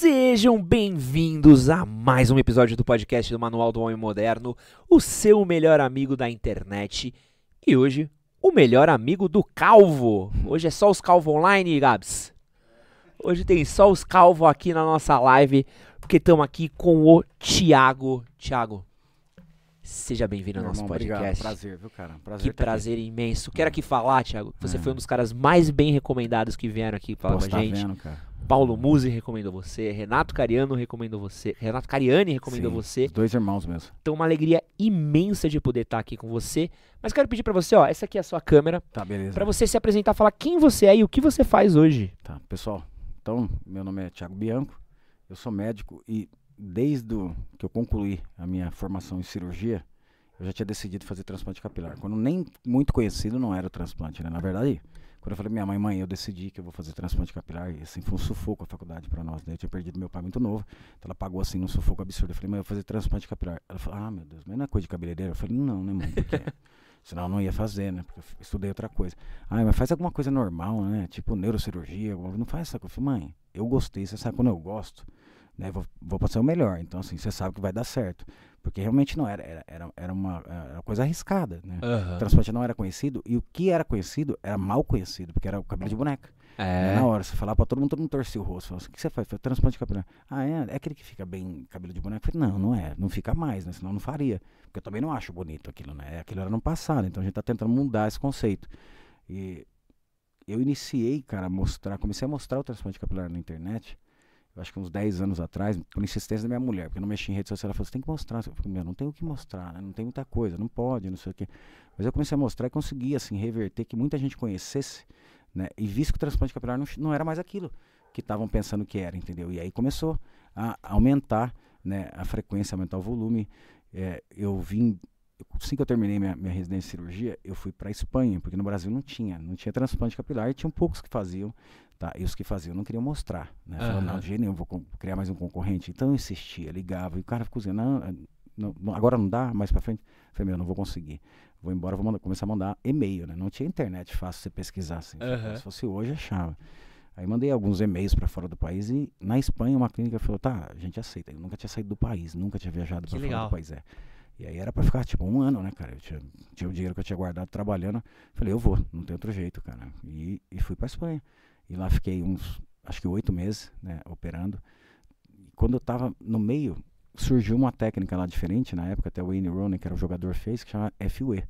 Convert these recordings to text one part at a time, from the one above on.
Sejam bem-vindos a mais um episódio do podcast do Manual do Homem Moderno, o seu melhor amigo da internet. E hoje, o melhor amigo do calvo. Hoje é só os calvos online, Gabs. Hoje tem só os calvos aqui na nossa live, porque estamos aqui com o Thiago. Thiago, seja bem-vindo ao nosso irmão, podcast. Obrigado, prazer, viu, cara? Prazer Que tá aqui. prazer imenso. Quero aqui falar, Thiago, que você É. foi um dos caras mais bem recomendados que vieram aqui falar Pô, com a tá gente. vendo, cara? Paulo Musi recomendou você, Renato Cariano recomendou você, Renato Cariani recomendou Sim, você. Dois irmãos mesmo. Então, uma alegria imensa de poder estar aqui com você. Mas quero pedir pra você, ó, essa aqui é a sua câmera, Tá, beleza. Pra você se apresentar, falar quem você é e o que você faz hoje. Tá, pessoal. Então, meu nome é Thiago Bianco. Eu sou médico e desde que eu concluí a minha formação em cirurgia, eu já tinha decidido fazer transplante capilar. Quando nem muito conhecido não era o transplante, né? Na verdade, quando eu falei minha mãe, mãe, eu decidi que eu vou fazer transplante capilar, e assim, foi um sufoco a faculdade pra nós, né? Eu tinha perdido meu pai muito novo, então ela pagou assim num sufoco absurdo. Eu falei, mãe, eu vou fazer transplante capilar. Ela falou, ah, meu Deus, mas não é coisa de cabeleireiro? Eu falei, não, né, mãe? Porque senão eu não ia fazer, né? Porque eu estudei outra coisa. Ah, mas faz alguma coisa normal, né? Tipo neurocirurgia, não faz essa coisa. Eu falei, mãe, eu gostei, você sabe quando eu gosto, né? Vou, vou passar o melhor. Então, assim, você sabe que vai dar certo. Porque realmente não era, era, era, era uma, era uma coisa arriscada, né? O transplante não era conhecido e o que era conhecido era mal conhecido, porque era o cabelo de boneca. Né? É. Na hora, você falava pra todo mundo, todo mundo torcia o rosto. Falava assim, o que você faz? Falei, transplante capilar. Ah, é? É aquele que fica bem cabelo de boneca? Falei, não, não é. Não fica mais, né? Senão não faria. Porque eu também não acho bonito aquilo, né? Aquilo era no passado. Então a gente tá tentando mudar esse conceito. E eu iniciei, cara, a mostrar, comecei a mostrar o transplante capilar na internet. Acho que uns 10 anos atrás, por insistência da minha mulher, porque eu não mexi em rede social, ela falou, você tem que mostrar. Eu falei, meu, não tem o que mostrar, né? não tem muita coisa, não pode, não sei o quê. Mas eu comecei a mostrar e consegui, assim, reverter, que muita gente conhecesse, né? E visto que o transplante capilar não, não era mais aquilo que estavam pensando que era, entendeu? E aí começou a aumentar, né, a frequência, aumentar o volume. É, eu vim, assim que eu terminei minha, minha residência em cirurgia, eu fui para Espanha, porque no Brasil não tinha, não tinha transplante capilar, e tinham poucos que faziam, tá? E os que faziam não queriam mostrar, né? Aham. não, de jeito nenhum, vou criar mais um concorrente. Então eu insistia, ligava, e o cara ficou dizendo, não, eh, não, agora não dá, mais para frente. Eu falei, meu, não vou conseguir. Vou embora, vou mandar- começar a mandar e-mail, né? Não tinha internet fácil você pesquisar assim. Aham. Se fosse hoje, achava. Aí mandei alguns e-mails para fora do país e na Espanha uma clínica falou, tá, a gente aceita. Eu nunca tinha saído do país, nunca tinha viajado para fora do país. É. E aí era para ficar tipo um ano, né, cara? Eu tinha, tinha o dinheiro que eu tinha guardado trabalhando. Falei, eu vou, não tem outro jeito, cara. E, e fui para Espanha. E lá fiquei uns, acho que oito meses, né, operando. E quando eu tava no meio, surgiu uma técnica lá diferente, na época até o Wayne Rooney, que era o jogador, fez, que chama FUE,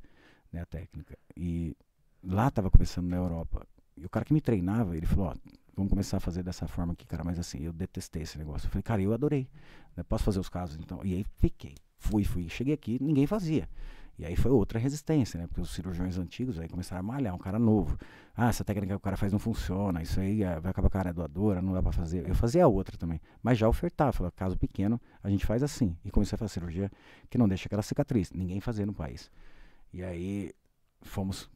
né, a técnica. E lá tava começando na Europa. E o cara que me treinava, ele falou, ó, vamos começar a fazer dessa forma aqui, cara. Mas assim, eu detestei esse negócio. Eu falei, cara, eu adorei. né, Posso fazer os casos, então? E aí fiquei. Fui, fui. Cheguei aqui, ninguém fazia. E aí foi outra resistência, né? Porque os cirurgiões antigos aí começaram a malhar, um cara novo. Ah, essa técnica que o cara faz não funciona, isso aí eh, vai acabar com a área doadora, não dá pra fazer. Eu fazia outra também. Mas já ofertava, falava, caso pequeno, a gente faz assim. E comecei a fazer cirurgia que não deixa aquela cicatriz. Ninguém fazia no país. E aí fomos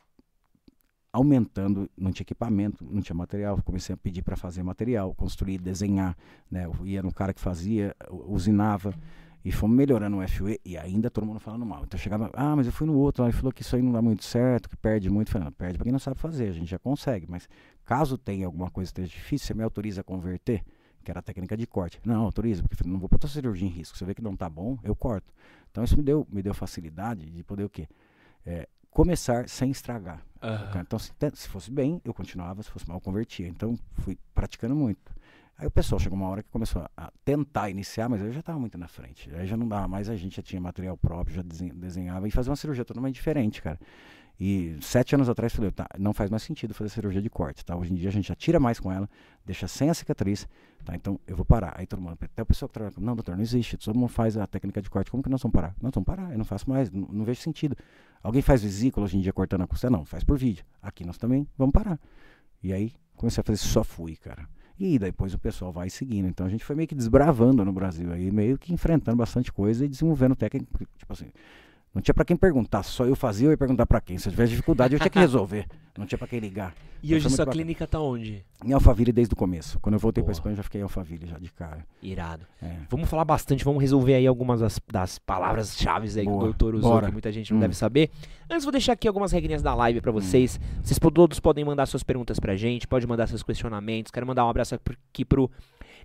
aumentando, não tinha equipamento, não tinha material, comecei a pedir para fazer material, construir, desenhar, né? Eu ia no cara que fazia, usinava e fomos melhorando o FUE e ainda todo mundo falando mal. Então chegava, ah, mas eu fui no outro, lá ele falou que isso aí não dá muito certo, que perde muito. Eu falei, não, perde para quem não sabe fazer, a gente já consegue, mas caso tenha alguma coisa que esteja difícil, você me autoriza a converter? Que era a técnica de corte. Não, autoriza, porque eu falei, não vou botar cirurgia em risco. Você vê que não tá bom, eu corto. Então isso me deu, me deu facilidade de poder o quê? É, começar sem estragar. Aham. Então, se, se fosse bem, eu continuava, se fosse mal, eu convertia. Então, fui praticando muito. Aí o pessoal chegou uma hora que começou a, tentar iniciar, mas eu já estava muito na frente. Aí já não dava mais, a gente já tinha material próprio, já desen- desenhava e fazia uma cirurgia totalmente diferente, cara. E sete anos atrás falei, tá, não faz mais sentido fazer cirurgia de corte, tá? Hoje em dia a gente já tira mais com ela, deixa sem a cicatriz, tá? Então eu vou parar. Aí todo mundo, até o pessoal que trabalha, não, doutor, não existe, todo mundo faz a técnica de corte, como que nós vamos parar? Nós vamos parar, eu não faço mais, não, não vejo sentido. Alguém faz vesícula hoje em dia cortando a costela? Não, faz por vídeo. Aqui nós também vamos parar. E aí comecei a fazer só fui, cara. E depois o pessoal vai seguindo. Então a gente foi meio que desbravando no Brasil aí, meio que enfrentando bastante coisa e desenvolvendo técnica, tipo assim, Não tinha pra quem perguntar, só eu fazia, eu ia perguntar pra quem. Se eu tivesse dificuldade, eu tinha que resolver. Não tinha pra quem ligar. E Então hoje muito sua bacana. clínica tá onde? Em Alphaville desde o começo. Quando eu voltei pra Boa. Espanha, eu já fiquei em Alphaville já de cara. Irado. É. Vamos falar bastante, vamos resolver aí algumas das, das palavras-chave aí que o Boa, doutor usou, bora. que muita gente não Hum. deve saber. Antes, vou deixar aqui algumas regrinhas da live pra vocês. Vocês po- todos podem mandar suas perguntas pra gente, pode mandar seus questionamentos. Quero mandar um abraço aqui pro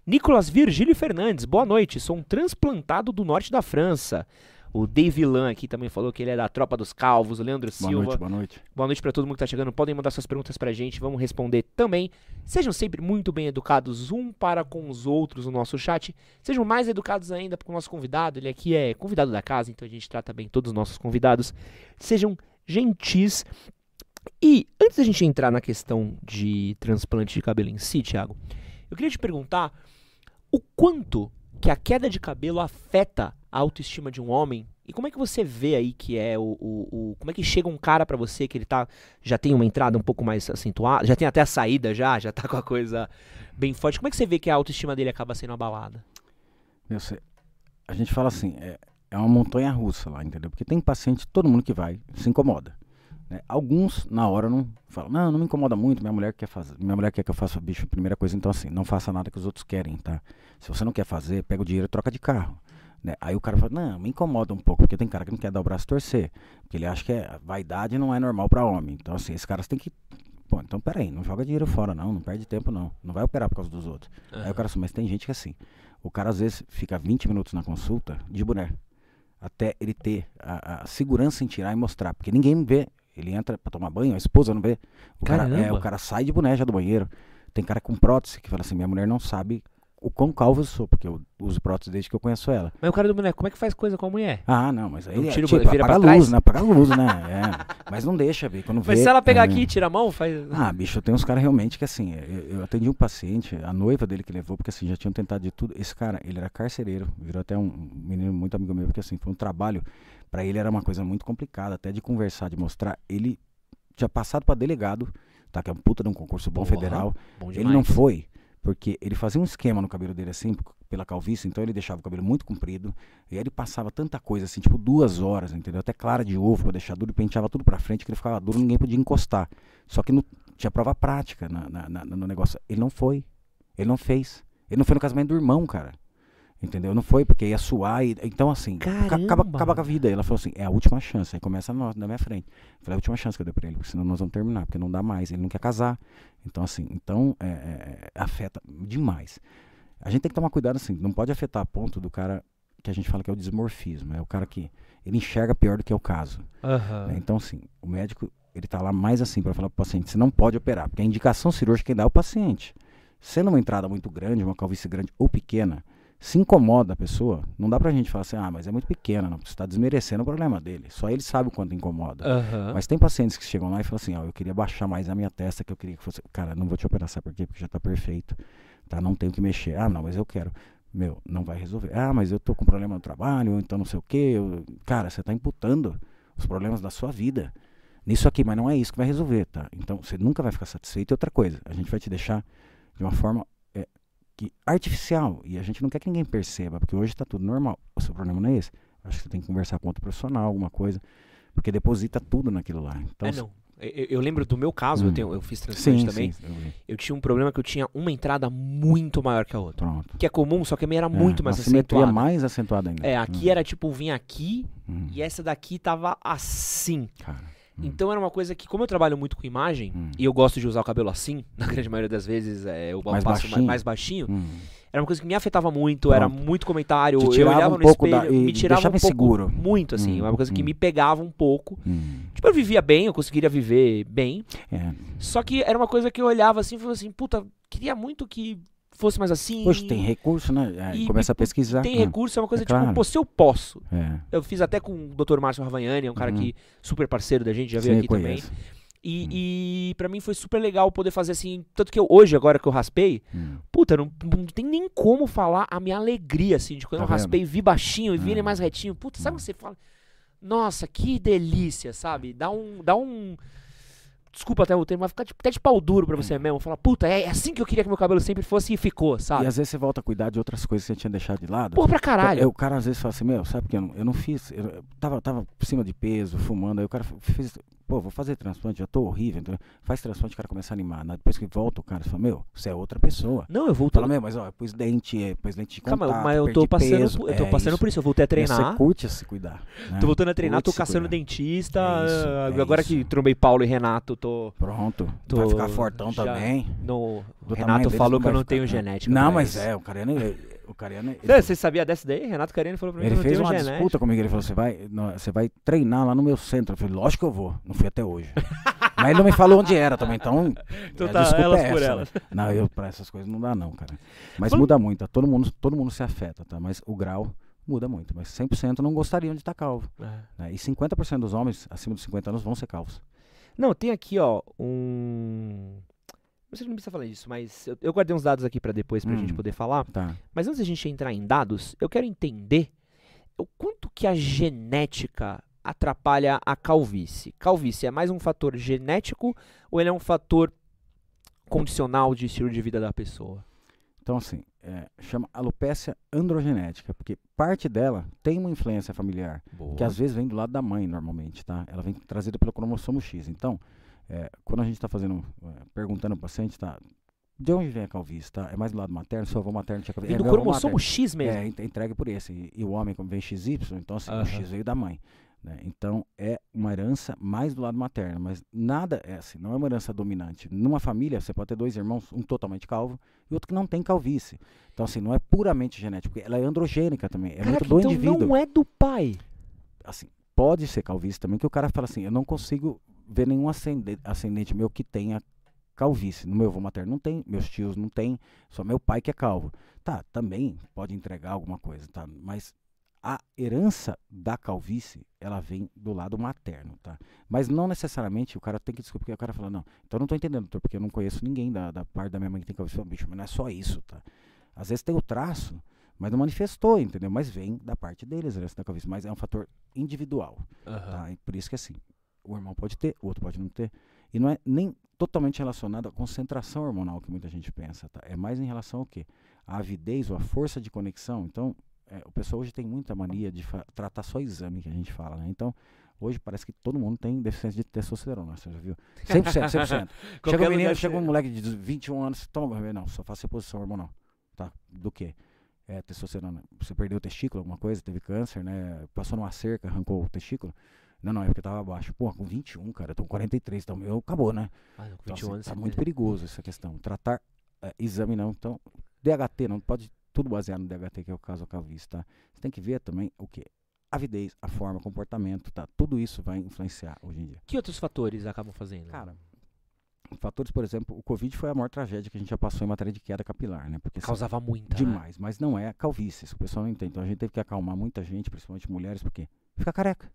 Nicolas Virgílio Fernandes. Boa noite, sou um transplantado do norte da França. O Dave Lan aqui também falou que ele é da Tropa dos Calvos. O Leandro Boa Silva. noite, boa noite. Boa noite pra todo mundo que tá chegando. Podem mandar suas perguntas pra gente, vamos responder também. Sejam sempre muito bem educados um para com os outros no nosso chat. Sejam mais educados ainda com o nosso convidado. Ele aqui é convidado da casa, então a gente trata bem todos os nossos convidados. Sejam gentis. E antes da gente entrar na questão de transplante de cabelo em si, Thiago, eu queria te perguntar o quanto que a queda de cabelo afeta a autoestima de um homem e como é que você vê aí que é o, o, o- como é que chega um cara pra você que ele tá já tem uma entrada um pouco mais acentuada, já tem até a saída já, já tá com a coisa bem forte. Como é que você vê que a autoestima dele acaba sendo abalada? Meu, cê- a gente fala assim, é, é uma montanha russa lá, entendeu? Porque tem paciente, todo mundo que vai se incomoda. Né? Alguns, na hora, não falam, não, não me incomoda muito, minha mulher quer fazer, minha mulher quer que eu faça bicho, primeira coisa, então assim, não faça nada que os outros querem, tá? Se você não quer fazer, pega o dinheiro e troca de carro. né? Aí o cara fala, não, me incomoda um pouco, porque tem cara que não quer dar o braço a torcer, porque ele acha que é, vaidade não é normal pra homem. Então assim, esses caras têm que, pô, então peraí, não joga dinheiro fora não, não perde tempo não, não vai operar por causa dos outros. Aí o cara assim, mas tem gente que é assim. O cara às vezes fica 20 minutos na consulta de boné. Até ele ter a, a segurança em tirar e mostrar. Porque ninguém vê. Ele entra pra tomar banho, a esposa não vê. O cara, é, o cara sai de boné já do banheiro. Tem cara com prótese que fala assim: minha mulher não sabe o quão calvo eu sou, porque eu uso prótese desde que eu conheço ela. Mas o cara do boneco, como é que faz coisa com a mulher? Ah, não, mas aí Não é, tira o tipo, vira apaga a luz, né? Apaga a luz, né? É. Mas não deixa ver. Quando Mas vê, se ela pegar é. aqui e tira a mão, faz. Ah, bicho, eu tenho uns caras realmente que assim, eu, eu atendi um paciente, a noiva dele que levou, porque assim, já tinham tentado de tudo. Esse cara, ele era carcereiro, virou até um menino muito amigo meu, porque assim, foi um trabalho, pra ele era uma coisa muito complicada, até de conversar, de mostrar. Ele tinha passado pra delegado, tá? Que é um puta de um concurso bom Porra, federal. Bom Ele não foi, porque ele fazia um esquema no cabelo dele assim, pela calvície, então ele deixava o cabelo muito comprido, e aí ele passava tanta coisa assim, tipo duas horas, entendeu? Até clara de ovo pra deixar duro, e penteava tudo pra frente, que ele ficava duro, ninguém podia encostar. Só que não tinha prova prática na, na- na- no negócio. Ele não foi, ele não fez. Ele não foi no casamento do irmão, cara. Entendeu? Não foi porque ia suar. E, então, assim, ca- acaba, acaba com a vida. Ela falou assim: é a última chance. Aí começa na, na minha frente. Eu falei: é a última chance que eu dei pra ele, porque senão nós vamos terminar, porque não dá mais. Ele não quer casar. Então, assim, então é, é, afeta demais. A gente tem que tomar cuidado, assim, não pode afetar a ponto do cara que a gente fala que é o desmorfismo. É o cara que ele enxerga pior do que é o caso. Né? Então, assim, o médico, ele tá lá mais assim para falar pro paciente: você não pode operar, porque a indicação cirúrgica quem dá é o paciente. Sendo uma entrada muito grande, uma calvície grande ou pequena, se incomoda a pessoa, não dá pra gente falar assim, ah, mas é muito pequena, não, você está desmerecendo o problema dele. Só ele sabe o quanto incomoda. Aham. Mas tem pacientes que chegam lá e falam assim, ó, eu queria baixar mais a minha testa, que eu queria que fosse. Cara, não vou te operar, sabe por quê? Porque já tá perfeito. Tá? Não tenho que mexer. Ah, não, mas eu quero. Meu, não vai resolver. Ah, mas eu tô com problema no trabalho, então não sei o quê. eu- Cara, você tá imputando os problemas da sua vida nisso aqui, mas não é isso que vai resolver, tá? Então você nunca vai ficar satisfeito. E outra coisa, a gente vai te deixar de uma forma que artificial. E a gente não quer que ninguém perceba, porque hoje tá tudo normal. O seu problema não é esse. Acho que você tem que conversar com outro profissional, alguma coisa. Porque deposita tudo naquilo lá. Então, é, não. Eu, eu lembro do meu caso, eu, Hum. tenho, eu fiz transplante sim, também. sim, eu. Eu tinha um problema que eu tinha uma entrada muito maior que a outra. Pronto. Que é comum, só que a minha era É, muito mais acentuada. mais acentuada ainda. É, aqui Hum, era tipo, vinha aqui hum, e essa daqui tava assim. Cara. Hum, Então era uma coisa que, como eu trabalho muito com imagem, hum, e eu gosto de usar o cabelo assim, na grande maioria das vezes é, eu Mais passo baixinho. mais baixinho, hum. era uma coisa que me afetava muito, era Pronto. muito comentário, eu olhava um no pouco espelho, da- me tirava um pouco, inseguro. muito assim, Hum, uma coisa que hum. me pegava um pouco. Tipo, eu vivia bem, eu conseguiria viver bem, É. só que era uma coisa que eu olhava assim e falava assim, puta, queria muito que fosse mais assim. Hoje tem recurso, né? É, E- começa a pesquisar. Tem hum, recurso, é uma coisa É tipo, claro. pô, se eu posso. É. Eu fiz até com o Dr. Márcio Ravagnani, é um cara Uhum. que super parceiro da gente, já veio Sim, aqui também. E, Hum. e para mim foi super legal poder fazer assim, tanto que eu, hoje agora que eu raspei, Hum. puta, não, não tem nem como falar a minha alegria assim, de quando Tá eu raspei, vi baixinho e vi ele Ah. mais retinho. Puta, sabe Hum. quando você fala, nossa, que delícia, sabe? Dá um dá um desculpa até o termo, mas ficar tipo, até de pau duro pra você mesmo. Falar, puta, é assim que eu queria que meu cabelo sempre fosse e ficou, E sabe? às vezes você volta a cuidar de outras coisas que você tinha deixado de lado. Porra pra caralho. É, o cara às vezes fala assim, meu, sabe porque eu não, eu não fiz, eu tava, tava por cima de peso, fumando, aí o cara fez, pô, vou fazer transplante, já tô horrível, então faz transplante, o cara começa a animar, né? depois que volta o cara, fala, meu, você é outra pessoa. Não, eu voltei. Fala, meu, mas ó, pus dente, é, pus lente de contato, Calma, mas eu tô passando, peso, por- eu tô é passando isso. por isso. Eu voltei a É, treinar. Você curte a se cuidar. né? Tô voltando a treinar, tô Curte se caçando dentista. É isso, ah, é agora que trombei Paulo e Renato, tô. Pronto, Tô vai ficar fortão já- também. No... Renato falou que eu não tenho né? genética. Não, mas é, o Cariano, o Cariano, ele, Você, sabia dessa daí? Renato Cariani falou pra mim ele fez uma genética. disputa comigo, ele falou, você vai, você vai treinar lá no meu centro. Eu falei, lógico que eu vou, não fui até hoje. mas ele não me falou onde era também, então, Então tá, desculpa elas é por essa, elas. né? Não, eu, pra essas coisas não dá não, cara. Mas muda muito, tá? todo, mundo, todo mundo se afeta, tá? Mas o grau muda muito, mas 100% não gostariam de estar calvo. É. né? E 50% dos homens acima dos 50 anos vão ser calvos. Não, tem aqui, ó, um. Você não precisa falar disso, mas eu, eu guardei uns dados aqui pra depois pra Hum. gente poder falar. Tá. Mas antes da gente entrar em dados, eu quero entender o quanto que a genética atrapalha a calvície. Calvície é mais um fator genético ou ele é um fator condicional de estilo de vida da pessoa? Então, assim, é, chama alopécia androgenética, porque parte dela tem uma influência familiar, Boa. que às vezes vem do lado da mãe, normalmente, tá? Ela vem trazida pelo cromossomo X. Então, é, quando a gente está fazendo, é, perguntando ao paciente, tá? De onde vem a calvície, tá? É mais do lado materno, seu avô materno tinha calvície. Vem É, do avô cromossomo materno. X mesmo. É, en- entregue por esse. E, e o homem, como vem XY, então assim, Aham. o X veio da mãe. né? Então é uma herança mais do lado materno, mas nada é assim, não é uma herança dominante. Numa família, você pode ter dois irmãos, um totalmente calvo e outro que não tem calvície. Então, assim, não é puramente genético, ela é androgênica também, é Caraca, muito do então indivíduo. não é do pai. Assim, pode ser calvície também, que o cara fala assim, eu não consigo ver nenhum ascendente, ascendente meu que tenha calvície. No meu avô materno não tem, meus tios não tem, só meu pai que é calvo. Tá, também pode entregar alguma coisa, tá? Mas a herança da calvície, ela vem do lado materno, tá? Mas não necessariamente o cara tem que descobrir, porque o cara fala, não, então eu não tô entendendo, doutor, porque eu não conheço ninguém da, da parte da minha mãe que tem calvície. Falo, bicho, mas não é só isso, tá? Às vezes tem o traço, mas não manifestou, entendeu? Mas vem da parte deles, a herança da calvície, mas é um fator individual. Tá? E por isso que assim, o irmão pode ter, o outro pode não ter. E não é nem totalmente relacionado à concentração hormonal que muita gente pensa. Tá? É mais em relação ao quê? A avidez ou a força de conexão. Então, é, o pessoal hoje tem muita mania de tratar só exame que a gente fala, né? Então, hoje parece que todo mundo tem deficiência de testosterona, você já viu? 100%, 100%. chega um menino, chega um moleque de 21 anos, toma remédio. Não, só faz reposição hormonal. Tá? Do quê? É, testosterona. Você perdeu o testículo, alguma coisa, teve câncer, né? Passou numa cerca, arrancou o testículo. Não, não, é porque tava abaixo. Pô, com 21, cara, eu tô com 43, então meu acabou, né? Ah, não, com Então, 21 assim, anos tá muito tem- perigoso essa questão. Tratar é, exame não. Então, DHT, não pode tudo baseado no DHT, que é o caso da calvície, tá? Você tem que ver também o quê? Avidez, a forma, comportamento, tá? Tudo isso vai influenciar hoje em dia. Que outros fatores acabam fazendo? Cara, fatores, por exemplo, o Covid foi a maior tragédia que a gente já passou em matéria de queda capilar, né? Porque assim, causava muita. né? demais, mas não é calvície, isso o pessoal não entende. Então a gente teve que acalmar muita gente, principalmente mulheres, porque fica careca.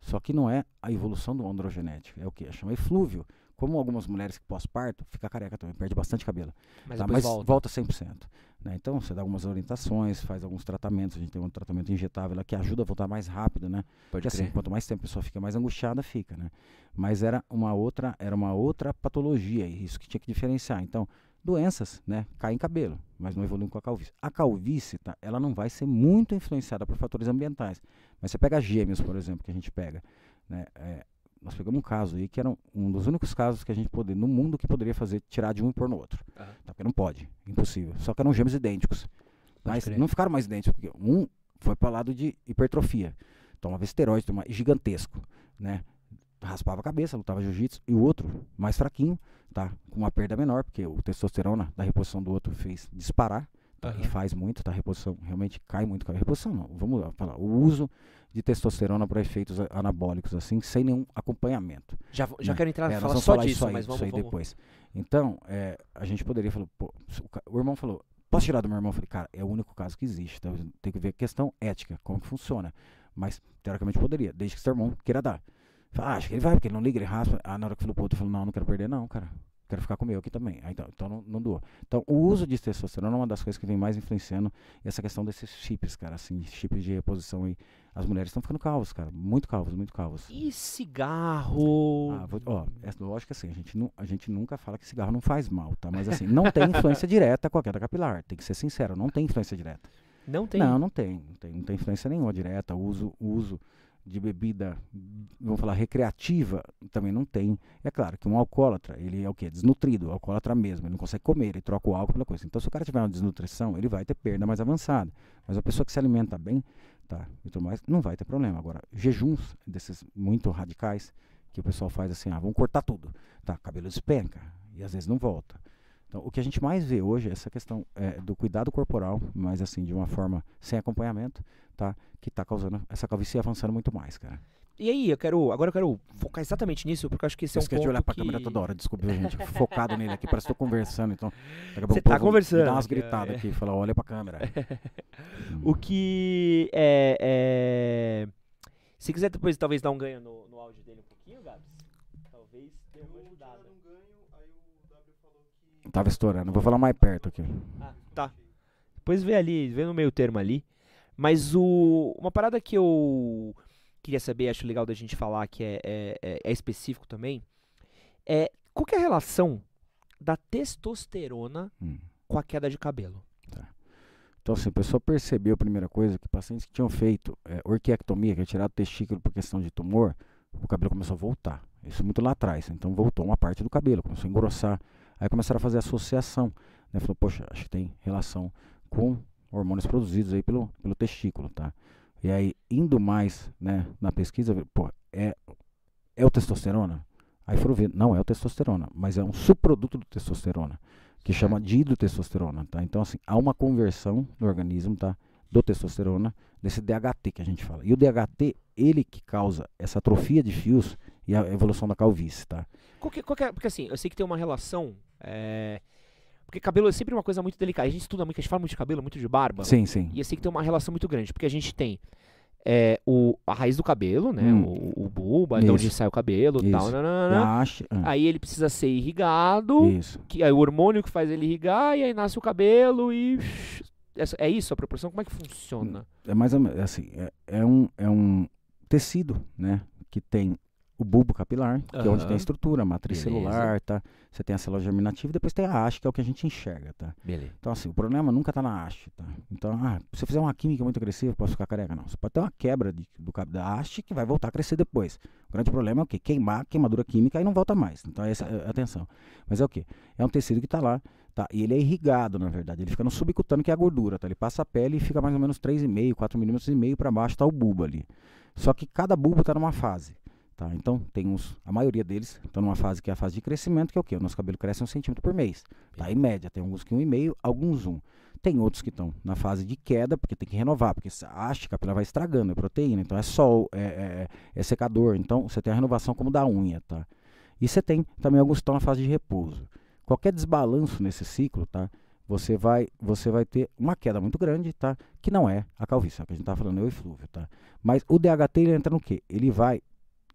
Só que não é a evolução do androgenético, é o que? Chama eflúvio. Como algumas mulheres que pós-parto, fica careca também, perde bastante cabelo. Mas tá? Mas volta. volta 100%. Né? Então você dá algumas orientações, faz alguns tratamentos. A gente tem um tratamento injetável lá que ajuda a voltar mais rápido, né? Pode Porque assim, quanto mais tempo a pessoa fica mais angustiada, fica, né? Mas era uma outra, era uma outra patologia, e isso que tinha que diferenciar. Então, doenças, né, caem cabelo, mas não evoluem com a calvície. A calvície, tá, ela não vai ser muito influenciada por fatores ambientais. Mas você pega gêmeos, por exemplo, que a gente pega, né, é, nós pegamos um caso aí que era um, um dos únicos casos que a gente poderia, no mundo que poderia fazer, tirar de um e pôr no outro. Tá, porque não pode, impossível. Só que eram gêmeos idênticos. Mas crer. não ficaram mais idênticos, porque um foi para lado de hipertrofia. Tomava esteroide, tomava gigantesco, né? Raspava a cabeça, lutava jiu-jitsu. E o outro, mais fraquinho, tá? Com uma perda menor, porque o testosterona da reposição do outro fez disparar. Tá? Aham. E faz muito, tá? A reposição realmente cai muito. A reposição não, vamos lá, falar. O uso de testosterona para efeitos anabólicos, assim, sem nenhum acompanhamento. Já, já né? quero entrar É, e nós falar só falar disso, isso aí, mas isso vamos, aí vamos. depois. Então, é, a gente poderia falar, pô, o, o irmão falou, posso tirar do meu irmão? Eu falei, cara, é o único caso que existe, tá? tem que ver a questão ética, como que funciona. Mas, teoricamente, poderia, desde que seu irmão queira dar. Fala, ah, acho que ele vai, porque ele não liga, ele raspa. Ah, na hora que falou pro outro, falou, não, não quero perder não, cara. Quero ficar com o meu aqui também. Aí, então, então não, não doa. Então, o uso de testosterona é uma das coisas que vem mais influenciando essa questão desses chips, cara, assim, chips de reposição aí. As mulheres estão ficando calvas, cara, muito calvas, muito calvas. E cigarro? Ah, vou, ó, é lógico que assim, a gente, não, a gente nunca fala que cigarro não faz mal, tá? Mas assim, não tem influência direta com a queda capilar, tem que ser sincero, não tem influência direta. Não tem? Não, não tem, não tem, não tem influência nenhuma direta, uso, uso de bebida, vamos falar, recreativa, também não tem. É claro que um alcoólatra, ele é o quê? Desnutrido, alcoólatra mesmo, ele não consegue comer, ele troca o álcool pela coisa. Então, se o cara tiver uma desnutrição, ele vai ter perda mais avançada. Mas a pessoa que se alimenta bem, tá, e tudo mais, não vai ter problema. Agora, jejuns desses muito radicais, que o pessoal faz assim, ah, vamos cortar tudo. Tá, cabelo despenca, e às vezes não volta. Então, o que a gente mais vê hoje é essa questão é, do cuidado corporal, mas assim, de uma forma sem acompanhamento, tá? Que está causando essa calvície avançando muito mais, cara. E aí, eu quero. Agora eu quero focar exatamente nisso, porque eu acho que esse é um ponto. de olhar pra que... câmera toda hora, desculpa, gente. Focado nele aqui, parece que tô conversando, então. Você tá conversando. Dá umas gritadas é. aqui, fala, olha pra câmera. o que é, é, Se quiser depois talvez dar um ganho no, no áudio dele um pouquinho, Gabs, talvez dê uma ajudada. Tava estourando, vou falar mais perto aqui. Ah, tá. Depois vê ali, vê no meio termo ali. Mas o, uma parada que eu queria saber, acho legal da gente falar, que é, é, é, é específico também, é qual que é a relação da testosterona hum. com a queda de cabelo? Tá. Então, assim, a pessoa percebeu, a primeira coisa, que pacientes que tinham feito é, orquiectomia, que é tirar o testículo por questão de tumor, o cabelo começou a voltar. Isso muito lá atrás. Então, voltou uma parte do cabelo, começou a engrossar. Aí começaram a fazer associação. Né? Falou, poxa, acho que tem relação com hormônios produzidos aí pelo, pelo testículo, tá? E aí, indo mais né, na pesquisa, pô, é, é o testosterona? Aí foram ver, não é o testosterona, mas é um subproduto do testosterona, que chama dihidrotestosterona, tá? Então, assim, há uma conversão no organismo, tá? Do testosterona, desse DHT que a gente fala. E o DHT, ele que causa essa atrofia de fios e a evolução da calvície, tá? Qual que, qual que é, porque assim, eu sei que tem uma relação... É porque cabelo é sempre uma coisa muito delicada. A gente estuda muito, a gente fala muito de cabelo, muito de barba. Sim, sim. E assim que tem uma relação muito grande. Porque a gente tem é, o, a raiz do cabelo, né? Hum. O, o bulba, de onde sai o cabelo e tal. Acho, ah. Aí ele precisa ser irrigado. Isso. Que, aí o hormônio que faz ele irrigar, e aí nasce o cabelo e. É, é isso a proporção? Como é que funciona? É mais assim, é, é, um, é um tecido, né? Que tem o bulbo capilar, que uhum. é onde tem a estrutura, a matriz Beleza. celular, tá? Você tem a célula germinativa e depois tem a haste, que é o que a gente enxerga, tá? Beleza. Então, assim, o problema nunca está na haste, tá? Então, ah, se você fizer uma química muito agressiva, posso ficar careca? Não. Você pode ter uma quebra de, do, da haste que vai voltar a crescer depois. O grande problema é o quê? Queimar, queimadura química e não volta mais. Então, essa é atenção. Mas é o quê? É um tecido que está lá, tá? E ele é irrigado, na verdade. Ele fica no subcutâneo, que é a gordura, tá? Ele passa a pele e fica mais ou menos 3,5, 4 milímetros e meio para baixo, tá o bulbo ali. Só que cada bulbo está numa fase. Tá? Então, tem uns, a maioria deles estão numa fase que é a fase de crescimento, que é o quê? O nosso cabelo cresce um centímetro por mês. Tá? Em média, tem alguns que um e meio, alguns um. Tem outros que estão na fase de queda, porque tem que renovar, porque a haste capilar vai estragando, é proteína, então é sol, é, é, é, secador. Então, você tem a renovação como da unha. Tá? E você tem também alguns que estão na fase de repouso. Qualquer desbalanço nesse ciclo, tá? você vai você vai ter uma queda muito grande, tá? Que não é a calvície, é o que a gente está falando, eu e flúvio, tá? Mas o DHT ele entra no quê? Ele vai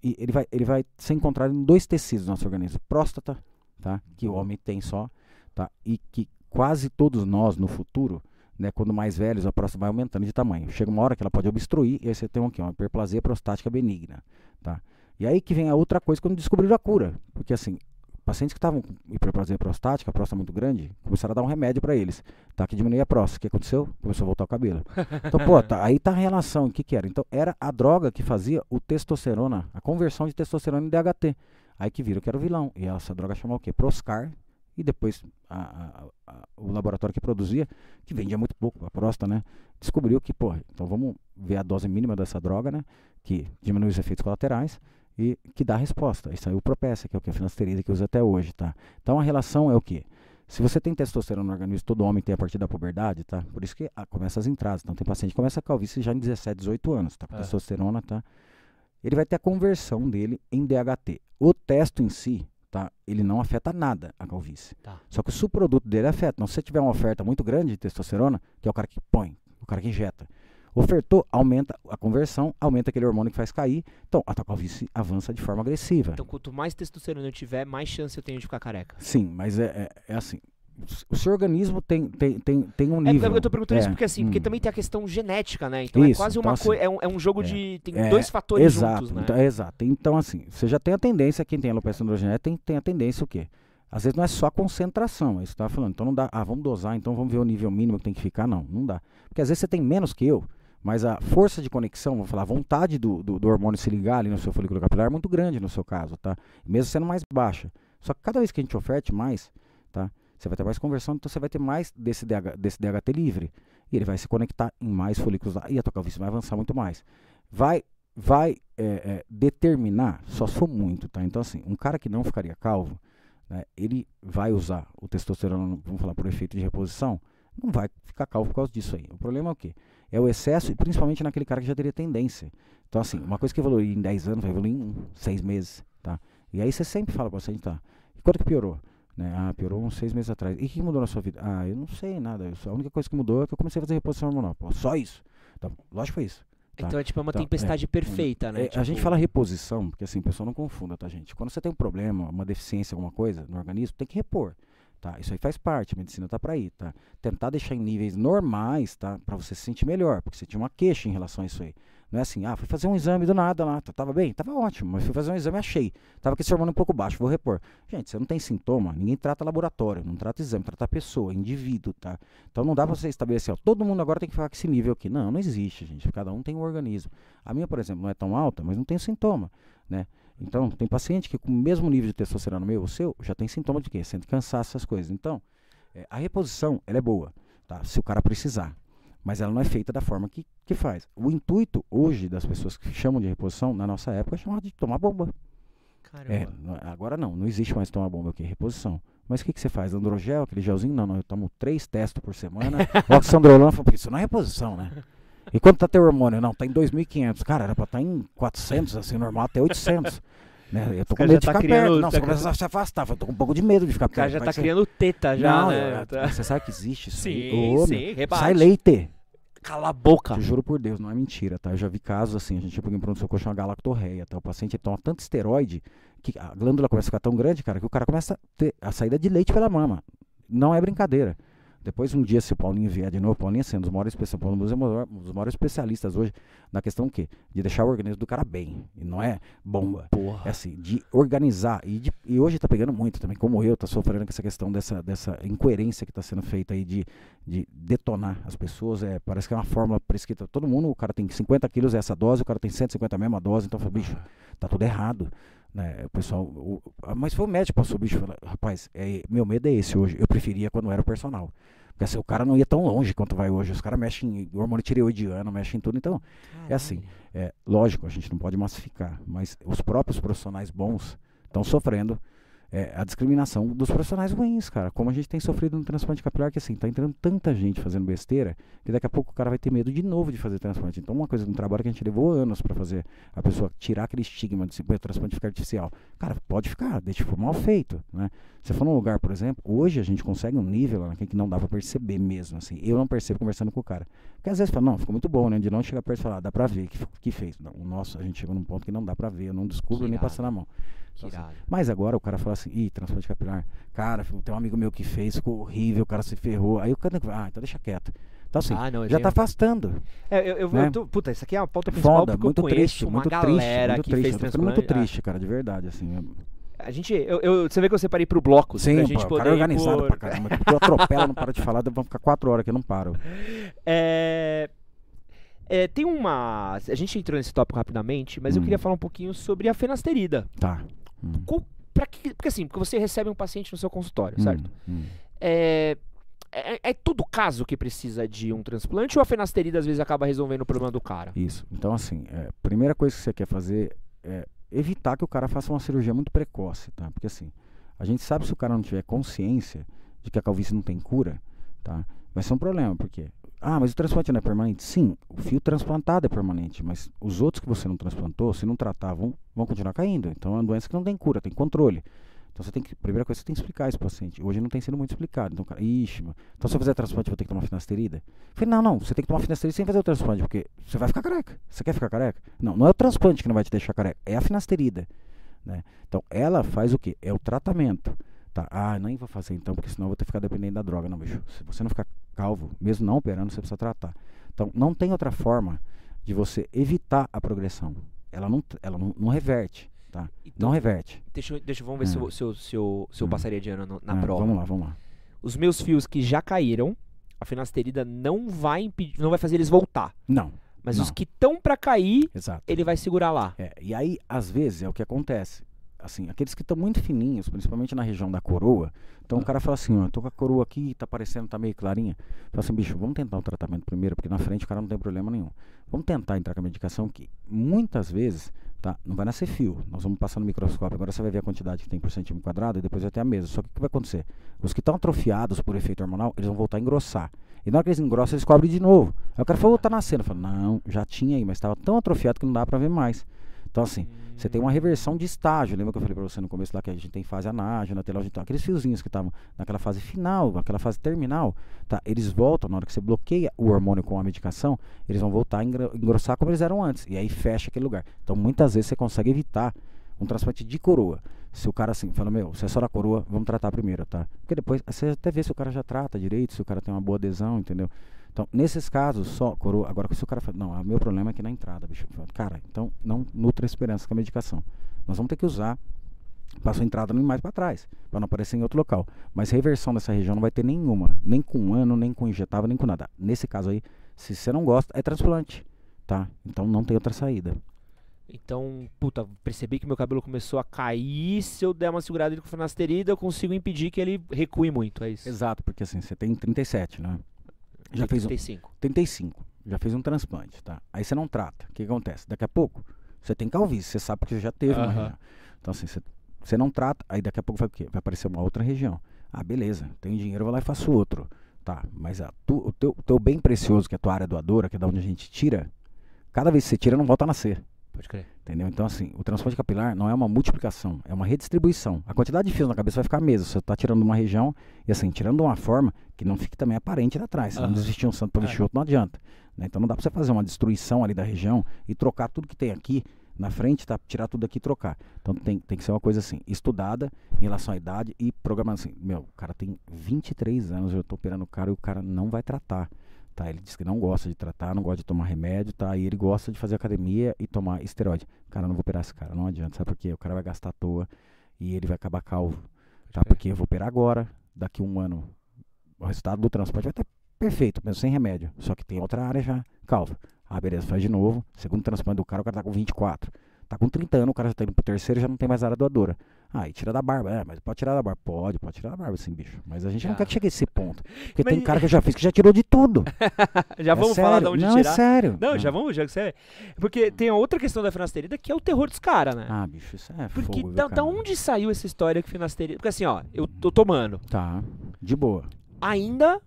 ele vai, ele vai ser encontrado em dois tecidos do nosso organismo: próstata, tá? que o homem tem só, tá? e que quase todos nós no futuro, né, quando mais velhos, a próstata vai aumentando de tamanho. Chega uma hora que ela pode obstruir e aí você tem um, aqui, uma hiperplasia prostática benigna. Tá? E aí que vem a outra coisa quando descobriram a cura. Porque assim, pacientes que estavam com hiperplasia prostática, a próstata muito grande, começaram a dar um remédio para eles, tá? Que diminuía a próstata. O que aconteceu? Começou a voltar o cabelo. Então, pô, tá, aí tá a relação. O que que era? Então, era a droga que fazia o testosterona, a conversão de testosterona em DHT. Aí que viram que era o vilão. E essa droga chamava o quê? Proscar. E depois a, a, a, o laboratório que produzia, que vendia muito pouco, a próstata, né? Descobriu que, pô, então vamos ver a dose mínima dessa droga, né? Que diminui os efeitos colaterais e que dá a resposta. Isso aí é o Propecia, que é o que a finasterida que usa até hoje, tá? Então a relação é o que? Se você tem testosterona no organismo, todo homem tem a partir da puberdade, tá? Por isso que ah, começa as entradas. Então tem paciente que começa a calvície já em 17, 18 anos, tá? Com é. testosterona, tá? Ele vai ter a conversão dele em DHT. O testo em si, tá? Ele não afeta nada a calvície. Tá. Só que o subproduto dele afeta. Então se você tiver uma oferta muito grande de testosterona, que é o cara que põe, o cara que injeta, Ofertou, aumenta a conversão, aumenta aquele hormônio que faz cair. Então, a tua calvície avança de forma agressiva. Então, quanto mais testosterona eu tiver, mais chance eu tenho de ficar careca. Sim, mas é, é, é assim. O seu organismo tem, tem, tem, tem um É, nível. eu tô perguntando isso É, porque assim, porque hum. também tem a questão genética, né? Então é Isso, quase então, uma assim, coisa, é, um, é um jogo é, de tem é, dois fatores exato, juntos, né? então, é exato. Então, assim, você já tem a tendência, quem tem alopecia androgenética tem, tem a tendência o quê? Às vezes não é só a concentração, é isso que você tava falando. Então não dá, ah, vamos dosar, então vamos ver o nível mínimo que tem que ficar. Não, não dá. Porque às vezes você tem menos que eu, mas a força de conexão, vamos falar, a vontade do, do, do hormônio se ligar ali no seu folículo capilar é muito grande no seu caso, tá? Mesmo sendo mais baixa. Só que cada vez que a gente oferte mais, tá? Você vai ter mais conversão, então você vai ter mais desse, DH, desse DHT livre. E ele vai se conectar em mais folículos lá. E a tua calvície vai avançar muito mais. Vai, vai é, é, determinar, só for muito, tá? Então, assim, um cara que não ficaria calvo, né, ele vai usar o testosterona, vamos falar por efeito de reposição, não vai ficar calvo por causa disso aí. O problema é o quê? É o excesso, e principalmente naquele cara que já teria tendência. Então, assim, uma coisa que evoluiu em 10 anos vai evoluir em 6 meses, tá? E aí você sempre fala para o paciente, tá? E quanto que piorou? Né? Ah, piorou uns 6 meses atrás. E o que mudou na sua vida? Ah, eu não sei nada. Eu a única coisa que mudou é que eu comecei a fazer reposição hormonal. Pô, só isso. Então, lógico que foi isso. tá? Então é tipo uma Então, tempestade é, perfeita, né? É, a gente Tipo, fala reposição, porque assim, o pessoal não confunda, tá, gente? Quando você tem um problema, uma deficiência, alguma coisa no organismo, tem que repor, tá? Isso aí faz parte, a medicina tá para ir, tá? Tentar deixar em níveis normais, tá? Para você se sentir melhor, porque você tinha uma queixa em relação a isso aí. Não é assim, ah, fui fazer um exame do nada lá, tá- tava bem? Tava ótimo, mas fui fazer um exame achei. Tava com esse hormônio um pouco baixo, vou repor. Gente, você não tem sintoma, ninguém trata laboratório, não trata exame, trata pessoa, indivíduo, tá? Então não dá pra você estabelecer, ó, todo mundo agora tem que ficar com esse nível aqui. Não, não existe, gente. Cada um tem um organismo. A minha, por exemplo, não é tão alta, mas não tem sintoma, né? Então, tem paciente que com o mesmo nível de testosterona meu, o seu, já tem sintoma de quê? Sente cansaço, essas coisas. Então, é, a reposição, ela é boa, tá? Se o cara precisar. Mas ela não é feita da forma que, que faz. O intuito hoje das pessoas que chamam de reposição, na nossa época, é chamar de tomar bomba. Caramba. É, agora não, não existe mais tomar bomba aqui, reposição. Mas o que, que você faz? Androgel, aquele gelzinho? Não, não, eu tomo três testos por semana. o oxandrolona falou, "Pô, isso não é reposição, né? E quanto tá teu hormônio? Não, tá em 2.500. Cara, era pra estar em 400, assim, normal, até 800. Né? Eu tô com medo de tá ficar criando- perto. Não, tá você começa a se afastar. Eu tô com um pouco de medo de ficar O cara perto. já tá ser- criando teta já, não, né? eu- Tá- você sabe que existe isso? Sim, Ô, sim, rebate. Sai leite. Cala a boca. Te juro por Deus, não é mentira, tá? Eu já vi casos assim, a gente chega em pronto-socorro chama galactorreia, tá? O paciente toma tanto esteroide que a glândula começa a ficar tão grande, cara, que o cara começa a ter a saída de leite pela mama. Não é brincadeira. Depois, um dia, se o Paulinho vier de novo, Paulinho assim, um dos maiores, Paulo é um dos maiores especialistas hoje na questão o quê? De deixar o organismo do cara bem. E não é bomba. Porra. É assim, de organizar. E, de- e hoje tá pegando muito também, como eu, tá sofrendo com essa questão dessa, dessa incoerência que tá sendo feita aí de, de detonar as pessoas. É, parece que é uma fórmula prescrita. Todo mundo, o cara tem 50 quilos é essa dose, o cara tem 150 a mesma dose, então fala, bicho, tá tudo errado. Né? O pessoal. o- mas foi o médico que passou o bicho. Fala, Rapaz, é, meu medo é esse hoje. Eu preferia quando era o personal. Porque assim, o cara não ia tão longe quanto vai hoje. Os caras mexem em hormônio tireoidiano, mexem em tudo. Então, é assim, é, lógico, a gente não pode massificar, mas os próprios profissionais bons estão sofrendo é, a discriminação dos profissionais ruins, cara. Como a gente tem sofrido no transplante capilar, que assim, tá entrando tanta gente fazendo besteira, que daqui a pouco o cara vai ter medo de novo de fazer transplante. Então, uma coisa, um trabalho que a gente levou anos para fazer, a pessoa tirar aquele estigma de se "Pô, o transplante ficar artificial. Cara, pode ficar, deixa for mal feito, né? Você for num lugar, por exemplo, hoje a gente consegue um nível lá que não dá pra perceber mesmo, assim. Eu não percebo conversando com o cara. Porque às vezes fala, não, ficou muito bom, né? De não chegar perto e falar, dá pra ver que, que fez. Não, o nosso, a gente chegou num ponto que não dá pra ver, eu não descubro nem irado. passando a mão. Que Então, assim. Mas agora o cara fala assim, ih, transplante capilar. Cara, tem um amigo meu que fez, ficou horrível, o cara se ferrou. Aí o cara, ah, então deixa quieto. Então assim, Ah, não, eu já tenho- tá afastando. É, eu, eu, né? eu tô- puta, isso aqui é a pauta principal Foda, porque muito eu triste, uma muito triste, galera muito que triste. Eu muito transplante. triste, cara, de verdade, assim. eu- A gente, eu, eu- você vê que eu separei pro bloco, Sim, pra pô, gente o poder cara é organizado por- pra caramba. Tu atropela, não para de falar, vão ficar quatro horas que eu não paro. É, é, tem uma. A gente entrou nesse tópico rapidamente, mas eu Hum. queria falar um pouquinho sobre a fenasterida. Tá. Hum, pra que- porque assim, porque você recebe um paciente no seu consultório, hum, certo? hum. É, é, é todo caso que precisa de um transplante ou a fenasterida às vezes acaba resolvendo o problema do cara? Isso. Então, assim, é, primeira coisa que você quer fazer é evitar que o cara faça uma cirurgia muito precoce, tá? Porque assim, a gente sabe se o cara não tiver consciência de que a calvície não tem cura, tá? Vai ser um problema, porque ah, mas o transplante não é permanente? Sim, o fio transplantado é permanente, mas os outros que você não transplantou, se não tratar, vão, vão continuar caindo. Então é uma doença que não tem cura, tem controle. Então você tem que, primeira coisa, você tem que explicar isso pro paciente. Hoje não tem sido muito explicado. Então, cara, ixi, mano. Então se eu fizer transplante, eu vou ter que tomar finasterida? Eu falei, não, não, você tem que tomar finasterida sem fazer o transplante, porque você vai ficar careca. Você quer ficar careca? Não, não é o transplante que não vai te deixar careca, é a finasterida. Né? Então ela faz o quê? É o tratamento. Tá, ah, nem vou fazer então, porque senão eu vou ter que ficar dependendo da droga. Não, bicho. Se você não ficar calvo, mesmo não operando, você precisa tratar. Então, não tem outra forma de você evitar a progressão. Ela não, ela não, não reverte. Tá? Então, não reverte. Deixa, eu- deixa vamos ver se eu, se eu, se eu, se eu Hum. passaria de ano no- na Ah, prova. Vamos lá, vamos lá. Os meus fios que já caíram, a finasterida não vai impedir, não vai fazer eles voltar. Não, Mas Não. os que estão pra cair, exato. ele vai segurar lá. É, e aí, às vezes, é o que acontece. Assim, aqueles que estão muito fininhos, principalmente na região da coroa, então o cara fala assim, ó, tô com a coroa aqui, tá parecendo, tá meio clarinha. Fala assim, bicho, vamos tentar o tratamento primeiro, porque na frente o cara não tem problema nenhum. Vamos tentar entrar com a medicação que muitas vezes, tá, não vai nascer fio. Nós vamos passar no microscópio, agora você vai ver a quantidade que tem por centímetro quadrado e depois vai ter a mesa. Só que o que vai acontecer? Os que estão atrofiados por efeito hormonal, eles vão voltar a engrossar. E na hora que eles engrossam, eles cobrem de novo. Aí o cara falou, tá nascendo. Eu falo, não, já tinha aí, mas estava tão atrofiado que não dá pra ver mais. Então assim, você tem uma reversão de estágio. Lembra que eu falei pra você no começo lá que a gente tem fase anágena, telógena, aqueles fiozinhos que estavam naquela fase final, naquela fase terminal, tá? Eles voltam na hora que você bloqueia o hormônio com a medicação, eles vão voltar a engro- engrossar como eles eram antes. E aí fecha aquele lugar. Então muitas vezes você consegue evitar um transplante de coroa. Se o cara assim fala, meu, se é só na coroa, vamos tratar primeiro, tá? Porque depois você até vê se o cara já trata direito, se o cara tem uma boa adesão, entendeu? Então, nesses casos, só coroa. Agora, se o cara fala, não, o meu problema é aqui na entrada, bicho. Cara, então não nutra esperança com a medicação. Nós vamos ter que usar para sua entrada nem mais para trás, para não aparecer em outro local. Mas reversão dessa região não vai ter nenhuma, nem com ano, nem com injetável, nem com nada. Nesse caso aí, se você não gosta, é transplante, tá? Então não tem outra saída. Então, puta, percebi que meu cabelo começou a cair. Se eu der uma segurada com finasterida, eu consigo impedir que ele recue muito. É isso. Exato, porque assim, você tem 37, né? Já fez um, 35. 35, já fez um transplante, tá? Aí você não trata. O que acontece? Daqui a pouco, você tem calvície, você sabe que você já teve uma região. Então assim, você, você não trata, aí daqui a pouco vai o quê? Vai aparecer uma outra região. Ah, beleza, tenho dinheiro, eu vou lá e faço outro. Tá, mas a tu- o, teu, teu bem precioso, que é a tua área doadora, que é da onde a gente tira, cada vez que você tira, não volta a nascer. Pode crer. Entendeu? Então, assim, o transplante capilar não é uma multiplicação, é uma redistribuição. A quantidade de fios na cabeça vai ficar a mesma. Você está tirando uma região e, assim, tirando de uma forma que não fique também aparente lá atrás. Se não Aham. desvestir um santo para vestir É. outro, não adianta. né? Então, não dá para você fazer uma destruição ali da região e trocar tudo que tem aqui na frente, tá? tirar tudo aqui e trocar. Então, tem, tem que ser uma coisa assim, estudada em relação à idade e programada assim. Meu, o cara tem 23 anos, eu estou operando o cara e o cara não vai tratar. Tá, ele diz que não gosta de tratar, não gosta de tomar remédio, tá? E ele gosta de fazer academia e tomar esteroide. Cara, eu não vou operar esse cara, não adianta, sabe por quê? O cara vai gastar à toa e ele vai acabar calvo, tá? Porque eu vou operar agora, daqui um ano, o resultado do transplante vai estar perfeito, mesmo sem remédio. Só que tem outra área já, calvo. Ah, beleza, faz de novo. Segundo transplante do cara, o cara tá com 24. Tá com 30 anos, o cara já tá indo pro terceiro e já não tem mais área doadora. Ah, e tira da barba. É, mas pode tirar da barba. Pode, pode tirar da barba sim, bicho. Mas a gente não Já. quer que chegue a esse ponto. Porque Mas- tem cara que eu já fiz que já tirou de tudo. já É vamos falar de sério. onde não, tirar? é sério. Não, já vamos, já que você. Porque tem a outra questão da finasterida que é o terror dos caras, né? Ah, bicho, isso é Porque fogo, da, da onde saiu essa história que finasterida? Porque assim, ó, eu tô tomando. Tá, de boa. Ainda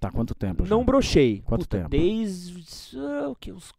Tá, quanto tempo? já? não brochei. Quanto Puta, tempo? Desde ah, o que, uns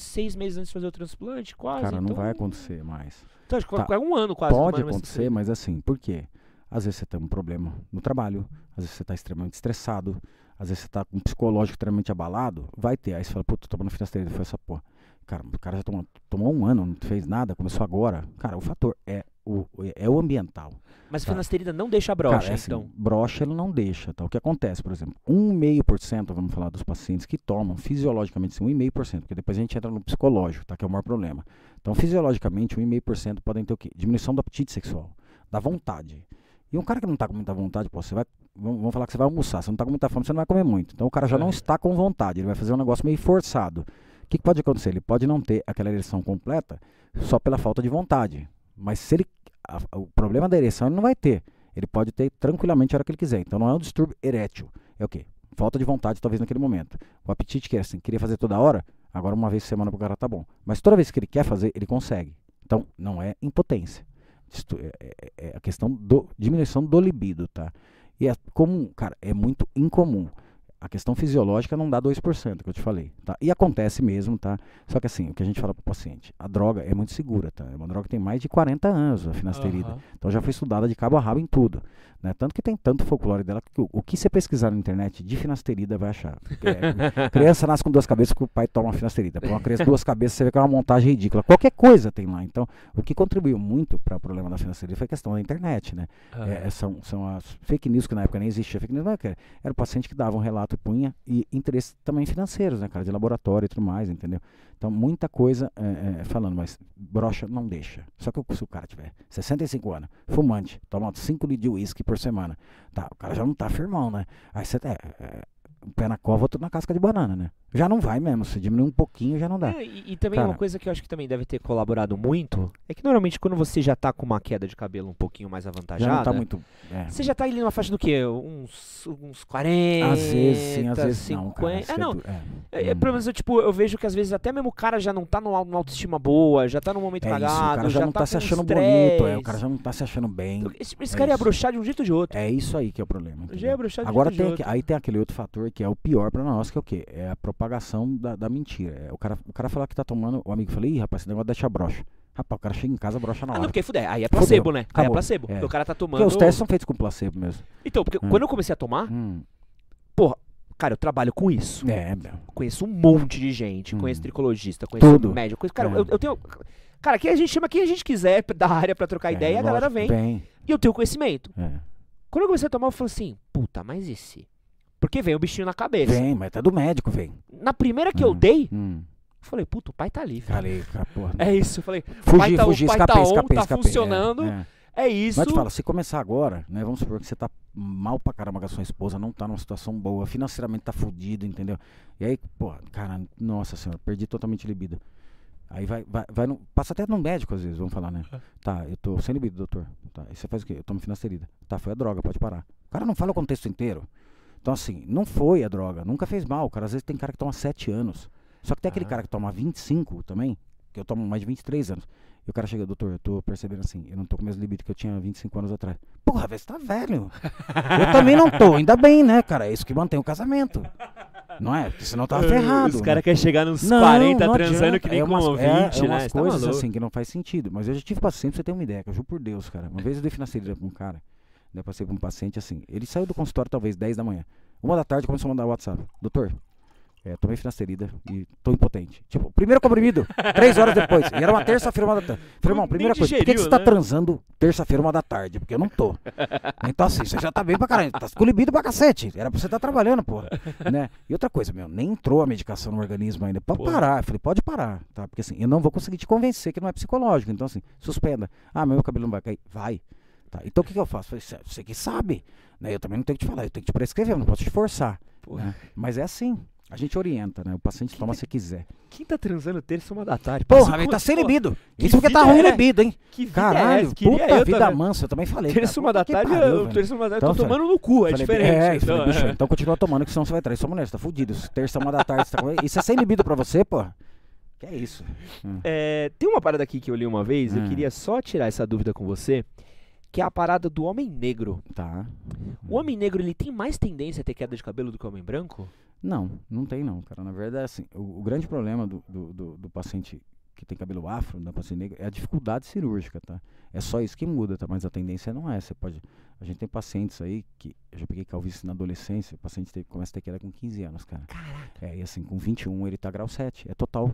seis meses antes de fazer o transplante, quase. Cara, não então, vai acontecer mais. Então, acho que Tá. é um ano quase. Pode acontecer, mas assim, por quê? Às vezes você tem um problema no trabalho, às vezes você tá extremamente estressado, às vezes você tá com um psicológico extremamente abalado, vai ter. Aí você fala, puta, tô tomando finasterida, foi essa porra. Cara, o cara já tomou, tomou um ano, não fez nada, começou agora. Cara, o fator é o, é o ambiental. Mas Tá. finasterida não deixa brocha, Cara, é assim, então. brocha ele não deixa, tá? O que acontece, por exemplo, 1,5%, vamos falar dos pacientes que tomam fisiologicamente, assim, 1,5%, porque depois a gente entra no psicológico, tá? Que é o maior problema. Então, fisiologicamente, 1,5% podem ter o quê? Diminuição do apetite sexual, da vontade. E um cara que não tá com muita vontade, pô, você vai, vamos, falar que você vai almoçar, você não tá com muita fome, você não vai comer muito. Então, o cara já não É. está com vontade, ele vai fazer um negócio meio forçado. O que, que pode acontecer? Ele pode não ter aquela ereção completa só pela falta de vontade. Mas se ele. A- o problema da ereção ele não vai ter. Ele pode ter tranquilamente a hora que ele quiser. Então não é um distúrbio erétil. É o quê? Falta de vontade, talvez, naquele momento. O apetite que é assim, queria fazer toda hora, agora uma vez por semana pro cara tá bom. Mas toda vez que ele quer fazer, ele consegue. Então, não é impotência. Isto é, é- é a questão do diminuição do libido, tá? E é comum, cara, é muito incomum. A questão fisiológica não dá 2%, que eu te falei, tá? E acontece mesmo, tá? Só que assim, o que a gente fala pro paciente, a droga é muito segura, tá? É uma droga que tem mais de 40 anos, a finasterida. Aham. Então já foi estudada de cabo a rabo em tudo. Né? Tanto que tem tanto folclore dela que o, o que você pesquisar na internet de finasterida vai achar. É, criança nasce com duas cabeças que o pai toma finasterida. Para uma criança duas cabeças você vê que é uma montagem ridícula. Qualquer coisa tem lá. Então, o que contribuiu muito para o problema da finasterida foi a questão da internet. Né? É, é, são, são as fake news que na época nem existia fake news, não é, cara? Era o paciente que dava um relato e punha e interesses também financeiros, né, cara? De laboratório e tudo mais, entendeu? Então, muita coisa é, é, falando, mas brocha não deixa. Só que se o cara tiver 65 anos, fumante, toma 5 litros de uísque por semana, tá, o cara já não tá firmão, né? Aí você é, é, um pé na cova, outro na casca de banana, né? Já não vai mesmo, se diminuir um pouquinho já não dá. É, e, e também Cara. uma coisa que eu acho que também deve ter colaborado muito é que normalmente quando você já tá com uma queda de cabelo um pouquinho mais avantajada, Já não tá muito. é. você já tá ali numa faixa do quê? Uns, uns 40, Às vezes sim, às vezes não, 50. cara. isso ah, é não. é. É, é, pelo menos eu, tipo, eu vejo que às vezes até mesmo o cara já não tá numa, autoestima boa, já tá num momento É isso, cagado, o cara já, não tá, se com achando estresse. bonito, é, o cara já não tá se achando bem. Esse, esse é cara ia isso. broxar de um jeito ou de outro. É isso aí que é o problema. Já ia broxar de um Agora jeito de tem, outro. aqui- aí tem aquele outro fator que é o pior pra nós, que é o quê? É a propagação da, da mentira. É o, cara, o cara falar que tá tomando, o amigo fala, ih, rapaz, esse negócio deixa brocha. Rapaz, o cara chega em casa, brocha na Ah, hora. não, porque fuder. Aí é placebo, Fudeu, né? Aí é placebo. É. Porque o cara tá tomando. Porque os testes são feitos com placebo mesmo. Então, porque Hum. quando eu comecei a tomar, Hum, cara, eu trabalho com isso. é, meu. Conheço um monte de gente. Hum. Conheço tricologista, conheço Tudo. médico. Conheço, cara, É. eu, eu tenho. Cara, aqui a gente chama quem a gente quiser da área pra trocar É, ideia e a galera vem. E eu tenho conhecimento. É. Quando eu comecei a tomar, eu falei assim, puta, mas esse? Porque vem o bichinho na cabeça. Vem, mas tá do médico, vem. Na primeira que eu Hum, dei, Hum. eu falei, puta, o pai tá ali. filho. Falei, cara, porra. É isso. Eu falei, Fugi, pai tá- o fugi, pai escapei, tá on, escapei, tá escapei. funcionando. É, é. é isso. Mas te fala, se começar agora, né? Vamos supor que você tá mal pra caramba com a sua esposa, não tá numa situação boa, financeiramente tá fudido, entendeu? E aí, pô, cara, nossa senhora, perdi totalmente libido. Aí vai, vai, vai no, passa até no médico às vezes, vamos falar, né? Tá, eu tô sem libido, doutor. Tá, e você faz o quê? Eu tomo finasterida. Tá, foi a droga, pode parar. O cara não fala o contexto inteiro. Então, assim, não foi a droga, nunca fez mal. O cara, às vezes tem cara que toma 7 anos. Só que tem aquele cara que toma 25 também, que eu tomo mais de 23 anos. E o cara chega, doutor, eu tô percebendo assim, eu não tô com o mesmo libido que eu tinha 25 anos atrás. Porra, velho, você tá velho. eu também não tô, ainda bem, né, cara? É isso que mantém o casamento. Não é? Porque senão tava ferrado. Os né? caras querem chegar nos Não, 40 não transando adianta. que nem é com umas, 20, é, é né? umas Você tá coisas maluco. assim que não faz sentido. Mas eu já tive paciente, pra você ter uma ideia, que eu juro por Deus, cara. Uma vez eu dei finasterida pra um cara, né, passei pra um paciente assim. Ele saiu do consultório talvez 10 da manhã. Uma da tarde começou a mandar WhatsApp. Doutor, é, tomei finasterida e tô impotente. Tipo, primeiro comprimido, três horas depois. E era uma terça-feira, uma da tarde. Falei, irmão, primeira coisa, por que, você tá né? transando terça-feira, uma da tarde? Porque eu não tô. Então assim, você já tá bem pra caralho. Tá com libido pra cacete. Era pra você estar trabalhando, porra. Né? E outra coisa, meu, nem entrou a medicação no organismo ainda. Pode Porra. parar. Eu falei, pode parar, tá? Porque assim, eu não vou conseguir te convencer que não é psicológico. Então assim, suspenda. Ah, meu cabelo não vai cair. Vai. Tá, então o que, que eu faço? Eu falei, "Cê- você que sabe. Né? Eu também não tenho que te falar, eu tenho que te prescrever, eu não posso te forçar. Né? Mas é assim. A gente orienta, né? O paciente toma se quiser. Quem tá transando terça uma da tarde? Porra, ele tá sem libido. Isso porque tá ruim é? libido, hein? Que vida é Caralho? Queria puta eu vida também. mansa. Eu também falei. Terça uma da tarde, pariu, eu, terça uma da tarde, Então, eu tô tomando no cu, é Falei, diferente. É, então, falei, bicho, é. então continua tomando, que senão você vai trair sua mulher, você tá fudido. Terça uma da tarde, você tá com... Isso é sem libido pra você, pô? Que é isso? Hum. É, tem uma parada aqui que eu li uma vez, eu Hum. queria só tirar essa dúvida com você, que é a parada do homem negro. Tá. O homem negro, ele tem mais tendência a ter queda de cabelo do que o homem branco? Não, não tem não, cara. Na verdade, assim, o, o grande problema do, do, do- do paciente que tem cabelo afro, da paciente negra, é a dificuldade cirúrgica, tá? É só isso que muda, tá? Mas a tendência não é. Você pode. A gente tem pacientes aí que. Eu já peguei calvície na adolescência, o paciente teve- começa a ter queda com 15 anos, cara. Caraca. É, e assim, com 21 ele tá grau 7. É total.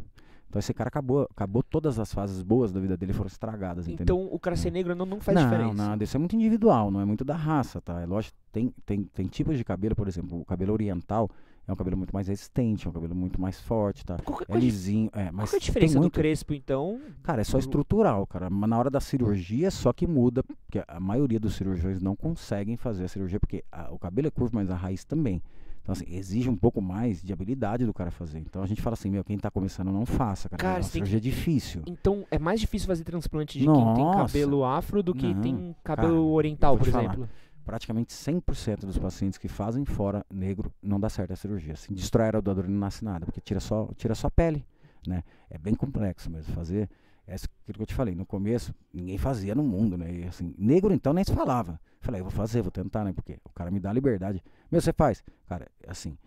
Então esse cara acabou, acabou todas as fases boas da vida dele foram estragadas, entendeu? Então o cara ser negro não, não faz não, diferença. nada. Isso é muito individual, não é muito da raça, tá? É lógico, tem, tem, tem tipos de cabelo, por exemplo, o cabelo oriental é um cabelo muito mais resistente, é um cabelo muito mais forte, tá? Qual, que- É lisinho, é, mas qual é a diferença do muito, crespo, então? Cara, é só do- estrutural, cara. Mas na hora da cirurgia só que muda, porque a maioria dos cirurgiões não conseguem fazer a cirurgia, porque a- o cabelo é curvo, mas a raiz também. Então, assim, exige um pouco mais de habilidade do cara fazer. Então a gente fala assim, meu, quem tá começando não faça, cara. Cara, é você tem que- cirurgia difícil. Então é mais difícil fazer transplante de quem tem Nossa. cabelo afro do que Não, tem cabelo cara, oriental, por te falar. exemplo. praticamente 100% dos pacientes que fazem fora negro não dá certo a cirurgia. Assim, destrói a aerodadora e não nasce nada, porque tira só, tira só a pele, né? É bem complexo mesmo fazer. É aquilo que eu te falei, no começo ninguém fazia no mundo, né? E, assim, negro então nem se falava. Falei, eu vou fazer, vou tentar, né? Porque o cara me dá liberdade. Meu, você faz? Cara, assim,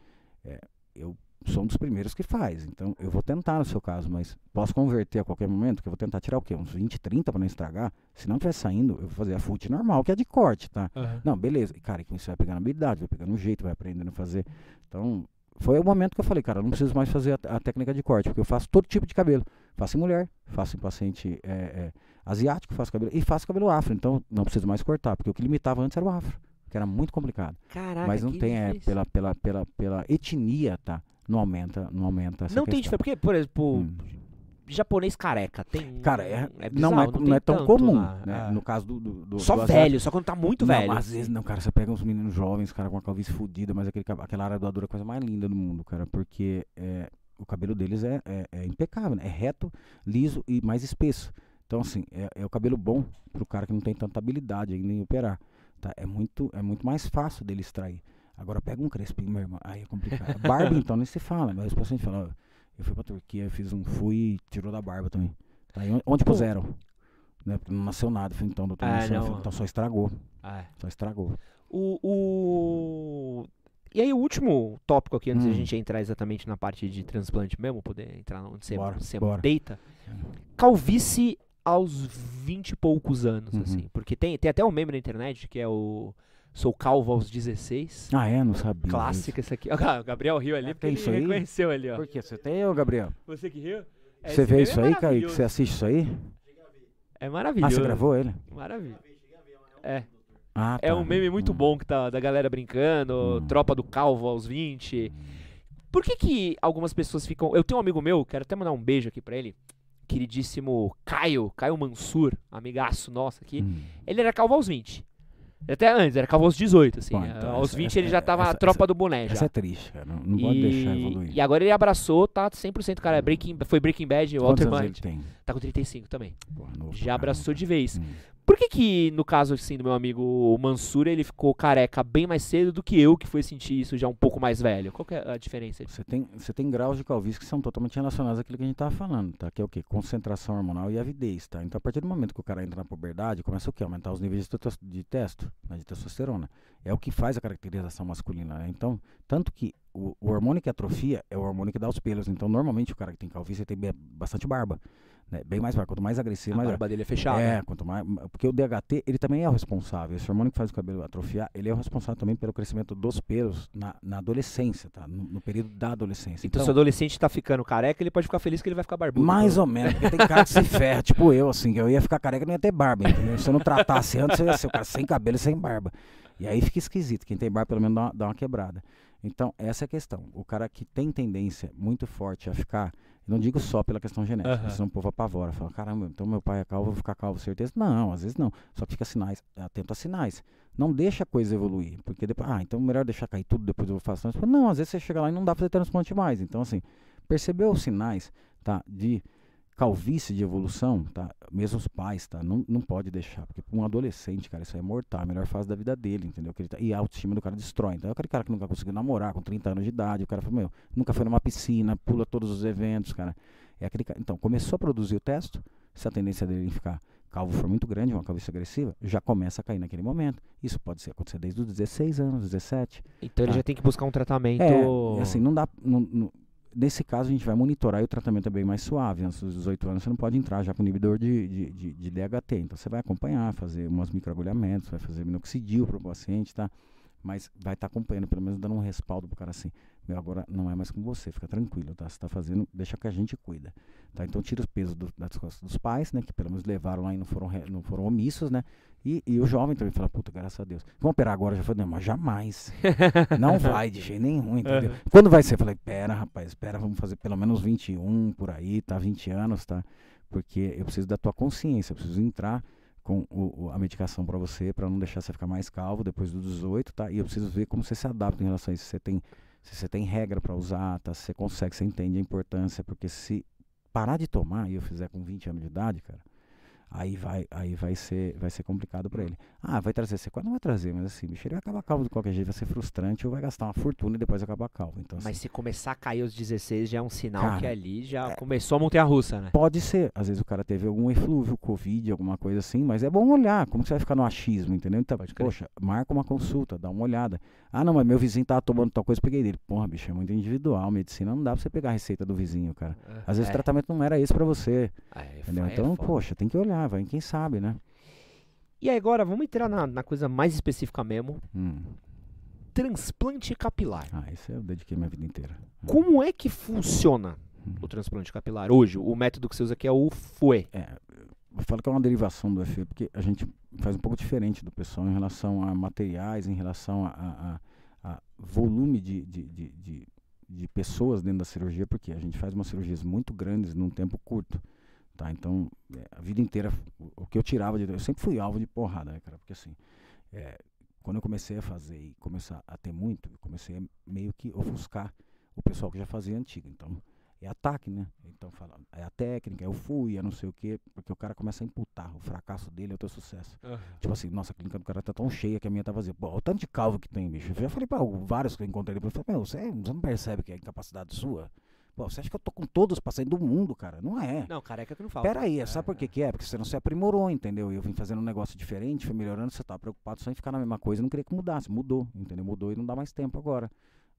é, eu sou um dos primeiros que faz. Então, eu vou tentar no seu caso, mas posso converter a qualquer momento, que eu vou tentar tirar o quê? Uns 20, 30 para não estragar. Se não estiver saindo, eu vou fazer a fute normal, que é de corte, tá? Aham. Não, beleza. E, cara, e isso você vai pegando habilidade, vai pegando jeito, vai aprendendo a fazer. Então, foi o momento que eu falei, cara, eu não preciso mais fazer a, a técnica de corte, porque eu faço todo tipo de cabelo. Faço em mulher, faço em paciente é, é, asiático, faço cabelo e faço cabelo afro. Então, não preciso mais cortar, porque o que limitava antes era o afro, que era muito complicado. Caraca, Mas não tem, é, pela, pela, pela, pela etnia, tá? Não aumenta, não aumenta essa Não tem questão. diferença. Porque, por exemplo, Hum. Japonês careca tem. Cara, é, é não, bizarro, é, não, tem é tão comum, lá. né? É. No caso do, do, do Só do velho, só quando tá muito não, velho. às vezes não, cara, você pega uns meninos jovens, cara, com a calvície fodida, mas aquele, aquela área doadora é a coisa mais linda do mundo, cara, porque é, o cabelo deles é, é, é impecável, né? é reto, liso e mais espesso. Então, assim, é, é o cabelo bom pro cara que não tem tanta habilidade ainda em operar, tá? É muito, é muito mais fácil dele extrair. Agora pega um crespinho, meu irmão, aí é complicado. Barba, então, nem se fala, mas os pacientes falam, eu fui pra Turquia, fiz um, fui e tirou da barba também. Tá? On- onde Pô. puseram? Né? Porque não nasceu nada. Falei, então, doutor, Ah, não. falei, então só estragou. É. Só estragou. O, o- E aí, o último tópico aqui, antes da Hum. gente entrar exatamente na parte de transplante mesmo, poder entrar onde você, Bora, você bora. deita. Calvície aos 20 e poucos anos, Uhum. assim. Porque tem, tem até um meme na internet que é o Sou Calvo aos 16. Ah, é? Não sabia. Clássica essa aqui. Ah, o Gabriel riu ali É, porque ele isso aí? reconheceu ali, ó. Por quê? Você tem, ô Gabriel? Você que riu? É, Você vê isso é aí, Kaique? maravilhoso. Você assiste isso aí? É Ah, maravilhoso. você gravou ele? Maravilha. É. Ah, É tá. um meme muito Hum. bom que tá da galera brincando, Hum. tropa do calvo aos 20. Por que que algumas pessoas ficam... Eu tenho um amigo meu, quero até mandar um beijo aqui pra ele, queridíssimo Caio, Caio Mansur, amigaço nosso aqui. Hum. Ele era calvo aos 20. Até antes, era calvo aos 18, assim. Pô, então aos essa- 20 essa- ele já tava a essa- tropa do boné Essa já. é triste, cara. Não, não pode deixar evoluir. E agora ele abraçou, tá 100%, cara. Breaking, foi Breaking Bad, Quantos Walter White. tem? Tá com 35 também. Pô, novo Já abraçou caramba. de vez. Hum. Por que que, no caso, assim, do meu amigo Mansur, ele ficou careca bem mais cedo do que eu, que fui sentir isso já um pouco mais velho? Qual que é a diferença? Você tem, você tem graus de calvície que são totalmente relacionados àquilo que a gente tava falando, tá? Que é o quê? Concentração hormonal e avidez, tá? Então, a partir do momento que o cara entra na puberdade, começa o quê? Aumentar os níveis de, de testo, né? de testosterona. É o que faz a caracterização masculina, né? Então, tanto que o, o hormônio que atrofia é o hormônio que dá os pelos. Então, normalmente, o cara que tem calvície tem bastante barba, né? Bem mais barba. Quanto mais agressivo, A mais barba dele é fechada. é, quanto mais. Porque o DHT, ele também é o responsável. Esse hormônio que faz o cabelo atrofiar, ele é o responsável também pelo crescimento dos pelos na, na adolescência, tá? No, no período da adolescência. Então, se o adolescente tá ficando careca, ele pode ficar feliz que ele vai ficar barbudo. mais ou menos, porque tem cara que se ferra, tipo eu, assim, que eu ia ficar careca e não ia ter barba, entendeu? Se eu não tratasse antes, eu ia ser o cara sem cabelo e sem barba. E aí fica esquisito. Quem tem barba, pelo menos, dá uma, dá uma quebrada. Então, essa é a questão. O cara que tem tendência muito forte a ficar, não digo só pela questão genética, Aham. senão o povo apavora. Fala, caramba, então meu pai é calvo, eu vou ficar calvo, certeza? Não, às vezes não. Só que fica sinais, atento a sinais. Não deixa a coisa evoluir. Porque depois, ah, então melhor deixar cair tudo, depois eu faço transplante. Não, às vezes você chega lá e não dá pra fazer transplante mais. Então, assim, percebeu os sinais, tá? De calvície de evolução, tá? Mesmo os pais, tá? Não, não pode deixar, porque para um adolescente, cara, isso é mortal, a melhor fase da vida dele, entendeu? Que ele tá, e a autoestima do cara destrói. Então é aquele cara que nunca conseguiu namorar com 30 anos de idade, o cara falou, meu, nunca foi numa piscina, pula todos os eventos, cara. É aquele cara. Então, começou a produzir o testo, se a tendência dele ficar calvo for muito grande, uma calvície agressiva, já começa a cair naquele momento. Isso pode ser acontecer desde os 16 anos, 17. Então ele Tá. já tem que buscar um tratamento. É, assim, não dá. não- não- nesse caso, a gente vai monitorar e o tratamento é bem mais suave. Antes dos 18 anos, você não pode entrar já com inibidor de, de, de, de DHT. Então, você vai acompanhar, fazer umas microagulhamentos, vai fazer minoxidil para o paciente, tá? Mas vai estar acompanhando, pelo menos dando um respaldo pro cara assim. Meu, agora não é mais com você, fica tranquilo, tá? Você tá fazendo, deixa que a gente cuida, tá? Então tira os pesos do- das costas dos pais, né? Que pelo menos levaram lá e não foram, não foram omissos, né? E, e o jovem também fala, puta, graças a Deus. Vamos operar agora? Já falei, não, mas jamais. Não vai de jeito nenhum, entendeu? Quando vai ser? Eu falei, pera, rapaz, espera, vamos fazer pelo menos 21 por aí, tá? 20 anos, tá? Porque eu preciso da tua consciência, eu preciso entrar com o- a medicação pra você, pra não deixar você ficar mais calvo depois dos 18, tá? E eu preciso ver como você se adapta em relação a isso. Você tem, se você tem regra pra usar, tá? Se você consegue, você entende a importância, porque se parar de tomar e eu fizer com 20 anos de idade, cara, aí vai, aí vai ser, vai ser complicado pra ele. Ah, vai trazer sequela? Não vai trazer, mas assim, bicho, ele vai acabar calvo de qualquer jeito, vai ser frustrante ou vai gastar uma fortuna e depois acabar calvo. Então, assim, Mas se começar a cair aos 16 já é um sinal Cara, que ali já é- começou a montanha russa, né? Pode ser, às vezes o cara teve algum eflúvio, Covid, alguma coisa assim, mas é bom olhar, como que você vai ficar no achismo, entendeu? Então, Pode crer. poxa, marca uma consulta, dá uma olhada. Ah, não, mas meu vizinho tava tomando tal coisa, peguei dele. Porra, bicho, é muito individual. Medicina não dá pra você pegar a receita do vizinho, cara. Às vezes É. o tratamento não era esse pra você. É, Entendeu? é então, poxa, tem que olhar, vai em quem sabe, né? E agora, vamos entrar na, na coisa mais específica mesmo. Hum. Transplante capilar. Ah, isso eu dediquei minha vida inteira. Como é que funciona o transplante capilar hoje? O método que você usa aqui é o FUE. É, falo que é uma derivação do FE, porque a gente faz um pouco diferente do pessoal em relação a materiais, em relação a, a- a- volume de, de, de, de, de pessoas dentro da cirurgia, porque a gente faz umas cirurgias muito grandes num tempo curto. Tá? Então, é, a vida inteira, o, o que eu tirava de. Eu sempre fui alvo de porrada, né, cara? Porque assim, é, quando eu comecei a fazer e começar a ter muito, eu comecei a meio que ofuscar o pessoal que já fazia antigo. Então, é ataque, né? Então fala, é a técnica, é o fui, é não sei o quê, porque o cara começa a imputar, o fracasso dele é o teu sucesso. Tipo assim, nossa, a clínica do cara tá tão cheia que a minha tá vazia. Pô, o tanto de calvo que tem, bicho. Eu já falei pra vários que eu encontrei depois, eu falei, meu, você, você não percebe que é incapacidade sua? Pô, você acha que eu tô com todos os pacientes do mundo, cara? Não é. Não, careca que não falta. Pera aí, sabe por que que é? Porque você não se aprimorou, entendeu? Eu vim fazendo um negócio diferente, fui melhorando, você tá preocupado só em ficar na mesma coisa e não queria que mudasse. Mudou, entendeu? Mudou e não dá mais tempo agora.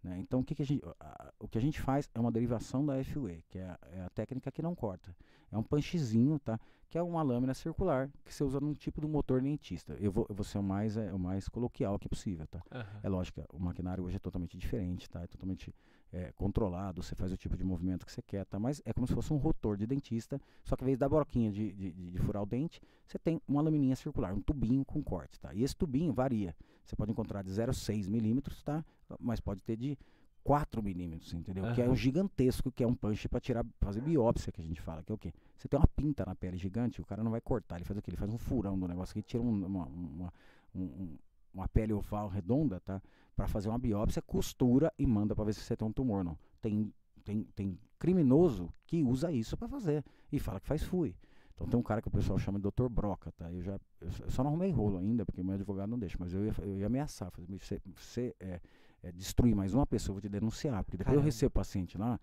Né? Então, o que, que a gente, a- o que a gente faz é uma derivação da FUE, que é a, é a técnica que não corta. É um punchzinho, tá? Que é uma lâmina circular que você usa num tipo de motor dentista. Eu vou, eu vou ser o mais, é, o mais coloquial que possível, tá? Aham. É lógico, que o maquinário hoje é totalmente diferente, tá? É totalmente é, controlado, você faz o tipo de movimento que você quer, tá? Mas é como se fosse um rotor de dentista, só que ao invés da broquinha de, de, de- de furar o dente, você tem uma lamininha circular, um tubinho com corte, tá? E esse tubinho varia. Você pode encontrar de 0,6 milímetros, tá? Mas pode ter de 4 milímetros, entendeu? Que é o gigantesco, que é um punch para tirar, fazer biópsia, que a gente fala, que é o quê? Você tem uma pinta na pele gigante, o cara não vai cortar, ele faz o quê? Ele faz um furão do negócio que tira um- uma, uma, um- um- uma pele oval redonda, tá? Para fazer uma biópsia, costura e manda para ver se você tem um tumor não. Tem, tem, tem criminoso que usa isso para fazer e fala que faz fui. Então tem um cara que o pessoal chama de Dr. Broca, tá? Eu já eu só- eu não arrumei rolo ainda, porque meu advogado não deixa, mas eu ia, eu ia ameaçar, fazer, você, você é, é, destruir mais uma pessoa, eu vou te denunciar, porque depois eu Caramba. recebo o paciente lá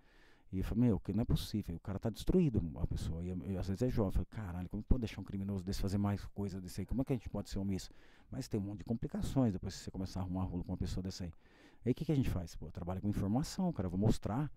e eu falo, meu, que não é possível, o cara tá destruído, a pessoa, e, eu- eu, às vezes é jovem, eu falo, caralho, como pode deixar um criminoso desse fazer mais coisa desse aí, como é que a gente pode ser omisso? Mas tem um monte de complicações depois que você começar a arrumar rolo com uma pessoa dessa aí. Aí o que, que a gente faz? Pô, eu trabalho com informação, cara, eu vou mostrar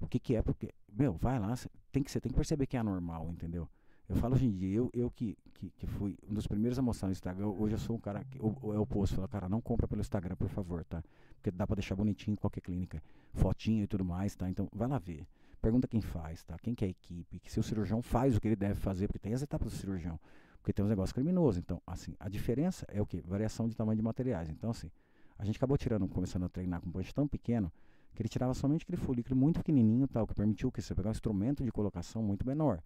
o que, que é, porque, meu, vai lá, cê tem que, você tem que perceber que é anormal, entendeu? Eu falo hoje em dia, eu, eu que, que, que fui um dos primeiros a mostrar no Instagram, hoje eu sou um cara que é oposto, fala, cara, não compra pelo Instagram, por favor, tá? Porque dá pra deixar bonitinho em qualquer clínica, fotinho e tudo mais, tá? Então, vai lá ver. Pergunta quem faz, tá? Quem que é a equipe, que se o cirurgião faz o que ele deve fazer, porque tem as etapas do cirurgião, porque tem os negócios criminosos. Então, assim, a diferença é o quê? Variação de tamanho de materiais. Então, assim, a gente acabou tirando, começando a treinar com um punch tão pequeno, que ele tirava somente aquele folículo muito pequenininho, tal, que permitiu que você pegar um instrumento de colocação muito menor.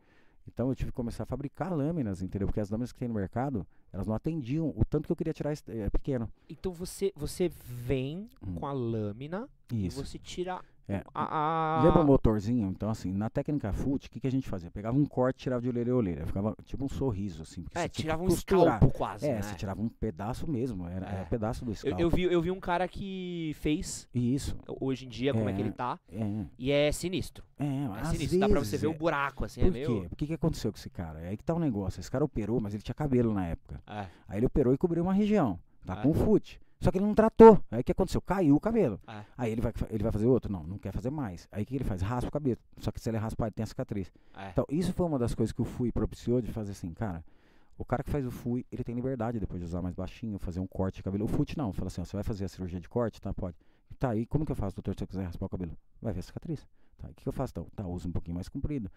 Então eu tive que começar a fabricar lâminas, entendeu? Porque as lâminas que tem no mercado, elas não atendiam o tanto que eu queria tirar é, pequeno. Então você, você vem Hum. com a lâmina Isso. e você tira É. a. a- Lembra o motorzinho? Então, assim, na técnica FUT, o que, que a gente fazia? Pegava um corte, tirava de orelha a orelha. Ficava tipo um sorriso, assim. Porque É, tirava um costurar. scalpo quase. É, né? você tirava um pedaço mesmo. Era, era É. pedaço do eu, scalpo. eu vi, eu vi um cara que fez Isso. hoje em dia, como é que É. ele tá, É, e é sinistro. é, É sinistro. Dá pra você ver é. o buraco, assim, Por é quê? meio. O que, que aconteceu com esse cara? É aí que tá o negócio. Esse cara operou, mas ele tinha cabelo na época. É, Aí ele operou e cobriu uma região. Tá É. com fute. Só que ele não tratou. Aí o que aconteceu? Caiu o cabelo. é. Aí ele vai, ele vai fazer outro? Não, não quer fazer mais. Aí o que ele faz? Raspa o cabelo. Só que se ele raspar, ele tem a cicatriz. é. Então, isso foi uma das coisas que o FUI propiciou de fazer assim, cara. O cara que faz o FUI, ele tem liberdade depois de usar mais baixinho, fazer um corte de cabelo. O FUT não, fala assim, ó, você vai fazer a cirurgia de corte, tá? Pode. Tá, e como que eu faço, doutor, se eu quiser raspar o cabelo? Vai ver a cicatriz. Tá, o que, que eu faço então? Tá, usa um pouquinho mais comprido.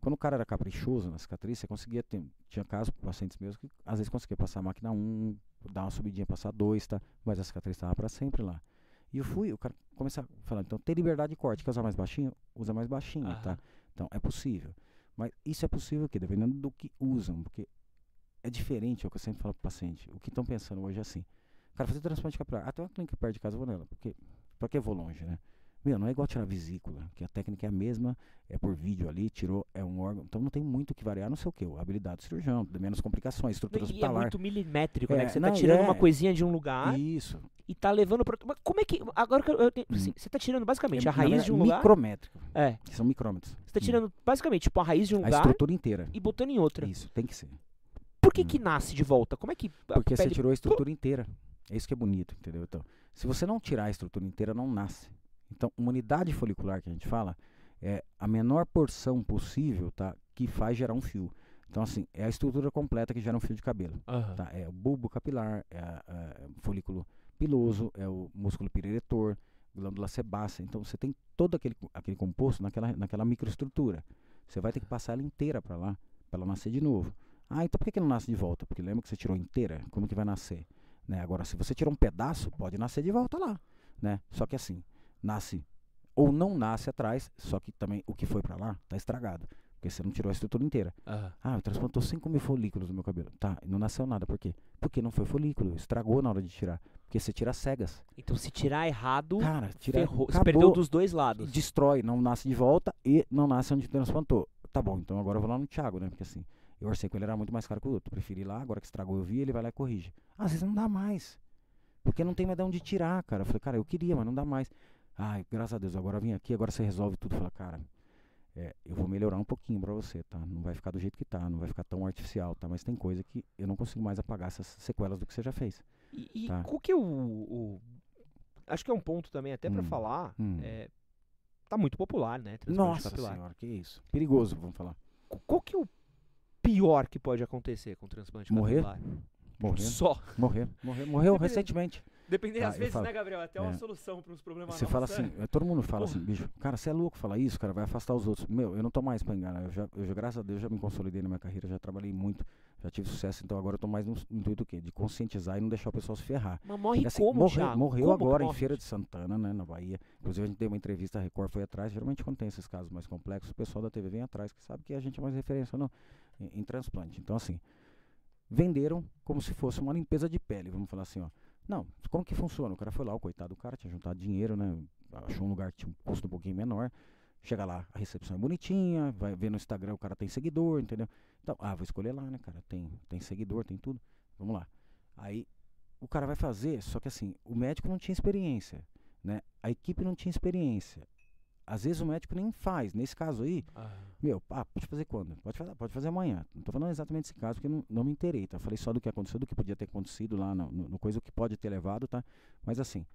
Quando o cara era caprichoso na cicatriz, você conseguia ter. Tinha casos, pacientes meus, que às vezes conseguia passar a máquina 1, dar uma subidinha, passar 2, tá? Mas a cicatriz estava para sempre lá. E eu fui, o cara começa a falar, então ter liberdade de corte, quer usar mais baixinho? Usa mais baixinho, tá? Aham. Então é possível. Mas isso é possível que dependendo do que usam, porque é diferente, é o que eu sempre falo pro paciente. O que estão pensando hoje é assim. Cara, fazer transplante capilar. Tem uma clínica perto de casa, eu vou nela. Porque, pra que eu vou longe, né? Meu, não é igual tirar vesícula, que a técnica é a mesma, é por vídeo ali, tirou, é um órgão. Então não tem muito o que variar, não sei o que, a habilidade do cirurgião, menos complicações, estrutura E é hospitalar. muito milimétrico, né? É, Que você não, tá tirando é- uma coisinha de um lugar Isso. e tá levando pra. Mas como é que. Agora que eu, eu tenho- Hum. assim, você tá tirando basicamente É, a raiz de um lugar. Micrométrico, É. que são micrômetros. Você tá Hum. tirando basicamente tipo, a raiz de um a lugar estrutura inteira. e botando em outra. Isso, tem que ser. Por que Hum. que nasce de volta? Como é que. a Porque você pele- tirou a estrutura inteira. É isso que é bonito, entendeu? Então, Se você não tirar a estrutura inteira, não nasce. Então, uma unidade folicular que a gente fala é a menor porção possível, tá? Que faz gerar um fio. Então, assim, é a estrutura completa que gera um fio de cabelo. Aham. Tá? É o bulbo capilar, é, a- a- o folículo piloso, é o músculo piretor, glândula sebácea. Então você tem todo aquele, aquele composto naquela, naquela microestrutura. Você vai ter que passar ela inteira para lá, para ela nascer de novo. Ah, então por que, que não nasce de volta? Porque lembra que você tirou inteira? Como que vai nascer? Né? Agora, se você tirou um pedaço, pode nascer de volta lá. Né? Só que assim, nasce ou não nasce atrás, só que também o que foi para lá está estragado. Porque você não tirou a estrutura inteira. Aham. Ah, eu transplantou 5 mil folículos no meu cabelo. Tá, e não nasceu nada. Por quê? Porque não foi folículo. Estragou na hora de tirar. Porque você tira cegas. Então se tirar errado, Cara, tira, ferrou. Você acabou, perdeu dos dois lados. destrói. Não nasce de volta e não nasce onde transplantou. Tá bom, então agora eu vou lá no Thiago, né? Porque assim, eu orcei com ele, era muito mais caro que o outro. Preferi ir lá, agora que estragou eu vi, ele vai lá e corrige. Às vezes não dá mais. Porque não tem mais de onde tirar, cara. Eu falei, cara, eu queria, mas não dá mais. Ai, graças a Deus, agora vim aqui, agora você resolve tudo. Falei, cara, é, eu vou melhorar um pouquinho pra você, tá? Não vai ficar do jeito que tá, não vai ficar tão artificial, tá? Mas tem coisa que eu não consigo mais apagar essas sequelas do que você já fez. E, e Tá. qual que é o, o- Acho que é um ponto também, até pra Hum, falar. hum. é, tá muito popular, né? Nossa capilar. senhora, que isso. Perigoso, vamos falar. Qu- Qual que é o pior que pode acontecer com transplante Morrer? capilar? Morrer, Só. morrer, morrer, morreu recentemente. Dependendo, Tá, às vezes, falo- né, Gabriel? Até uma é. solução para uns problemas Você fala assim, todo mundo fala Porra. assim, bicho, cara, você é louco falar isso, cara, vai afastar os outros. Meu, eu não tô mais pra enganar. Eu já, eu já, graças a Deus, já me consolidei na minha carreira, já trabalhei muito, já tive sucesso, então agora eu tô mais no intuito do quê? De conscientizar e não deixar o pessoal se ferrar. Mas morre assim, como, morre- Thiago? morreu Como agora em morre? Feira de Santana, né, na Bahia. Inclusive a gente deu uma entrevista, a Record foi atrás. Geralmente quando tem esses casos mais complexos, o pessoal da TV vem atrás, que sabe que a gente é mais referência no, em, em transplante. Então assim, venderam como se fosse uma limpeza de pele, vamos falar assim, ó. Não, como que funciona? O cara foi lá, o coitado do cara tinha juntado dinheiro, né? Achou um lugar que tinha um custo um pouquinho menor. Chega lá, a recepção é bonitinha, vai ver no Instagram, o cara tem seguidor, entendeu? Então, ah, vou escolher lá, né, cara? Tem, tem seguidor, tem tudo. Vamos lá. Aí o cara vai fazer, só que assim, o médico não tinha experiência, né? A equipe não tinha experiência. Às vezes o médico nem faz. Nesse caso aí, Ah, meu, ah, pode fazer quando? Pode fazer, pode fazer amanhã. Não tô falando exatamente esse caso, porque não, não me interei, tá? Falei só do que aconteceu, do que podia ter acontecido lá, no, no, no coisa, o que pode ter levado, tá? Mas assim,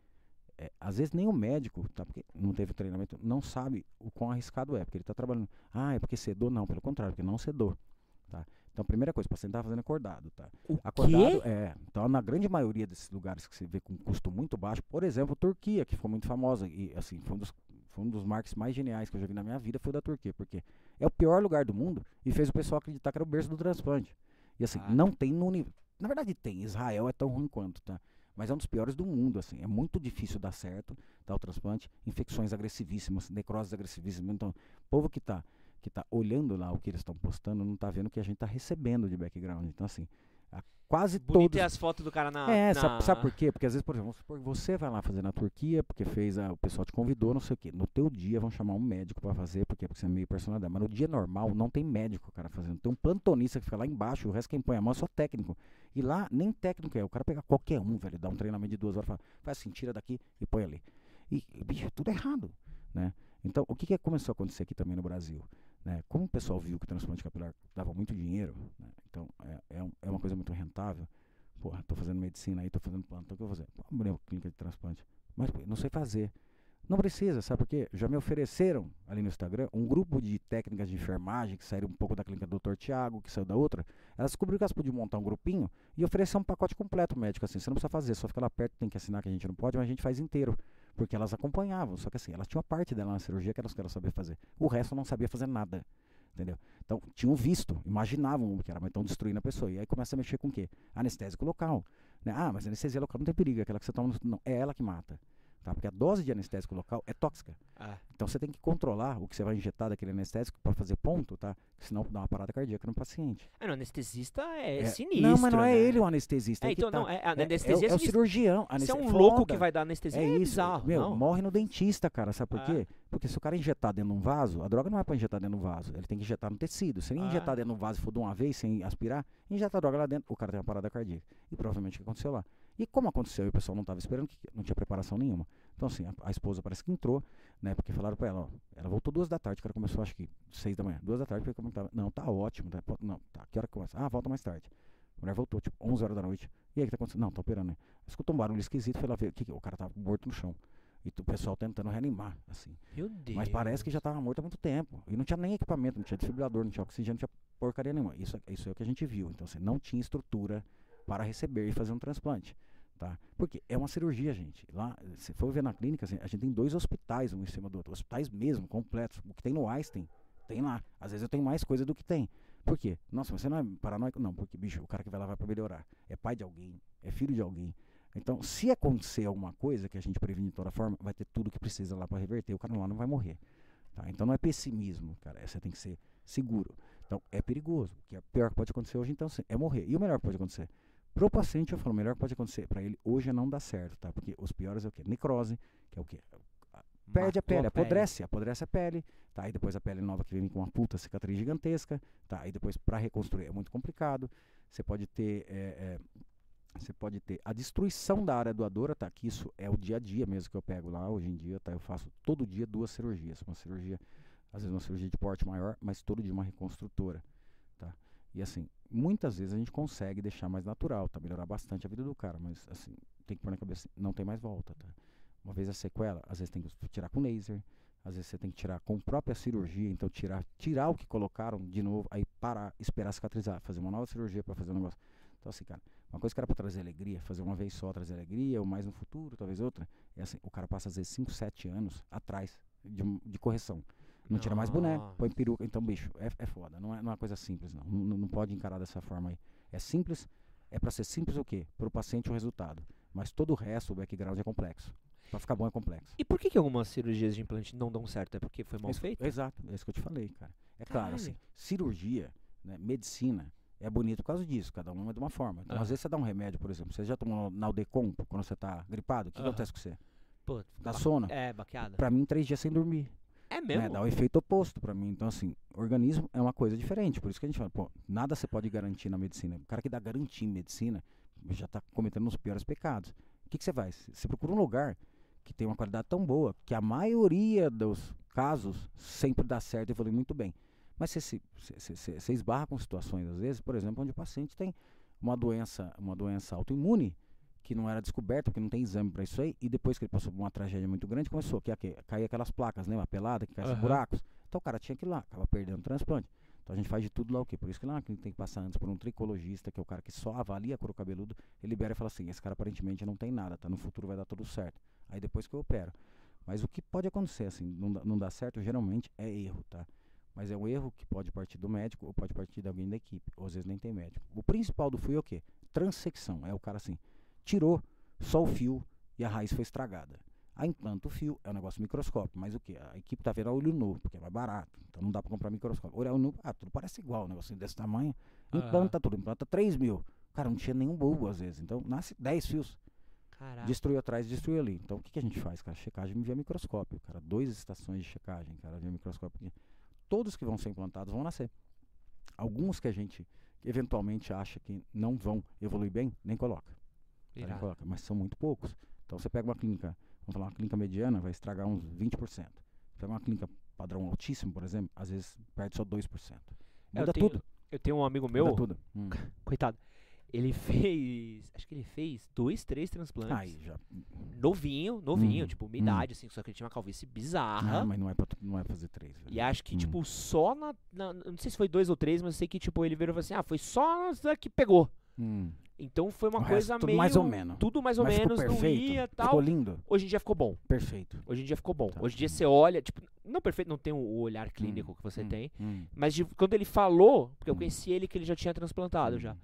é, às vezes nem o médico, tá? Porque não teve treinamento, não sabe o quão arriscado é, porque ele tá trabalhando. Ah, é porque cedou? Não, pelo contrário, porque não cedou. Tá? Então, a primeira coisa, o paciente tá fazendo acordado, tá? O Acordado, quê? é. Então, na grande maioria desses lugares que você vê com custo muito baixo, por exemplo, Turquia, que ficou muito famosa, e assim, foi um dos, foi um dos marcos mais geniais que eu já vi na minha vida, foi o da Turquia, porque é o pior lugar do mundo e fez o pessoal acreditar que era o berço do transplante. E assim, Ah. não tem no nível. Na verdade tem, Israel é tão ruim quanto, tá? Mas é um dos piores do mundo, assim. É muito difícil dar certo, tá? O transplante. Infecções agressivíssimas, necroses agressivíssimas. Então, o povo que tá, que tá olhando lá o que eles estão postando não tá vendo o que a gente tá recebendo de background. Então, assim, quase Bonito todos... é as fotos do cara na. É, na... sabe, sabe por quê? Porque às vezes, por exemplo, você vai lá fazer na Turquia, porque fez a, o pessoal te convidou, não sei o quê. No teu dia vão chamar um médico pra fazer, por quê? Porque você é meio personalidade. Mas no dia normal não tem médico, cara, fazendo. Tem um plantonista que fica lá embaixo, o resto quem põe a mão é só técnico. E lá nem técnico é. O cara pega qualquer um, velho, dá um treinamento de duas horas, fala, faz assim, tira daqui e põe ali. E, e, bicho, tudo errado, né? Então, o que, que começou a acontecer aqui também no Brasil? Né? Como o pessoal viu que o transplante capilar dava muito dinheiro, né? então é, é, é uma coisa muito rentável. Porra, tô fazendo medicina aí, tô fazendo plantão, o que eu vou fazer? Vamos abrir uma clínica de transplante. Mas pô, não sei fazer. Não precisa, sabe por quê? Já me ofereceram ali no Instagram um grupo de técnicas de enfermagem que saíram um pouco da clínica do Dr. Tiago, que saiu da outra. Elas descobriram que elas podiam montar um grupinho e oferecer um pacote completo médico, assim. Você não precisa fazer, só fica lá perto, tem que assinar que a gente não pode, mas a gente faz inteiro. Porque elas acompanhavam, só que assim, elas tinham a parte dela na cirurgia que elas queriam saber fazer. O resto não sabia fazer nada. Entendeu? Então, tinham visto, imaginavam o que era, mas estão destruindo a pessoa. E aí começa a mexer com o quê? Anestésico local. Né? Ah, mas anestesia local não tem perigo, é aquela que você toma. no- Não, é ela que mata. Tá? Porque a dose de anestésico local é tóxica. Ah, Então você tem que controlar o que você vai injetar daquele anestésico para fazer ponto, tá? Senão dá uma parada cardíaca no paciente. é, no anestesista é, É, sinistro. Não, mas não é né? ele o anestesista. É, que então, tá. não, é, a É- é, é o cirurgião. Se é um louco que vai dar anestesia, É é, isso. bizarro. Meu, não. morre no dentista, cara. Sabe por Ah. quê? Porque se o cara injetar dentro de um vaso, a droga não é pra injetar dentro de um vaso. Ele tem que injetar no tecido. Se ele Ah. injetar dentro de um vaso e for de uma vez, sem aspirar, injeta a droga lá dentro, o cara tem uma parada cardíaca. E provavelmente o que aconteceu lá. E como aconteceu e o pessoal não estava esperando, que não tinha preparação nenhuma. Então, assim, a, a esposa parece que entrou, né? Porque falaram pra ela, ó, ela voltou duas da tarde, o cara começou acho que seis da manhã. Duas da tarde, porque como tava, não, tá ótimo, tá, não, tá, que hora que começa? Ah, volta mais tarde. A mulher voltou, tipo, 11 horas da noite. E aí, o que tá acontecendo? Não, tá operando, né? Escutou um barulho esquisito, foi lá ver. Que, que, o cara tava morto no chão. E o pessoal tentando reanimar, assim. Meu Deus. Mas parece que já tava morto há muito tempo. E não tinha nem equipamento, não tinha desfibrilador, não tinha oxigênio, não tinha porcaria nenhuma. Isso, isso é o que a gente viu. Então, assim, não tinha estrutura para receber e fazer um transplante. Tá? Porque é uma cirurgia, gente. Lá, se for ver na clínica, assim, a gente tem dois hospitais um em cima do outro. Hospitais mesmo, completos. O que tem no Einstein, tem lá. Às vezes eu tenho mais coisa do que tem. Por quê? Nossa, você não é paranoico? Não, porque, bicho, o cara que vai lá vai pra melhorar. É pai de alguém, é filho de alguém. Então, se acontecer alguma coisa que a gente previne de toda forma, vai ter tudo que precisa lá para reverter. O cara lá não vai morrer. Tá? Então não é pessimismo, cara. Você tem que ser seguro. Então é perigoso. O que é pior que pode acontecer hoje, então, é morrer. E o melhor que pode acontecer? Pro paciente, eu falo, o melhor que pode acontecer para ele hoje é não dar certo, tá? Porque os piores é o quê? Necrose, que é o quê? Perde Matou a pele, a pele. apodrece, apodrece a pele, tá? Aí depois a pele nova que vem com uma puta cicatriz gigantesca, tá? Aí depois para reconstruir é muito complicado. Você pode ter é, é, você pode ter a destruição da área doadora, tá? Que isso é o dia a dia mesmo que eu pego lá. Hoje em dia, tá? Eu faço todo dia duas cirurgias. Uma cirurgia, às vezes uma cirurgia de porte maior, mas todo dia uma reconstrutora? E assim, muitas vezes a gente consegue deixar mais natural, tá? Melhorar bastante a vida do cara, mas assim, tem que pôr na cabeça, não tem mais volta, tá? Uma vez a sequela, às vezes tem que tirar com laser, às vezes você tem que tirar com própria cirurgia, então tirar, tirar o que colocaram de novo, aí parar, esperar cicatrizar, fazer uma nova cirurgia para fazer um negócio. Então assim, cara, uma coisa que era para trazer alegria, fazer uma vez só trazer alegria, ou mais no futuro, talvez outra, é assim, o cara passa às vezes 5, 7 anos atrás de, de correção. Não tira mais boneco, põe peruca. Então, bicho, é, é foda. Não é, não é uma coisa simples, não. não. Não pode encarar dessa forma aí. É simples, é para ser simples o quê? Para o paciente o resultado. Mas todo o resto, o background é complexo. Para ficar bom é complexo. E por que, que algumas cirurgias de implante não dão certo? É porque foi mal feito? Exato, é isso que eu te falei, cara. É claro, Caralho. assim, cirurgia, né, medicina, é bonito por causa disso, cada um é de uma forma. Então, às vezes você dá um remédio, por exemplo, você já tomou Naldecon quando você tá gripado, o que Aham. acontece com você? Pô, Dá sono? É, baqueada. Pra mim, três dias sem dormir. Né, mesmo? dá o efeito oposto pra mim. Então, assim, organismo é uma coisa diferente. Por isso que a gente fala, pô, nada você pode garantir na medicina. O cara que dá garantia em medicina já tá cometendo os piores pecados. O que, que você faz? Você procura um lugar que tem uma qualidade tão boa que a maioria dos casos sempre dá certo e evolui muito bem. Mas você, se, você, você- você esbarra com situações, às vezes, por exemplo, onde o paciente tem uma doença, uma doença autoimune que não era descoberta, porque não tem exame para isso aí, e depois que ele passou por uma tragédia muito grande, começou que, que- cair aquelas placas, lembra? A pelada, que cai Aham. buracos. Então o cara tinha que ir lá, acaba perdendo o transplante. Então a gente faz de tudo lá o quê? Por isso que lá tem que passar antes por um tricologista, que é o cara que só avalia couro cabeludo, ele libera e fala assim, esse cara aparentemente não tem nada, tá? No futuro vai dar tudo certo. Aí depois que eu opero. Mas o que pode acontecer, assim, não dá, não dá certo, geralmente é erro, tá? Mas é um erro que pode partir do médico ou pode partir de alguém da equipe. Ou às vezes nem tem médico. O principal do fio é o quê? Transecção. É o cara assim, tirou só o fio e a raiz foi estragada. Aí implanta o fio, é um negócio microscópio, mas o que? A equipe tá vendo a olho nu, porque é mais barato. Então não dá para comprar microscópio. Olho nu, ah, tudo parece igual, um negocinho desse tamanho. Implanta tudo, implanta 3 mil. Cara, não tinha nenhum bulbo às vezes. Então nasce 10 fios. Caraca. Destruiu atrás, destruiu ali. Então o que, que a gente faz, cara? Checagem via microscópio, cara. Duas estações de checagem, cara, via microscópio. Todos que vão ser implantados vão nascer. Alguns que a gente eventualmente acha que não vão evoluir bem, nem coloca. Irado. coloca. Mas são muito poucos. Então você pega uma clínica, vamos falar uma clínica mediana, vai estragar uns 20%. Você pega uma clínica padrão altíssimo, por exemplo, às vezes perde só 2%. É, eu Muda tenho- tudo. Eu tenho um amigo meu, Muda tudo. Hum. coitado. Ele fez. Acho que ele fez dois, três transplantes. Aí já. Novinho, novinho, Hum, tipo, minha hum. idade, assim, só que ele tinha uma calvície bizarra. Ah, mas não é pra, não é fazer três. velho. E acho que, Hum. tipo, só na, na- Não sei se foi dois ou três, mas eu sei que, tipo, ele virou e falou assim: ah, foi só que pegou. Hum. Então foi uma O coisa resto tudo meio. mais ou menos. Tudo mais ou Mas menos, não perfeito? ia e Ficou tal. lindo? Hoje em dia ficou bom. Perfeito. Hoje em dia ficou bom. Tá. Hoje em dia você olha, tipo, não perfeito, não tem o olhar clínico Hum, que você hum, tem. hum, Mas de- quando ele falou, porque eu Hum. conheci ele que ele já tinha transplantado hum. já.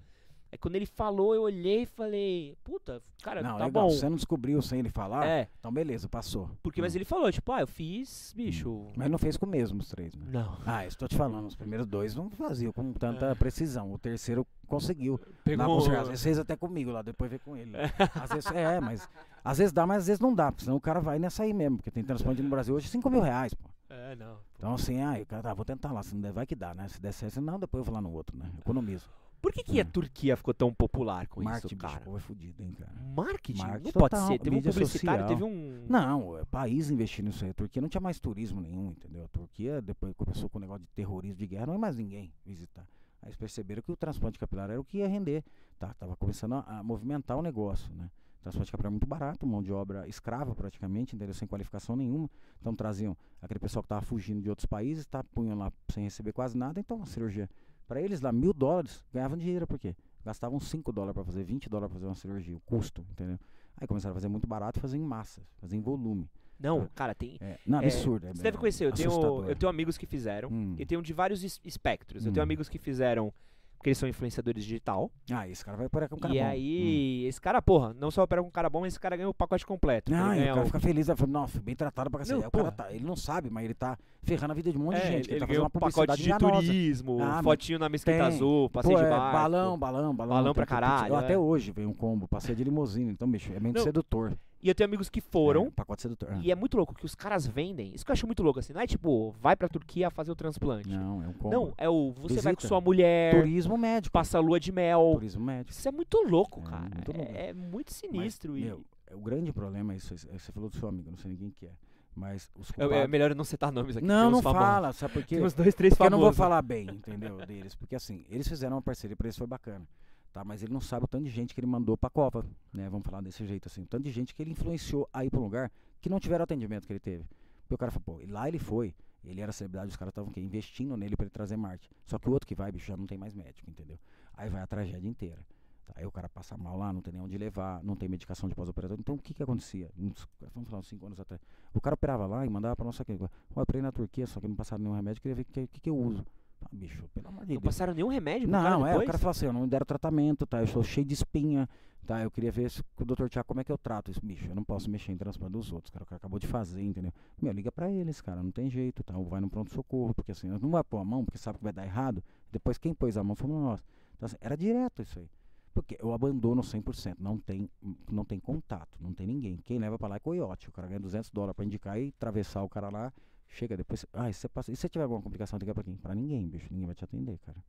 Aí quando ele falou, eu olhei e falei, puta, cara, Não, tá legal. bom. Você não descobriu sem ele falar? É, Então beleza, passou. porque, mas Hum. ele falou, tipo, ah, eu fiz, bicho. Mas não fez com o mesmo os três, né? Não. Ah, estou te falando, os primeiros dois não faziam com tanta precisão. O terceiro conseguiu. É. Pegou. Certeza. às vezes fez até comigo lá, depois veio com ele. Às vezes é, mas às vezes dá, mas às vezes não dá, porque senão o cara vai nessa aí mesmo, porque tem transplante no Brasil hoje 5 mil reais, pô. É, não. pô. Então assim, ah, o cara, tá, vou tentar lá, se não der, vai que dá, né? Se der certo, não, depois eu vou lá no outro, né? Economizo. Por que, que a Hum. Turquia ficou tão popular com Marketing, isso, cara? bicho, é fudido, hein, cara. Marketing? Marketing não pode total, ser. Teve um publicitário, social. teve um. Não, é país investindo nisso aí. A Turquia não tinha mais turismo nenhum, entendeu? A Turquia, depois começou com o negócio de terrorismo, de guerra, não é mais ninguém visitar. Aí eles perceberam que o transplante capilar era o que ia render. Tá, tava começando a, a movimentar o negócio, né? Transplante capilar é muito barato, mão de obra escrava praticamente, entendeu? Sem qualificação nenhuma. Então traziam aquele pessoal que estava fugindo de outros países, tá, punham lá sem receber quase nada, então a cirurgia. Para eles lá, mil dólares, ganhavam dinheiro, por quê? Gastavam 5 dólares para fazer, 20 dólares para fazer uma cirurgia, o custo, entendeu? Aí começaram a fazer muito barato, fazer em massa, fazer em volume. Não, cara, tem. É, não, É, absurdo. é- Você deve conhecer, eu tenho, eu tenho amigos que fizeram. Hum. Eu tenho de vários es- espectros. Eu tenho Hum. amigos que fizeram, porque eles são influenciadores digital. Ah, esse cara vai operar com um cara e bom. Hum. aí, esse cara, porra, não só opera com um cara bom, mas esse cara ganha o pacote completo. Não, Ele e o cara o- fica feliz, vai falar, nossa, bem tratado pra cacete. Não, o cara tá, ele não sabe, mas ele tá ferrando a vida de um monte de É, gente. que ele tá ganhou fazendo um pacote de enganosa. turismo, Ah, fotinho na Mesquita. Azul, passeio Pô, de é, barco. balão, balão, balão. Balão pra caralho, Eu, Até é. hoje vem um combo, passeio de limusine. Então, bicho, é meio sedutor. E eu tenho amigos que foram. É, pacote sedutor. E é muito louco que os caras vendem. Isso que eu acho muito louco, assim. Não é tipo, vai pra Turquia fazer o transplante. Não, é um combo. Não, é o você vai com Visita. sua mulher, Turismo médico. passa a lua de mel. Turismo médico. Isso é muito louco, É, cara. muito louco. É, é muito Mas, sinistro. e meu, é o grande problema é isso. é- Você falou do seu amigo, não sei ninguém que é. Mas os é, culpados... é melhor eu não citar nomes aqui. Não, não famosos. fala, sabe por quê? Tem uns dois, três Porque eu não famosos. vou falar bem, entendeu, deles. Porque assim, eles fizeram uma parceria, pra eles foi bacana. Tá, mas ele não sabe o tanto de gente que ele mandou pra Copa, né? Vamos falar desse jeito assim. O tanto de gente que ele influenciou a ir pra um lugar que não tiveram atendimento que ele teve. Porque o cara falou, pô, lá ele foi, ele era celebridade, os caras estavam investindo nele pra ele trazer Marte. Só que o outro que vai, bicho, já não tem mais médico, entendeu? Aí vai a tragédia inteira. Tá, Aí o cara passa mal lá, não tem nem onde levar, não tem medicação de pós-operatório. Então o que que acontecia? Uns- Vamos falar uns 5 anos atrás. O cara operava lá e mandava pra nossa clínica. Eu operei na Turquia, só que não passaram nenhum remédio, queria ver o que, que, que eu uso. Ah, bicho, pelo amor de Não Deus. passaram nenhum remédio pro cara Não, é, o cara falou assim, eu não me deram tratamento, tá? Eu sou cheio de espinha, tá? Eu queria ver se, com o Dr. Tiago como é que eu trato isso, bicho. Eu não posso mexer em transplante dos outros, cara. O cara acabou de fazer, entendeu? Meu, liga pra eles, cara, não tem jeito, tá? Ou vai no pronto-socorro, porque assim, não vai pôr a mão, porque sabe que vai dar errado. Depois quem pôs a mão fomos nós. Então, assim, era direto isso aí. Porque eu abandono 100%, não tem, não tem contato, não tem ninguém. Quem leva pra lá é coiote. O cara ganha 200 dólares pra indicar e atravessar o cara lá. Chega depois. Ah, e se você, passa, e se tiver alguma complicação, liga pra quem? Pra ninguém, bicho. Ninguém vai te atender, cara.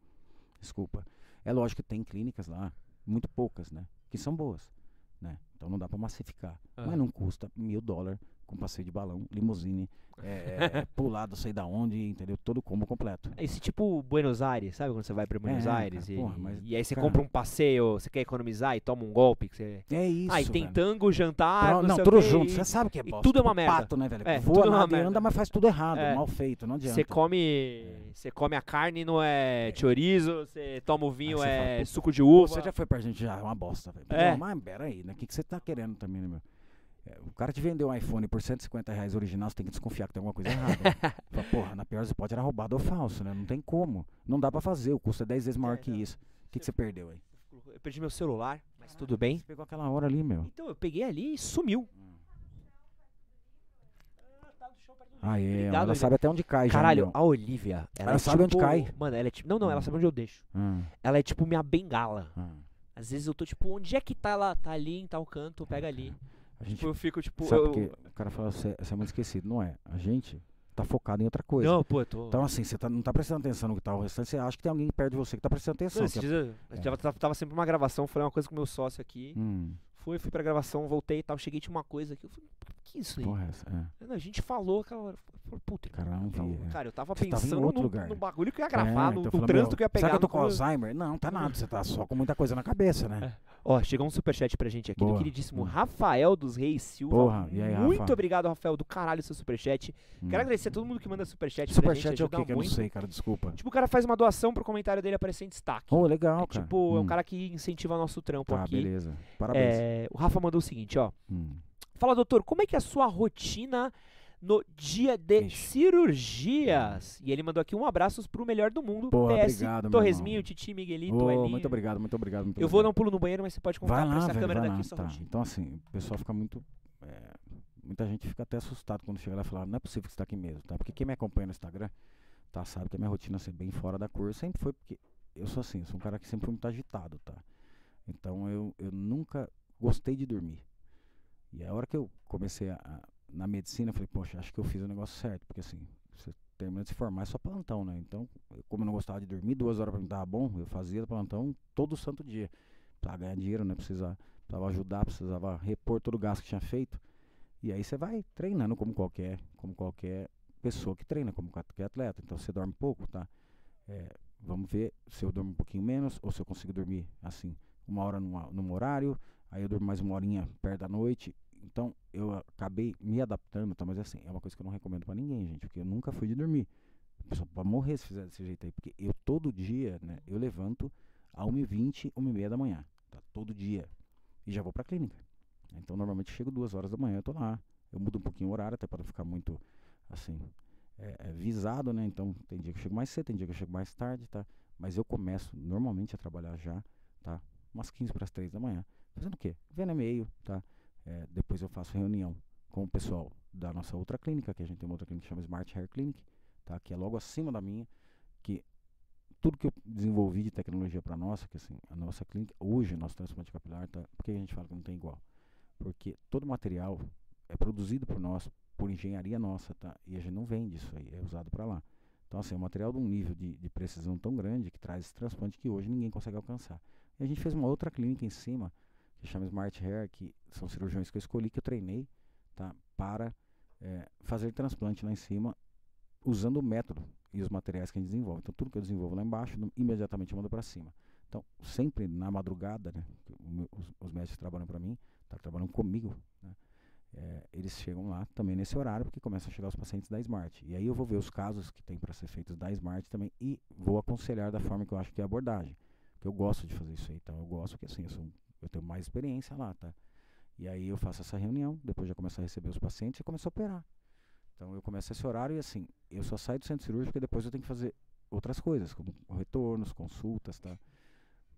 Desculpa. É lógico que tem clínicas lá, muito poucas, né? Que são boas, né? Então não dá pra massificar. Ah. Mas não custa mil dólares com passeio de balão, limusine, é, é, é, pular não sei da onde, entendeu? Todo o combo completo. Esse tipo Buenos Aires, sabe quando você vai pra Buenos É, Aires cara, e, porra, mas, e aí você cara- compra um passeio, você quer economizar e toma um golpe que você... É isso, ah, e tem velho. tango, jantar, Não, não, não, o tudo junto. Você sabe que é e bosta. tudo é uma tipo merda. pato, né, velho? É, Voa, é uma merda. anda, mas faz tudo errado, É. mal feito, não adianta. Você come, você come a carne, não é chorizo, você toma o vinho, Aí é fala, suco de uva. você já foi pra gente já, é uma bosta, velho. É. Mas peraí, né? O que, que você tá querendo também, né, meu? É, o cara te vendeu um iPhone por 150 reais original, você tem que desconfiar que tem alguma coisa errada. Fala, porra, na pior hipóteses era roubado ou falso, né? Não tem como. Não dá pra fazer, o custo é 10 vezes maior É, que não. isso. O que, que você perdeu aí? Eu perdi meu celular, mas tudo bem. Você pegou aquela hora ali, meu. Então, eu peguei ali e sumiu. Ah, é, Obrigado, ela Olivia. sabe até onde cai já, Caralho, meu. a Olivia, ela, Ela é sabe onde tipo- cai. Mano, ela é tipo... Não, não, ela sabe onde eu deixo. Ah, Ela é tipo minha bengala. ah. Às vezes eu tô tipo, onde é que tá ela? Tá ali em tal canto, pega ali. A gente Tipo, eu fico tipo... sabe eu- porque o cara fala, você, é muito esquecido. Não é. A gente tá focado em outra coisa. Não, pô, eu tô... Então, assim, você tá- não tá prestando atenção no que tá o restante, você acha que tem alguém perto de você que tá prestando atenção. Não, que é- dias eu- é. tava, tava- tava sempre uma gravação, falei uma coisa com o meu sócio aqui. Hum, Fui, fui pra gravação, voltei e tal. Cheguei, tinha uma coisa aqui. Eu falei, que isso aí? porra, é essa? É. Não, a gente falou aquela hora. Puta, Cara, é. cara, eu tava Você tava pensando outro no, lugar. no bagulho que eu ia gravar, É, no, no falando, trânsito meu, que eu ia pegar. Será que eu tô com coisa. Alzheimer? Não, tá nada. Você tá só com muita coisa na cabeça, né? Ó, chegou um superchat pra gente aqui do Boa. queridíssimo Hum. Rafael dos Reis Silva. Porra, e aí, Muito Rafa? obrigado, Rafael, do caralho, seu superchat. Hum. Quero agradecer a todo mundo que manda superchat pra Superchat gente, é o que que eu não sei, cara? Desculpa. Tipo, o cara faz uma doação pro comentário dele aparecer em destaque. Oh, legal, É cara. tipo, é um Hum. cara que incentiva nosso trampo Tá, aqui. beleza. Parabéns. É, o Rafa mandou o seguinte, ó. Hum. Fala, doutor, como é que é a sua rotina no dia de Ixi. cirurgias? E ele mandou aqui um abraço pro melhor do mundo. Porra, PS, obrigado, Torresminho. Titi, Miguelito, Oh, Elinho. muito obrigado, muito obrigado. Muito Eu vou dar um pulo no banheiro, mas você pode contar Vai lá, essa velho, câmera vai daqui lá. sua Tá. Então, assim, o pessoal fica muito. é, muita gente fica até assustado quando chega lá e fala: não é possível que você tá aqui mesmo, tá? Porque quem me acompanha no Instagram, tá? Sabe que a minha rotina é bem fora da cor. Sempre foi porque eu sou assim, eu sou um cara que sempre foi muito agitado, tá? Então, eu, eu nunca gostei de dormir. E a hora que eu comecei a- na medicina, eu falei: poxa, acho que eu fiz o negócio certo, porque assim. Você termina de se formar é só plantão, né? Então, como eu não gostava de dormir, duas horas pra mim tava bom, eu fazia plantão todo santo dia. Pra ganhar dinheiro, né? Precisava, precisava ajudar, precisava repor todo o gasto que tinha feito. E aí você vai treinando como qualquer, como qualquer pessoa que treina, como qualquer atleta. Então você dorme pouco, tá? É, vamos ver se eu durmo um pouquinho menos ou se eu consigo dormir assim, uma hora numa, num horário, aí eu durmo mais uma horinha perto da noite. Então eu acabei me adaptando, tá? mas assim, é uma coisa que eu não recomendo para ninguém, gente, porque eu nunca fui de dormir. A pessoa pode morrer se fizer desse jeito aí, porque eu todo dia, né, eu levanto a 1h20, 1h30 da manhã, tá? Todo dia. E já vou pra clínica. Então normalmente chego duas horas da manhã, eu tô lá. Eu mudo um pouquinho o horário, até para não ficar muito assim, é, é, visado, né? Então tem dia que eu chego mais cedo, tem dia que eu chego mais tarde, tá? Mas eu começo normalmente a trabalhar já, tá? Umas 15 para as 3 da manhã. Fazendo o quê? Vendo e-mail, tá? É, depois eu faço reunião com o pessoal da nossa outra clínica, que a gente tem uma outra clínica que chama Smart Hair Clinic, tá? Que é logo acima da minha, que tudo que eu desenvolvi de tecnologia para nossa, que assim, a nossa clínica, hoje, nosso transplante capilar, tá? Por que a gente fala que não tem igual? Porque todo material é produzido por nós, por engenharia nossa, tá? E a gente não vende isso aí, é usado para lá. Então, assim, é um material de um nível de, de, precisão tão grande que traz esse transplante que hoje ninguém consegue alcançar. E a gente fez uma outra clínica em cima, que chama Smart Hair, que são cirurgiões que eu escolhi, que eu treinei, tá? Para é, fazer transplante lá em cima, usando o método e os materiais que a gente desenvolve. Então, tudo que eu desenvolvo lá embaixo, imediatamente eu mando para cima. Então, sempre na madrugada, né? Os, os médicos trabalham para mim, tá, trabalham comigo, né? é, eles chegam lá também nesse horário, porque começam a chegar os pacientes da Smart. E aí eu vou ver os casos que tem para ser feitos da Smart também e vou aconselhar da forma que eu acho que é a abordagem. Porque eu gosto de fazer isso aí, então eu gosto que assim, eu, sou, eu tenho mais experiência lá, tá? E aí eu faço essa reunião, depois já começo a receber os pacientes e começo a operar. Então eu começo esse horário e assim, eu só saio do centro cirúrgico porque depois eu tenho que fazer outras coisas, como retornos, consultas, tá?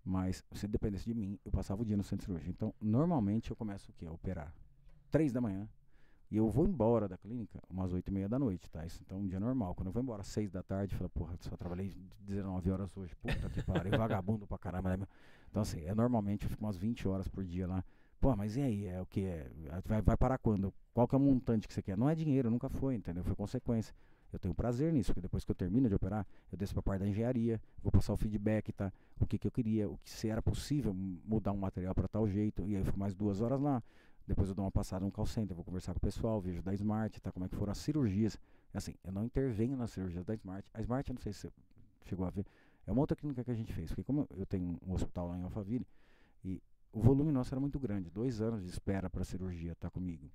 Mas se dependesse de mim, eu passava o dia no centro cirúrgico. Então, normalmente eu começo o quê? A operar três da manhã. E eu vou embora da clínica umas oito e meia da noite, tá? Isso então é um dia normal. Quando eu vou embora às seis da tarde, eu falo, porra, só trabalhei 19 horas hoje, puta que pariu, vagabundo pra caramba. Né? Então assim, é normalmente eu fico umas 20 horas por dia lá. Pô, mas e aí? É o que é? Vai, vai parar quando? Qual que é o montante que você quer? Não é dinheiro, nunca foi, entendeu? Foi consequência. Eu tenho prazer nisso, porque depois que eu termino de operar, eu desço para a parte da engenharia, vou passar o feedback, tá? O que, que eu queria, o que se era possível mudar um material para tal jeito, e aí eu fico mais duas horas lá. Depois eu dou uma passada no call center, vou conversar com o pessoal, vejo da Smart, tá? Como é que foram as cirurgias. Assim, eu não intervenho nas cirurgias da Smart. A Smart, eu não sei se você chegou a ver, é uma outra clínica que a gente fez. Porque como eu tenho um hospital lá em Alphaville, e o volume nosso era muito grande, dois anos de espera para cirurgia tá comigo.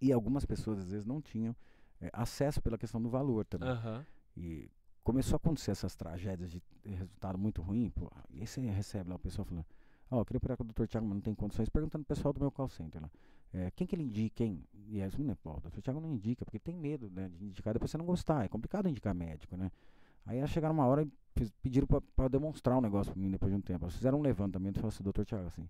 E algumas pessoas às vezes não tinham é, acesso pela questão do valor também. Uhum. E começou a acontecer essas tragédias de resultado muito ruim, pô, e aí você recebe lá o pessoal falando, Ó, queria operar com o Dr. Thiago, mas não tem condições. Perguntando pro pessoal do meu call center lá. É, quem que ele indica, quem? E aí, né, o Dr. Thiago não indica, porque tem medo né, de indicar, depois você não gostar. É complicado indicar médico, né? Aí chegaram uma hora e pediram para demonstrar um negócio para mim depois de um tempo. Eles fizeram um levantamento e falaram assim, doutor Thiago, assim,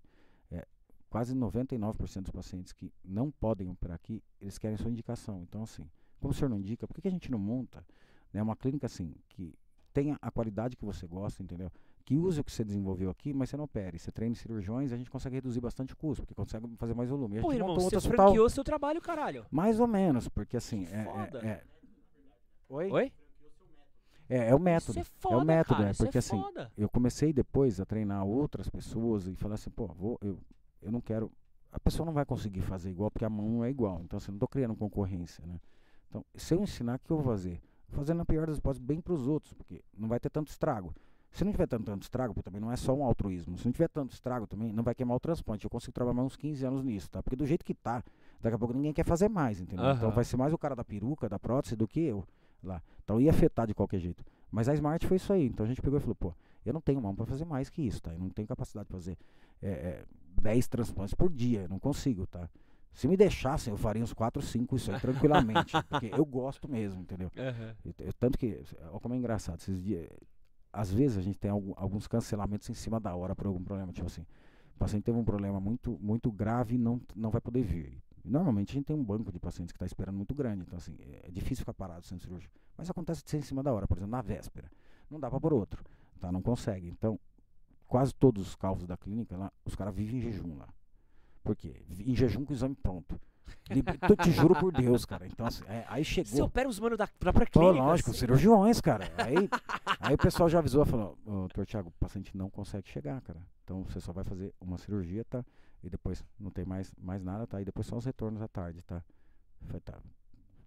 é, quase 99% dos pacientes que não podem operar aqui, eles querem sua indicação. Então, assim, como o senhor não indica, por que, que a gente não monta né, uma clínica assim, que tenha a qualidade que você gosta, entendeu? Que use o que você desenvolveu aqui, mas você não opere. Você treina cirurgiões, a gente consegue reduzir bastante o custo, porque consegue fazer mais volume. E a Pô, irmão, você franqueou hospital, seu trabalho, caralho. mais ou menos, porque assim, Que é, foda. é, é- Oi? Oi? É, é o método. É foda, o método, cara. é, isso porque é assim, eu comecei depois a treinar outras pessoas e falar assim, pô, vou, eu, eu não quero. A pessoa não vai conseguir fazer igual porque a mão não é igual. Então, assim, não estou criando concorrência, né? Então, se eu ensinar, o que eu vou fazer? Vou fazer na pior das hipóteses bem para os outros, porque não vai ter tanto estrago. Se não tiver tanto, tanto estrago, porque também não é só um altruísmo. Se não tiver tanto estrago também, não vai queimar o transplante. Eu consigo trabalhar uns 15 anos nisso, tá? Porque do jeito que tá, daqui a pouco ninguém quer fazer mais, entendeu? Então Aham. vai ser mais o cara da peruca, da prótese, do que eu lá. Então ia afetar de qualquer jeito. Mas a Smart foi isso aí. Então a gente pegou e falou, pô, eu não tenho mão para fazer mais que isso, tá? Eu não tenho capacidade de fazer é, é, 10 transplantes por dia, eu não consigo, tá? Se me deixassem, eu faria uns 4, 5 isso aí tranquilamente. porque eu gosto mesmo, entendeu? Aham. Eu- eu- tanto que, olha como é engraçado, esses dias, às vezes a gente tem alguns cancelamentos em cima da hora por algum problema, tipo assim, o paciente teve um problema muito, muito grave e não, não vai poder vir. Normalmente a gente tem um banco de pacientes que está esperando muito grande, então assim, é difícil ficar parado sem cirúrgico. Mas acontece de ser em cima da hora, por exemplo, na véspera. Não dá para por outro, tá? Não consegue. Então, quase todos os calvos da clínica lá, os caras vivem em jejum lá. Por quê? Em jejum com o exame pronto. Eu te juro por Deus, cara. Então, assim, é, aí chegou. Você opera os mano da própria Pô, clínica. lógico, assim. cirurgiões, cara. Aí, aí o pessoal já avisou, falou, ô, doutor Thiago, o paciente não consegue chegar, cara. Então você só vai fazer uma cirurgia, tá? E depois não tem mais, mais nada, tá? E depois só os retornos à tarde, tá? Eu Falei, tá.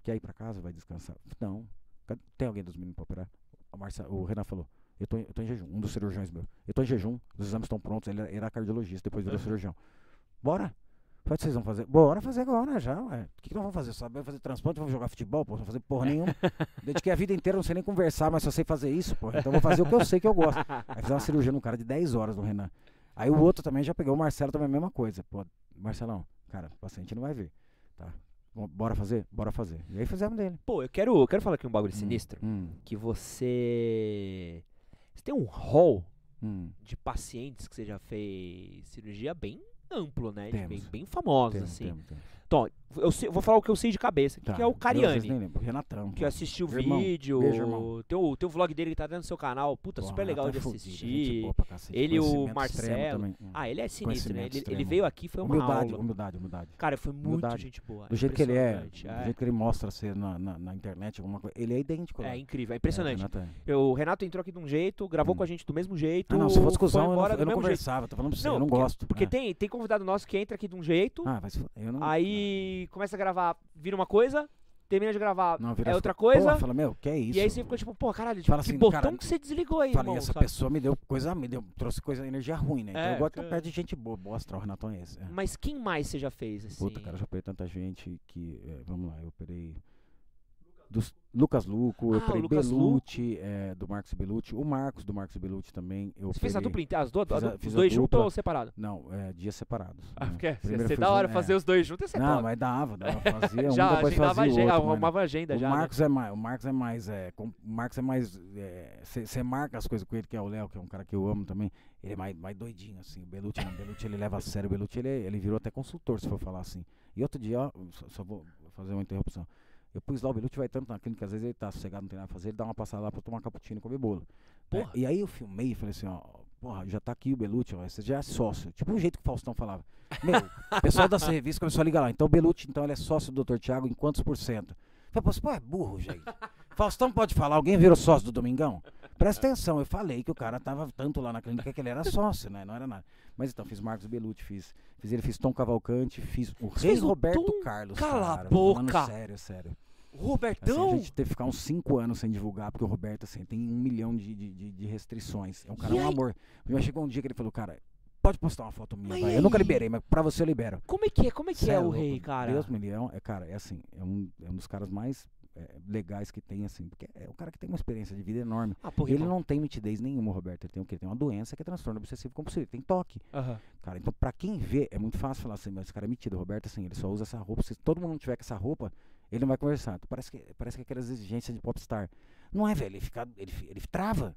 Quer ir pra casa? Vai descansar? Não. Tem alguém dos meninos pra operar? O, Marcia, o Renan falou, eu tô, em- eu tô em jejum. Um dos cirurgiões meu. Eu tô em jejum, os exames estão prontos, ele era cardiologista, depois virou cirurgião. Bora! Falei, vocês vão fazer? Bora fazer agora já, ué. O que, que nós vamos fazer? Saber fazer transplante? Vamos jogar futebol? Pô, não vou fazer porra nenhuma. Dediquei a vida inteira, não sei nem conversar, mas só sei fazer isso, porra. Então eu vou fazer o que eu sei que eu gosto. Aí fiz uma cirurgia num cara de 10 horas no Renan. Aí o outro também já pegou o Marcelo também a mesma coisa. Pô, Marcelão, cara, o paciente não vai ver. Tá? Bora fazer? Bora fazer. E aí fizemos dele. Pô, eu quero, eu quero falar aqui um bagulho sinistro. Hum, Que você. Você tem um hall hum. de pacientes que você já fez cirurgia bem amplo, né? Temos. Bem, bem Temos, assim. temos, temos. Então, eu, sei- eu vou falar o que eu sei de cabeça, que, Tá. que é o Cariani. nem lembro. Renatão. Que eu assisti o Irmão, vídeo. beijo, irmão. Tem o, tem o vlog dele que tá dentro do seu canal. Puta, super legal de assistir. Ele e o Marcelo. Ah, ele é sinistro, né? Ele, ele veio aqui, foi uma humildade, aula. humildade, humildade. Cara, foi muito Humildade. gente boa. Do jeito que ele é, impressionante, do jeito que ele mostra ser na, na, na internet, alguma coisa, ele é idêntico. É, lá. incrível, é impressionante. É, Renato é. Eu- o Renato entrou aqui de um jeito, gravou Hum. com a gente do mesmo jeito. Ah, não, se fosse cuzão, eu não, conversava. Tô falando pra você, eu não gosto. Porque é. tem, convidado nosso que entra aqui de um jeito, Ah, fuder, eu não. aí começa a gravar, vira uma coisa, termina de gravar, Não, é outra coisa. Porra, fala, meu, que é isso? e aí você ficou tipo, pô, caralho, tipo, Fala que assim, botão cara, que você desligou aí, irmão, essa sabe? pessoa me deu coisa, me deu, trouxe coisa, energia ruim, né? Então É, eu gosto de perto de gente boa. Bosta, o Renatão é esse. é. Mas quem mais você já fez, assim? Puta, cara, eu já operei tanta gente que. é, vamos lá, eu operei. Dos, Lucas Luco, Ah, eu o Lucas Belucci, é, do Marcos Belucci, o Marcos do Marcos Belucci também. Eu Você fez a dupla inteira, as duas, Fiz a- fiz dois juntos ou separado? Não, é, dias separados. Ah, né? porque você eu da um- hora é. fazer os dois juntos, você Não, pode. mas dava, dava, fazia um, já depois agendava fazia o agenda, outro, mas- arrumava agenda o já. né? Marcos é mais, o Marcos é mais, é, com- o Marcos é mais, você marca as coisas com ele, que é o Léo, que é um cara que eu amo também, ele é mais, mais doidinho, assim, o Belucci não, o Belucci ele leva a sério, o Belucci ele, ele virou até consultor, se for falar assim. E outro dia, ó, só vou fazer uma interrupção, eu pus lá, o Belucci vai tanto na clínica, às vezes ele tá sossegado, não tem nada pra fazer, ele dá uma passada lá pra tomar cappuccino e comer bolo. né? Porra. E aí eu filmei e falei assim, ó, porra, já tá aqui o Belucci, ó, você já é sócio, tipo o jeito que o Faustão falava. Meu, o pessoal da revista começou a ligar lá, então o Belucci, então ele é sócio do Dr. Tiago em quantos por cento? Eu falei, pô, é burro, gente. Faustão pode falar, alguém virou sócio do Domingão? Presta atenção, eu falei que o cara tava tanto lá na clínica que ele era sócio, né? Não era nada. Mas então, fiz Marcos Belucci, fiz, fiz ele, fiz Tom Cavalcante, fiz o Rei fez o Roberto Tom? Carlos. Cala a cara, falando boca! Sério, sério. Assim, Robertão? a gente teve que ficar uns 5 anos sem divulgar, porque o Roberto, assim, tem um milhão de, de, de- restrições. É um cara, E um aí? amor. Mas chegou um dia que ele falou, cara, pode postar uma foto minha, vai. Eu nunca liberei, mas pra você eu libero. Como é que é? Como é que Cê é o rei, cara? Deus me livre, é, é, cara, é assim, é um, é um dos caras mais é, legais que tem, assim, porque é um cara que tem uma experiência de vida enorme. Ah, porra, ele irmão. não tem mitidez nenhuma, Roberto. Ele tem o quê? Ele tem uma doença que é transtorno obsessivo compulsivo, ele tem toque. Aham. Cara, então pra quem vê, é muito fácil falar assim, mas esse cara é metido. Roberto, assim, ele só usa essa roupa. Se todo mundo não tiver com essa roupa, ele não vai conversar. Então, parece, que, parece que é aquelas exigências de popstar. Não é, velho. Ele, fica, ele, ele trava.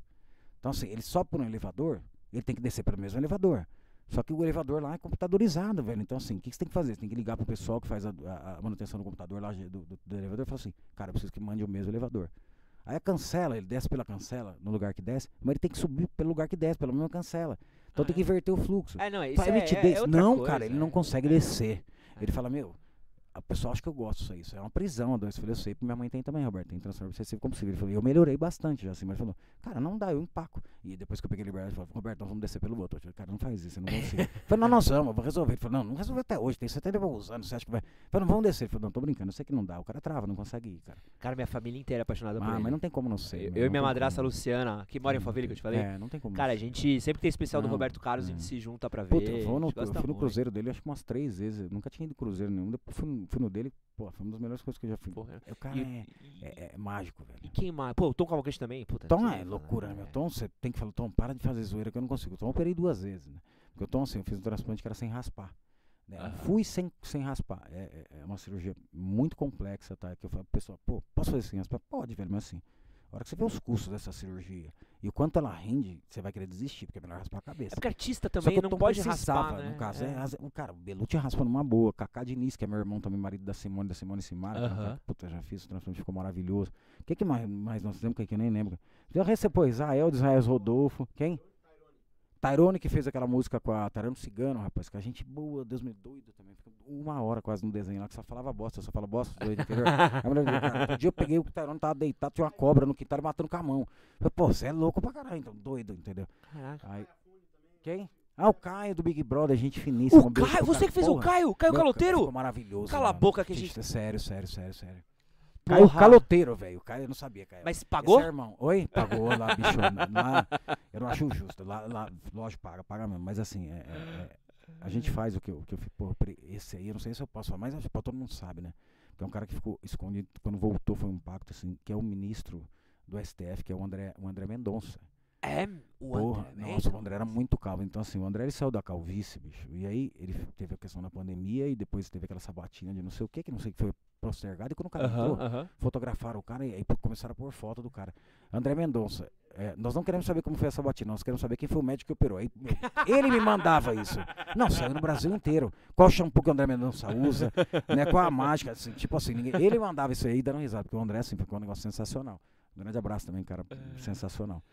Então, assim, ele sobe por um elevador, ele tem que descer pelo mesmo elevador. Só que o elevador lá é computadorizado, velho. Então, assim, o que, que você tem que fazer? Você tem que ligar pro pessoal que faz a, a- manutenção do computador lá do, do, do elevador e falar assim, cara, eu preciso que mande o mesmo elevador. Aí a cancela, ele desce pela cancela, no lugar que desce, mas ele tem que subir pelo lugar que desce, pela mesma cancela. Então Ah, tem que é? inverter o fluxo. É, não, isso Pra é, nitidez. é não, coisa, cara, ele não é. consegue descer. É. Ele fala, meu, a pessoa acha que eu gosto disso aí. Isso é uma prisão, a doença. Eu falei, eu sei, porque minha mãe tem também, Roberto. Tem transtorno obsessivo compulsivo. Ele falou, eu melhorei bastante já assim, mas ele falou, cara, não dá, eu empaco. E depois que eu peguei liberdade, ele falou, Roberto, nós vamos descer pelo outro. Eu falei, cara, não faz isso, eu não consigo. eu falei, não, nós vamos, eu vou resolver. Ele falou, não, não resolveu até hoje, tem 70 e poucos anos, você acha que vai. Eu falei, não, vamos descer. Ele falou, não, tô brincando, eu sei que não dá. O cara trava, não consegue ir, cara. Cara, minha família inteira é apaixonada por Ah, ele. mas não tem como não ser. Eu, e minha tem madrasta como. Luciana, que mora em Favela, que eu te falei. É, não tem como. Cara, a gente sempre tem especial do Não, Roberto Carlos, a gente é. se junta pra ver. Puta, eu, vou no, eu fui no cruzeiro dele acho que umas três vezes. Eu nunca tinha ido cruzeiro nenhum. Depois fui, fui no dele, pô, foi uma das melhores coisas que eu já fui. Porra. O cara E- é, é- é mágico, velho. E quem mais? Pô, o Tom Cavalcante também? Puta, Tom que- é loucura, né, é. meu? Tom, você tem que falar, Tom, para de fazer zoeira que eu não consigo. O Tom eu operei duas vezes, né? Porque o Tom, assim, eu fiz um transplante que era sem raspar. né? Fui sem, sem raspar. É, é- é uma cirurgia muito complexa, tá? Que eu falo, pro pessoal, pô, posso fazer sem raspar? Pode, velho, mas assim, a hora que você vê os custos dessa cirurgia e o quanto ela rende, você vai querer desistir, porque é melhor raspar a É cabeça. porque artista Só também não pode raspar, né? No caso, É. é. cara, o Belucci raspa numa boa. Cacá Diniz, que é meu irmão também, marido da Simone, da Simone Simara. é um cara Puta, já fiz o transplante, ficou maravilhoso. O que, que mais, mais nós fizemos que eu nem lembro? Já recebeu Israel, de Israel Rodolfo. Quem? Tyrone que fez aquela música com a Tarano Cigano, rapaz, que a gente boa, Deus me doido também. Ficou uma hora quase no desenho lá, que só falava bosta, só fala bosta, doido, entendeu? A cara, outro dia eu peguei o Tyrone tava deitado, tinha uma cobra no quintal matando com a mão. Eu falei, pô, você é louco pra caralho, então, doido, entendeu? Caraca. Aí, quem? Ah, o Caio do Big Brother, gente finíssima. O um Caio, você que fez o porra. Caio, Caio Meu, Caloteiro? Maravilhoso. Cala a mano. boca que a gente- Sério, sério, sério, sério. Caio Porra. caloteiro, velho. O Caio eu não sabia, Caio. Mas pagou? Esse é irmão. Oi? Pagou lá, bicho. lá, eu não acho justo. Lá, lá, lógico, paga, paga mesmo. Mas assim, é, é- é- a gente faz o que, eu- o que eu pre- esse aí, eu não sei se eu posso falar, mas acho que todo mundo sabe, né? Que é um cara que ficou escondido. Quando voltou, foi um pacto, assim, que é o ministro do STF, que é o André, o André Mendonça. É, o Porra, André. nossa, o André era muito calvo. Então, assim, o André ele saiu da calvície, bicho. E aí ele teve a questão da pandemia e depois teve aquela sabatina de não sei o que, que não sei o que foi postergado. E quando o cara entrou, Aham, aham. fotografaram o cara e aí começaram a pôr foto do cara. André Mendonça, é, nós não queremos saber como foi essa batina, nós queremos saber quem foi o médico que operou. Aí, ele me mandava isso. Não, saiu no Brasil inteiro. Qual shampoo que o André Mendonça usa, né? Qual a mágica, assim, tipo assim, ninguém, ele mandava isso aí dando risada, porque o André, assim, ficou um negócio sensacional. Um grande abraço também, cara, sensacional.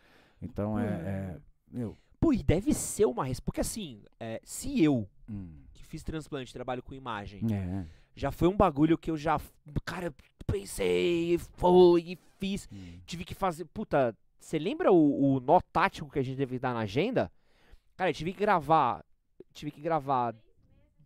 Então, é, é meu, Pô, e deve ser uma resposta. Porque assim, é, se eu, hum, que fiz transplante, trabalho com imagem, é, já foi um bagulho que eu já. Cara, pensei, foi e fiz. hum, Tive que fazer. Puta, você lembra o, o nó tático que a gente teve que dar na agenda? Cara, eu tive que gravar. Tive que gravar.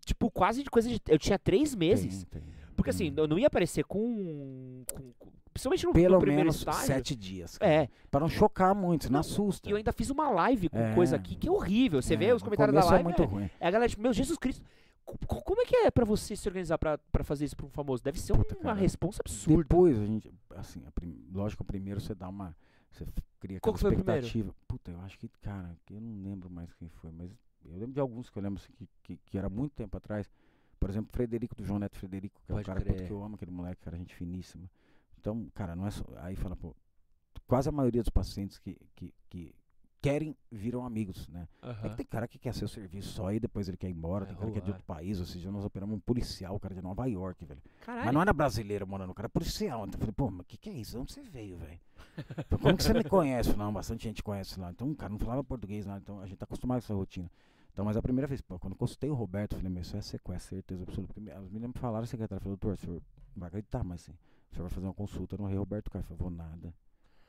Tipo, quase de coisa de. Eu tinha três meses. tem, tem. Porque assim, Hum. eu não ia aparecer com. com- com- principalmente no, Pelo no primeiro menos estágio. sete dias. cara. É. Pra não chocar muito, não Não, assusta. E eu ainda fiz uma live com É. coisa aqui que é horrível. Você É, vê os comentários da começo live. é muito é, ruim. é a galera, tipo, meu Jesus Cristo. co- co- Como é que é pra você se organizar pra, pra fazer isso pra um famoso? Deve ser Puta, uma cara. responsa absurda. Depois, a gente, assim, a prim- lógico, primeiro você dá uma. Você cria Qual aquela o expectativa. Puta, eu acho que, cara, eu não lembro mais quem foi, mas eu lembro de alguns que eu lembro assim, que, que, que era muito tempo atrás. Por exemplo, Frederico, do João Neto Frederico, que é um Pode cara puta, crer. que eu amo, aquele moleque, cara, gente finíssima. Então, cara, não é só. Aí fala, pô, quase a maioria dos pacientes que, que, que querem viram amigos, né? É que tem cara que quer seu serviço só e depois ele quer ir embora, tem cara que é de outro país, ou seja, nós operamos um policial, cara de Nova York, velho. Caralho. Mas não era brasileiro morando, o cara é policial. Então eu falei, pô, mas o que, que é isso? De onde você veio, velho? Falei, Como que você me conhece? Não, bastante gente conhece lá. Então, o cara não falava português lá, então a gente tá acostumado com essa rotina. Então, mas a primeira vez, pô, quando eu consultei o Roberto, eu falei, meu, isso é sequestro, certeza absoluta. Porque As meninas me falaram, secretário, falou, doutor, o senhor não vai acreditar, mas sim, o senhor vai fazer uma consulta no rei Roberto Caio. Eu falei, vou nada.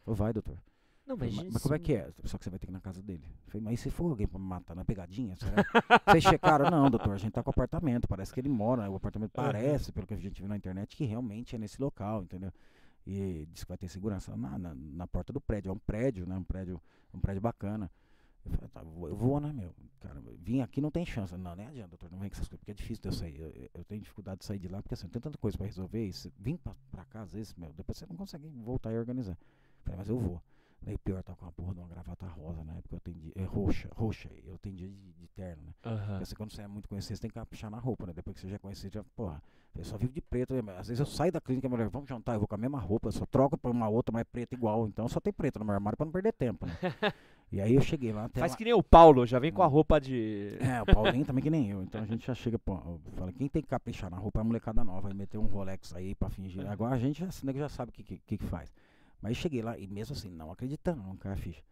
Eu vai, doutor. Não, Falei, mas, mas, mas como é que é? Só que você vai ter que ir na casa dele. Eu falei, mas e se for alguém pra me matar na pegadinha? Será? Vocês checaram? Não, doutor, a gente tá com apartamento. Parece que ele mora. O apartamento parece, pelo que a gente viu na internet, que realmente é nesse local, entendeu? E diz que vai ter segurança na, na, na porta do prédio. É um prédio, né? Um prédio, um prédio bacana. Eu falei, tá, eu vou- né, meu? Cara, vim aqui não tem chance. Não, nem adianta, doutor, não vem com essas coisas, porque é difícil de eu sair. Eu, eu- tenho dificuldade de sair de lá, porque assim, tem tanta coisa pra resolver. E você vim cá, às vezes, meu, depois você não consegue voltar e organizar. Eu Falei, mas eu vou. Daí pior, tá com uma porra de uma gravata rosa na época, eu atendi, é roxa, roxa, eu atendia de, de terno, né? Aham. Porque assim, quando você é muito conhecido, você tem que caprichar na roupa, né? Depois que você já é conhecido, já, porra, eu só vivo de preto. né? Às vezes eu saio da clínica, mulher, vamos jantar, eu vou com a mesma roupa, eu só troco pra uma outra, mas preta igual. Então só tem preto no meu armário pra não perder tempo, né? e aí eu cheguei lá até Faz lá- que nem o Paulo, já vem com a roupa de. É, o Paulinho também que nem eu. Então a gente já chega, pô, eu falo, quem tem que caprichar na roupa é a molecada nova, e meter um Rolex aí pra fingir. Agora a gente já, esse nego já sabe o que, que, que faz. Mas cheguei lá, e mesmo assim, não acreditando, não cai a ficha.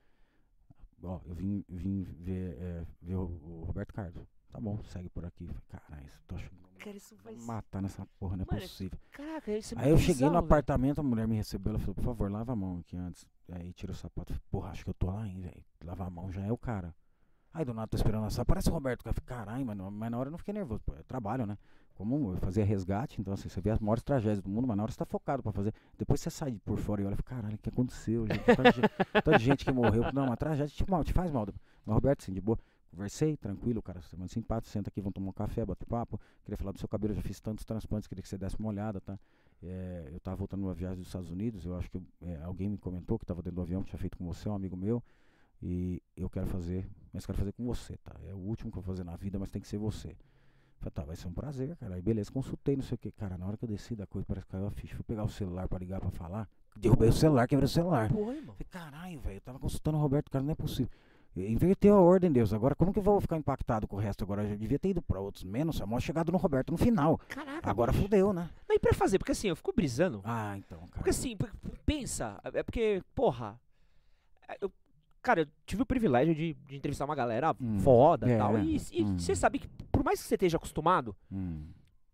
Ó, eu vim, vim ver, é, ver o, o Roberto Carlos. Tá bom, segue por aqui. Caralho, tô achando Cara, isso vai matar nessa porra, não é Mano, possível. Caraca, isso é Aí eu cheguei no velho. apartamento, a mulher me recebeu, ela falou, por favor, lava a mão aqui antes. Aí tira o sapato. Porra, acho que eu tô lá ainda, velho. Lavar a mão já é o cara. Aí do nada tô esperando essa. Parece o Roberto. Falei, caralho, mano. Mas na hora eu não fiquei nervoso. Pô, eu trabalho, né? Como eu fazia resgate, então assim, você vê as maiores tragédias do mundo, mas na hora você tá focado pra fazer. Depois você sai por fora e olha e caralho, o que aconteceu? Gente? Tanta, gente, tanta gente que morreu. Não, uma tragédia te, mal, te faz mal. Mas Roberto, assim, de boa. Conversei, tranquilo, cara, você é muito simpático, senta aqui, vamos tomar um café, bate papo. Queria falar do seu cabelo, eu já fiz tantos transplantes, queria que você desse uma olhada, tá? É, eu tava voltando numa viagem dos Estados Unidos, eu acho que é, alguém me comentou que tava dentro do avião, que tinha feito com você, um amigo meu. E eu quero fazer, mas quero fazer com você, tá? É o último que eu vou fazer na vida, mas tem que ser você. Falei, tá, vai ser um prazer, cara. Aí beleza, consultei, não sei o que. Cara, na hora que eu desci da coisa, parece que caiu a ficha. Fui pegar o celular pra ligar pra falar. Derrubei o celular, quebrei o celular. Pô, irmão. Falei, caralho, velho, eu tava consultando o Roberto, cara, não é possível. E- Inverteu a ordem, Deus. Agora, como que eu vou ficar impactado com o resto? Agora, eu já devia ter ido pra outros menos, só chegado no Roberto no final. Caraca. Agora bicho. fudeu, né? Não, e pra fazer? Porque assim, eu fico brisando. Ah, então, cara. Porque assim, pensa, é porque, porra, é, eu, cara, eu tive o privilégio de, de entrevistar uma galera Hum, foda e é, tal. é, E hum. você sabe que, por mais que você esteja acostumado, Hum,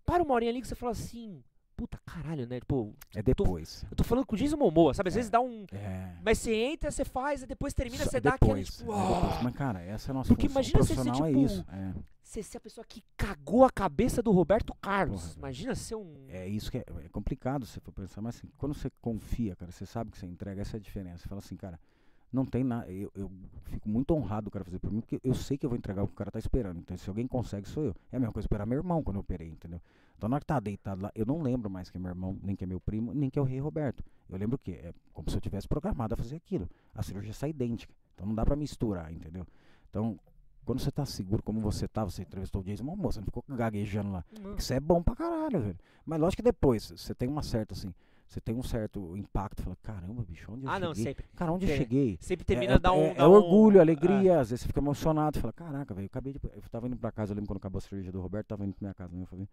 para uma horinha ali que você fala assim, puta caralho, né? Tipo, é depois. eu tô falando com o Jason Momoa, sabe? Às É. vezes dá um. É. Mas você entra, você faz, e depois termina, Só você dá aquele tipo. depois. Mas, cara, essa é a nossa Porque imagina você ser, profissional, é tipo, isso. É. Você ser a pessoa que cagou a cabeça do Roberto Carlos. Porra. Imagina ser um. É isso que é, é complicado se for pensar, mas assim, quando você confia, cara, você sabe que você entrega, essa é a diferença. Você fala assim, cara, não tem nada. Eu, eu fico muito honrado do cara fazer por mim, porque eu sei que eu vou entregar o que o cara tá esperando. Então, se alguém consegue, sou eu. É a mesma coisa esperar meu irmão quando eu operei, entendeu? Então, na hora que tá deitado lá, eu não lembro mais que é meu irmão, nem que é meu primo, nem que é o rei Roberto. Eu lembro que é como se eu tivesse programado a fazer aquilo. A cirurgia sai idêntica. Então, não dá pra misturar, entendeu? Então, quando você tá seguro como você tá, você entrevistou o Jason Momoa, você não ficou gaguejando lá. Isso é bom pra caralho, velho. Mas lógico que depois, você tem uma certa, assim, você tem um certo impacto, fala, caramba, bicho, onde eu Ah, não, cheguei? sempre. Cara, onde eu Tem- cheguei? Sempre É, termina é, dar um. é, dar é um- orgulho, alegria, às vezes você fica emocionado, fala, caraca, velho, eu acabei de. Eu tava indo pra casa, eu lembro quando acabou a cirurgia do Roberto, tava indo pra minha casa, né, eu falei,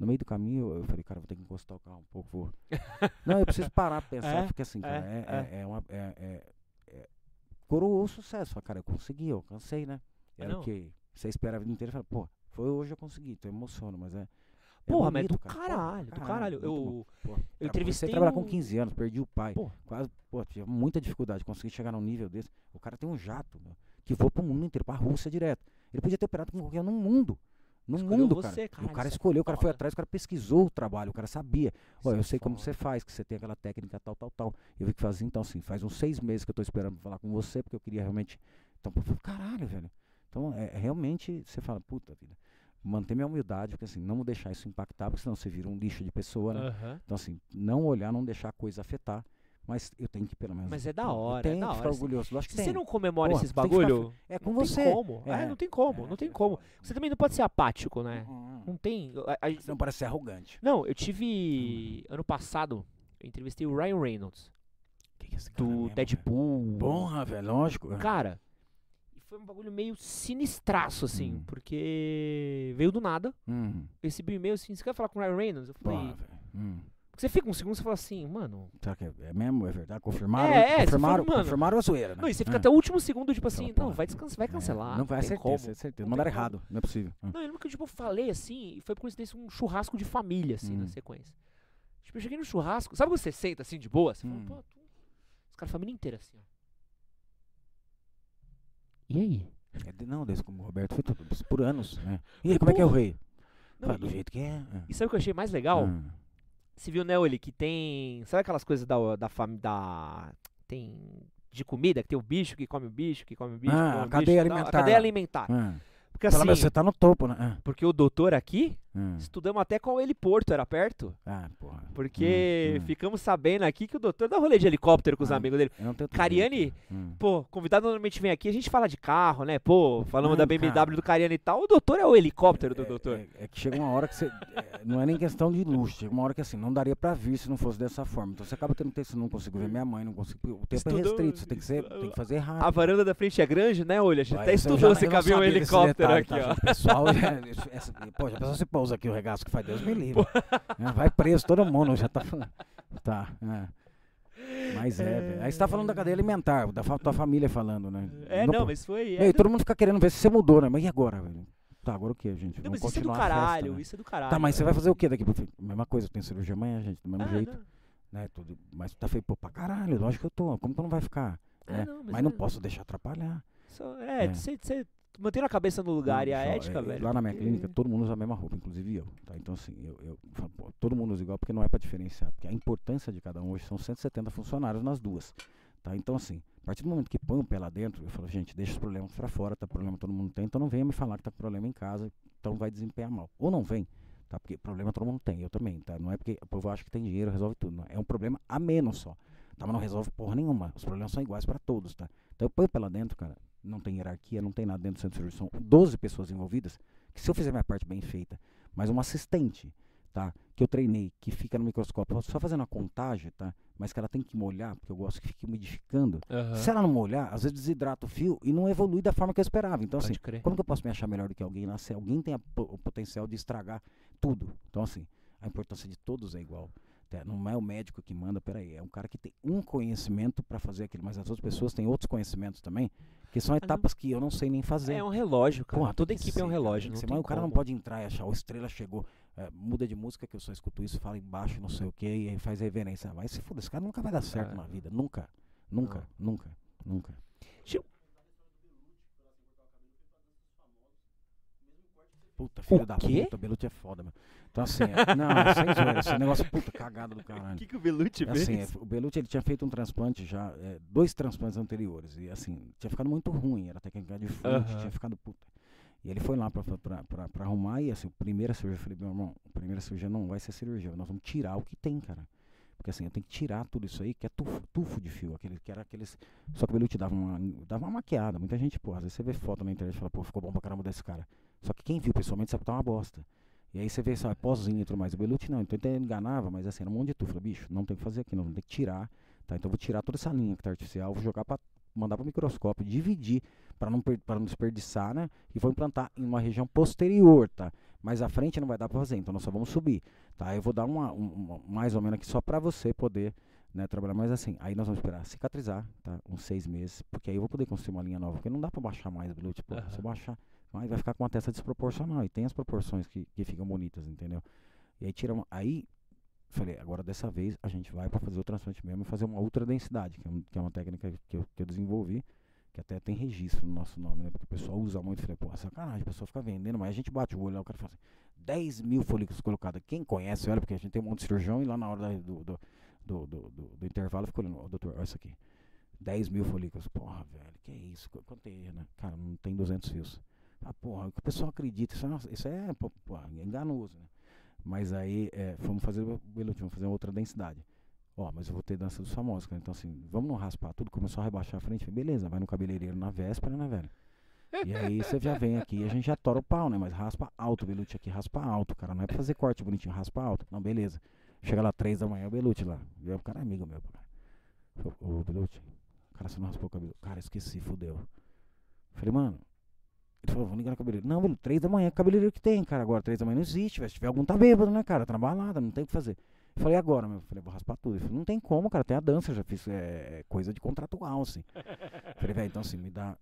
no meio do caminho, eu falei, cara, vou ter que encostar o carro um pouco, vou. não, eu preciso parar pra pensar, É, porque assim, cara, é, é, é, é uma. É, é, é, coroou o sucesso, fala, cara, eu consegui, eu cansei, né? Ah, Era o que você espera a vida inteira e fala, pô, foi hoje eu consegui, então emociona, mas é. é Porra, mas bonito, do cara. Caralho, do caralho. Eu, eu entrevistei. A trabalhar com um- 15 anos, perdi o pai. Quase, pô, tinha muita dificuldade, consegui chegar num nível desse. O cara tem um jato, meu, que voa pro mundo inteiro, pra Rússia direto. Ele podia ter operado com qualquer um no mundo. No Escolheu mundo, você, cara. o cara é escolheu, o cara foi atrás, o cara pesquisou o trabalho, o cara sabia. Isso eu é sei como foda. você faz, que você tem aquela técnica tal, tal, tal. Eu vi que fazia, então assim, faz uns seis meses que eu tô esperando falar com você, porque eu queria realmente. Então, pô, caralho, velho. Então, é, é realmente, você fala, puta vida. Manter minha humildade, porque assim, não deixar isso impactar, porque senão você vira um lixo de pessoa, né? Aham. Então, assim, não olhar, não deixar a coisa afetar. Mas eu tenho que, pelo menos. Mas é da pô, eu hora, é tenho da que hora. ficar Se- orgulhoso. Se que você tem. não comemora Porra, esses que ficar bagulho. É com não você. tem como. É. É, não tem como, É, não tem é como. Você também não pode ser apático, né? Hum, Não tem. a- a- Você não parece ser arrogante. não, eu tive. Ano passado, eu entrevistei o Ryan Reynolds, Que que é esse cara do mesmo? Deadpool. Porra, velho, lógico. Cara, foi um bagulho meio sinistraço, assim, Hum. porque veio do nada. Hum, Recebi um e-mail assim: você quer falar com o Ryan Reynolds? Eu falei. porra, velho. Hum. Você fica um segundo e você fala assim, mano. Será que é, é mesmo? É verdade? Confirmaram? É, é, confirmaram, fala, mano. confirmaram a zoeira, né? Não, e você fica É. até o último segundo, tipo assim, Fala, não, vai descansar, vai É, cancelar. Não vai, é tem certeza, como. é certeza. Não Mandaram errado, não é possível. Não, eu lembro que tipo, eu falei assim, e foi por coincidência um churrasco de família, assim, na Hum. sequência. Tipo, eu cheguei no churrasco, sabe quando você senta assim de boa? Você Hum. fala, pô, tu... os caras, a família inteira assim, ó. E aí? É de- não, desde como o Roberto foi tudo, por anos, né? E aí, como é que é o rei? Não, Fala, do jeito que é. é. e sabe o que eu achei mais legal? Hum. Você viu, né, Oli, que tem. Sabe aquelas coisas da, da família. Da, tem. De comida, que tem o bicho que come o bicho, que come o bicho. Ah, come a cadeia bicho, alimentar A cadeia lá. alimentar. Hum. Porque assim. mas você tá no topo, né? Ah, Porque o doutor aqui, hum. estudamos até qual heliporto era perto. Ah, porra. Porque Hum, hum. ficamos sabendo aqui que o doutor dá rolê de helicóptero com os Ah, amigos dele. Cariani. Hum. Pô, convidado normalmente vem aqui, a gente fala de carro, né? Pô, falamos da BMW cara. do Cariani e tal. O doutor é o helicóptero do É- doutor. É, é que chega uma hora que você. é, não é nem questão de luxo, chega uma hora que assim, não daria pra vir se não fosse dessa forma. Então você acaba tendo tempo, você não consigo ver minha mãe, não consigo. O tempo Estudou- é restrito, você tem que, ser, tem que fazer rápido. A varanda da frente é grande, né, Olha? A gente Vai, até estudou já- se cabia um helicóptero detalhe, aqui, tá, ó. gente? Pessoal, é, essa- pô, já pensou se pousa aqui o regaço que faz Deus me livre. É, Vai preso todo mundo, já tá falando. Tá, é. Mas é, velho. Aí você tá falando da cadeia alimentar, da fa- tua família falando, né? É, não, po- mas foi. E É, aí, todo mundo fica querendo ver se você mudou, né? Mas e agora, velho? Tá, agora o que, gente? não, Vamos mas isso é do a festa, caralho, né? isso é do caralho. Tá, mas você é. vai fazer o que daqui pro fim? Mesma coisa, tem cirurgia amanhã, gente, do mesmo Ah, jeito, não. né? Tudo, mas tá feio, pô, pra caralho, lógico que eu tô. Como que eu não vai ficar? Ah, né? não, mas mas não é- posso deixar atrapalhar. Só- é, É. você mantendo a cabeça no lugar e a Não, só, ética, é, velho. Lá na minha clínica, todo mundo usa a mesma roupa, inclusive eu. Tá? Então, assim, eu, eu falo, pô, todo mundo usa igual porque não é pra diferenciar. Porque a importância de cada um hoje são 170 funcionários nas duas. Tá? Então, assim, a partir do momento que põe o pé lá dentro, eu falo, gente, deixa os problemas pra fora, tá? Problema todo mundo tem, então não venha me falar que tá problema em casa, então vai desempenhar mal. Ou não vem, tá? Porque problema todo mundo tem, eu também, tá? Não é porque o povo acha que tem dinheiro, resolve tudo. Não. É um problema a menos só. Tá? Mas não resolve porra nenhuma. Os problemas são iguais pra todos, tá? Então eu ponho pé lá dentro, cara, não tem hierarquia, não tem nada dentro do centro de cirurgia. São 12 pessoas envolvidas, que se eu fizer minha parte bem feita, mas um assistente, tá? Que eu treinei, que fica no microscópio, só fazendo a contagem, tá? Mas que ela tem que molhar, porque eu gosto que fique umidificando. Aham, Se ela não molhar, às vezes desidrata o fio e não evolui da forma que eu esperava. Então, assim, Pode crer. como que eu posso me achar melhor do que alguém lá se alguém tem o potencial de estragar tudo? Então, assim, a importância de todos é igual. tá? Não é o médico que manda, peraí, é um cara que tem um conhecimento para fazer aquilo, mas as outras pessoas têm outros conhecimentos também, que são não- etapas que eu não sei nem fazer. É um relógio, cara. Porra, Toda equipe é um cara, relógio. Não mas o cara não pode entrar e achar, o estrela chegou, é, muda de música que eu só escuto isso, fala embaixo, não sei o que, e aí faz reverência. Vai se fuder, esse cara nunca vai dar certo É. na vida, nunca, nunca, nunca, nunca. Deixa puta, filho O da quê? puta, Belucci é foda, meu. Então assim, é, não, é sem zoeira, esse negócio puta cagada do O caralho. que, que o Belucci É assim, é, o Belucci ele tinha feito um transplante já, é, dois transplantes anteriores, e assim, tinha ficado muito ruim, era técnica de fonte, Aham. tinha ficado puta. E ele foi lá pra, pra, pra, pra arrumar, e assim, a primeira cirurgia, eu falei, meu irmão, a primeira cirurgia não vai ser cirurgia, nós vamos tirar o que tem, cara. Porque assim, eu tenho que tirar tudo isso aí, que é tufo, tufo de fio, aquele, que era aqueles. Só que o Belucci dava uma, dava uma maquiada. Muita gente, pô, às vezes você vê foto na internet e fala, pô, ficou bom pra caramba desse cara. Só que quem viu pessoalmente sabe que tá uma bosta. E aí você vê só, é pozinho e tudo mais. O Belucci não, então ele enganava, mas assim, era um monte de. Falei, bicho, não tem o que fazer aqui, não, tem que tirar. Tá? Então eu vou tirar toda essa linha que tá artificial, vou jogar pra. mandar pro microscópio, dividir para não, pra não desperdiçar, né? E vou implantar em uma região posterior, tá? Mas a frente não vai dar pra fazer, então nós só vamos subir, tá? Eu vou dar uma, um- uma- mais ou menos aqui só pra você poder né, trabalhar mais assim. Aí nós vamos esperar cicatrizar, tá? Uns seis meses, porque aí eu vou poder construir uma linha nova, porque não dá pra baixar mais, Bilu, tipo, Aham. se eu baixar, aí vai ficar com uma testa desproporcional, e tem as proporções que, que ficam bonitas, entendeu? E aí tira uma, aí falei, agora dessa vez a gente vai pra fazer o transplante mesmo e fazer uma ultra densidade, que é, um- que é uma técnica que eu, que eu desenvolvi, que até tem registro no nosso nome, né? Porque o pessoal usa muito. Falei, pô, sacanagem, o pessoal fica vendendo, mas a gente bate o olho lá, o cara fala assim, 10 mil folículos colocados. Quem conhece, olha, porque a gente tem um monte de cirurgião e lá na hora da- do, do, do, do, do- intervalo ficou olhando, "Ô, doutor, olha isso aqui. 10 mil folículos. Porra, velho, que isso? Qu- Quanto é, né? Cara, não tem 200 fios. Ah, porra, o que o pessoal acredita, isso é, isso é, é enganoso, né? Mas aí, é, fomos fazer Beluti, vamos fazer outra densidade. Ó, mas eu vou ter dança dos famosos, cara. Então, assim, vamos não raspar tudo. Começou a rebaixar a frente. Beleza, vai no cabeleireiro na véspera, né, velho? E aí você já vem aqui e a gente já tora o pau, né? Mas raspa alto, o Beluti aqui raspa alto, cara. Não é pra fazer corte bonitinho, raspa alto. Não, beleza. Chega lá três da manhã, o Beluti lá. Aí o cara é amigo meu, cara. Ô, Beluti, cara, você não raspou o cabelo. Cara, esqueci, fudeu. Falei, mano. Ele falou, vou ligar no cabeleireiro. Não, Beluti, três da manhã, que cabeleireiro que tem, cara. Agora, três da manhã não existe, velho. Se tiver algum, tá bêbado, né, cara? Tá na balada, não tem o que fazer. Eu falei, agora, meu? Eu falei, vou raspar tudo. Ele falou, não tem como, cara, tem a dança, eu já fiz é, coisa de contratual, assim. Eu falei, velho, então assim, me dá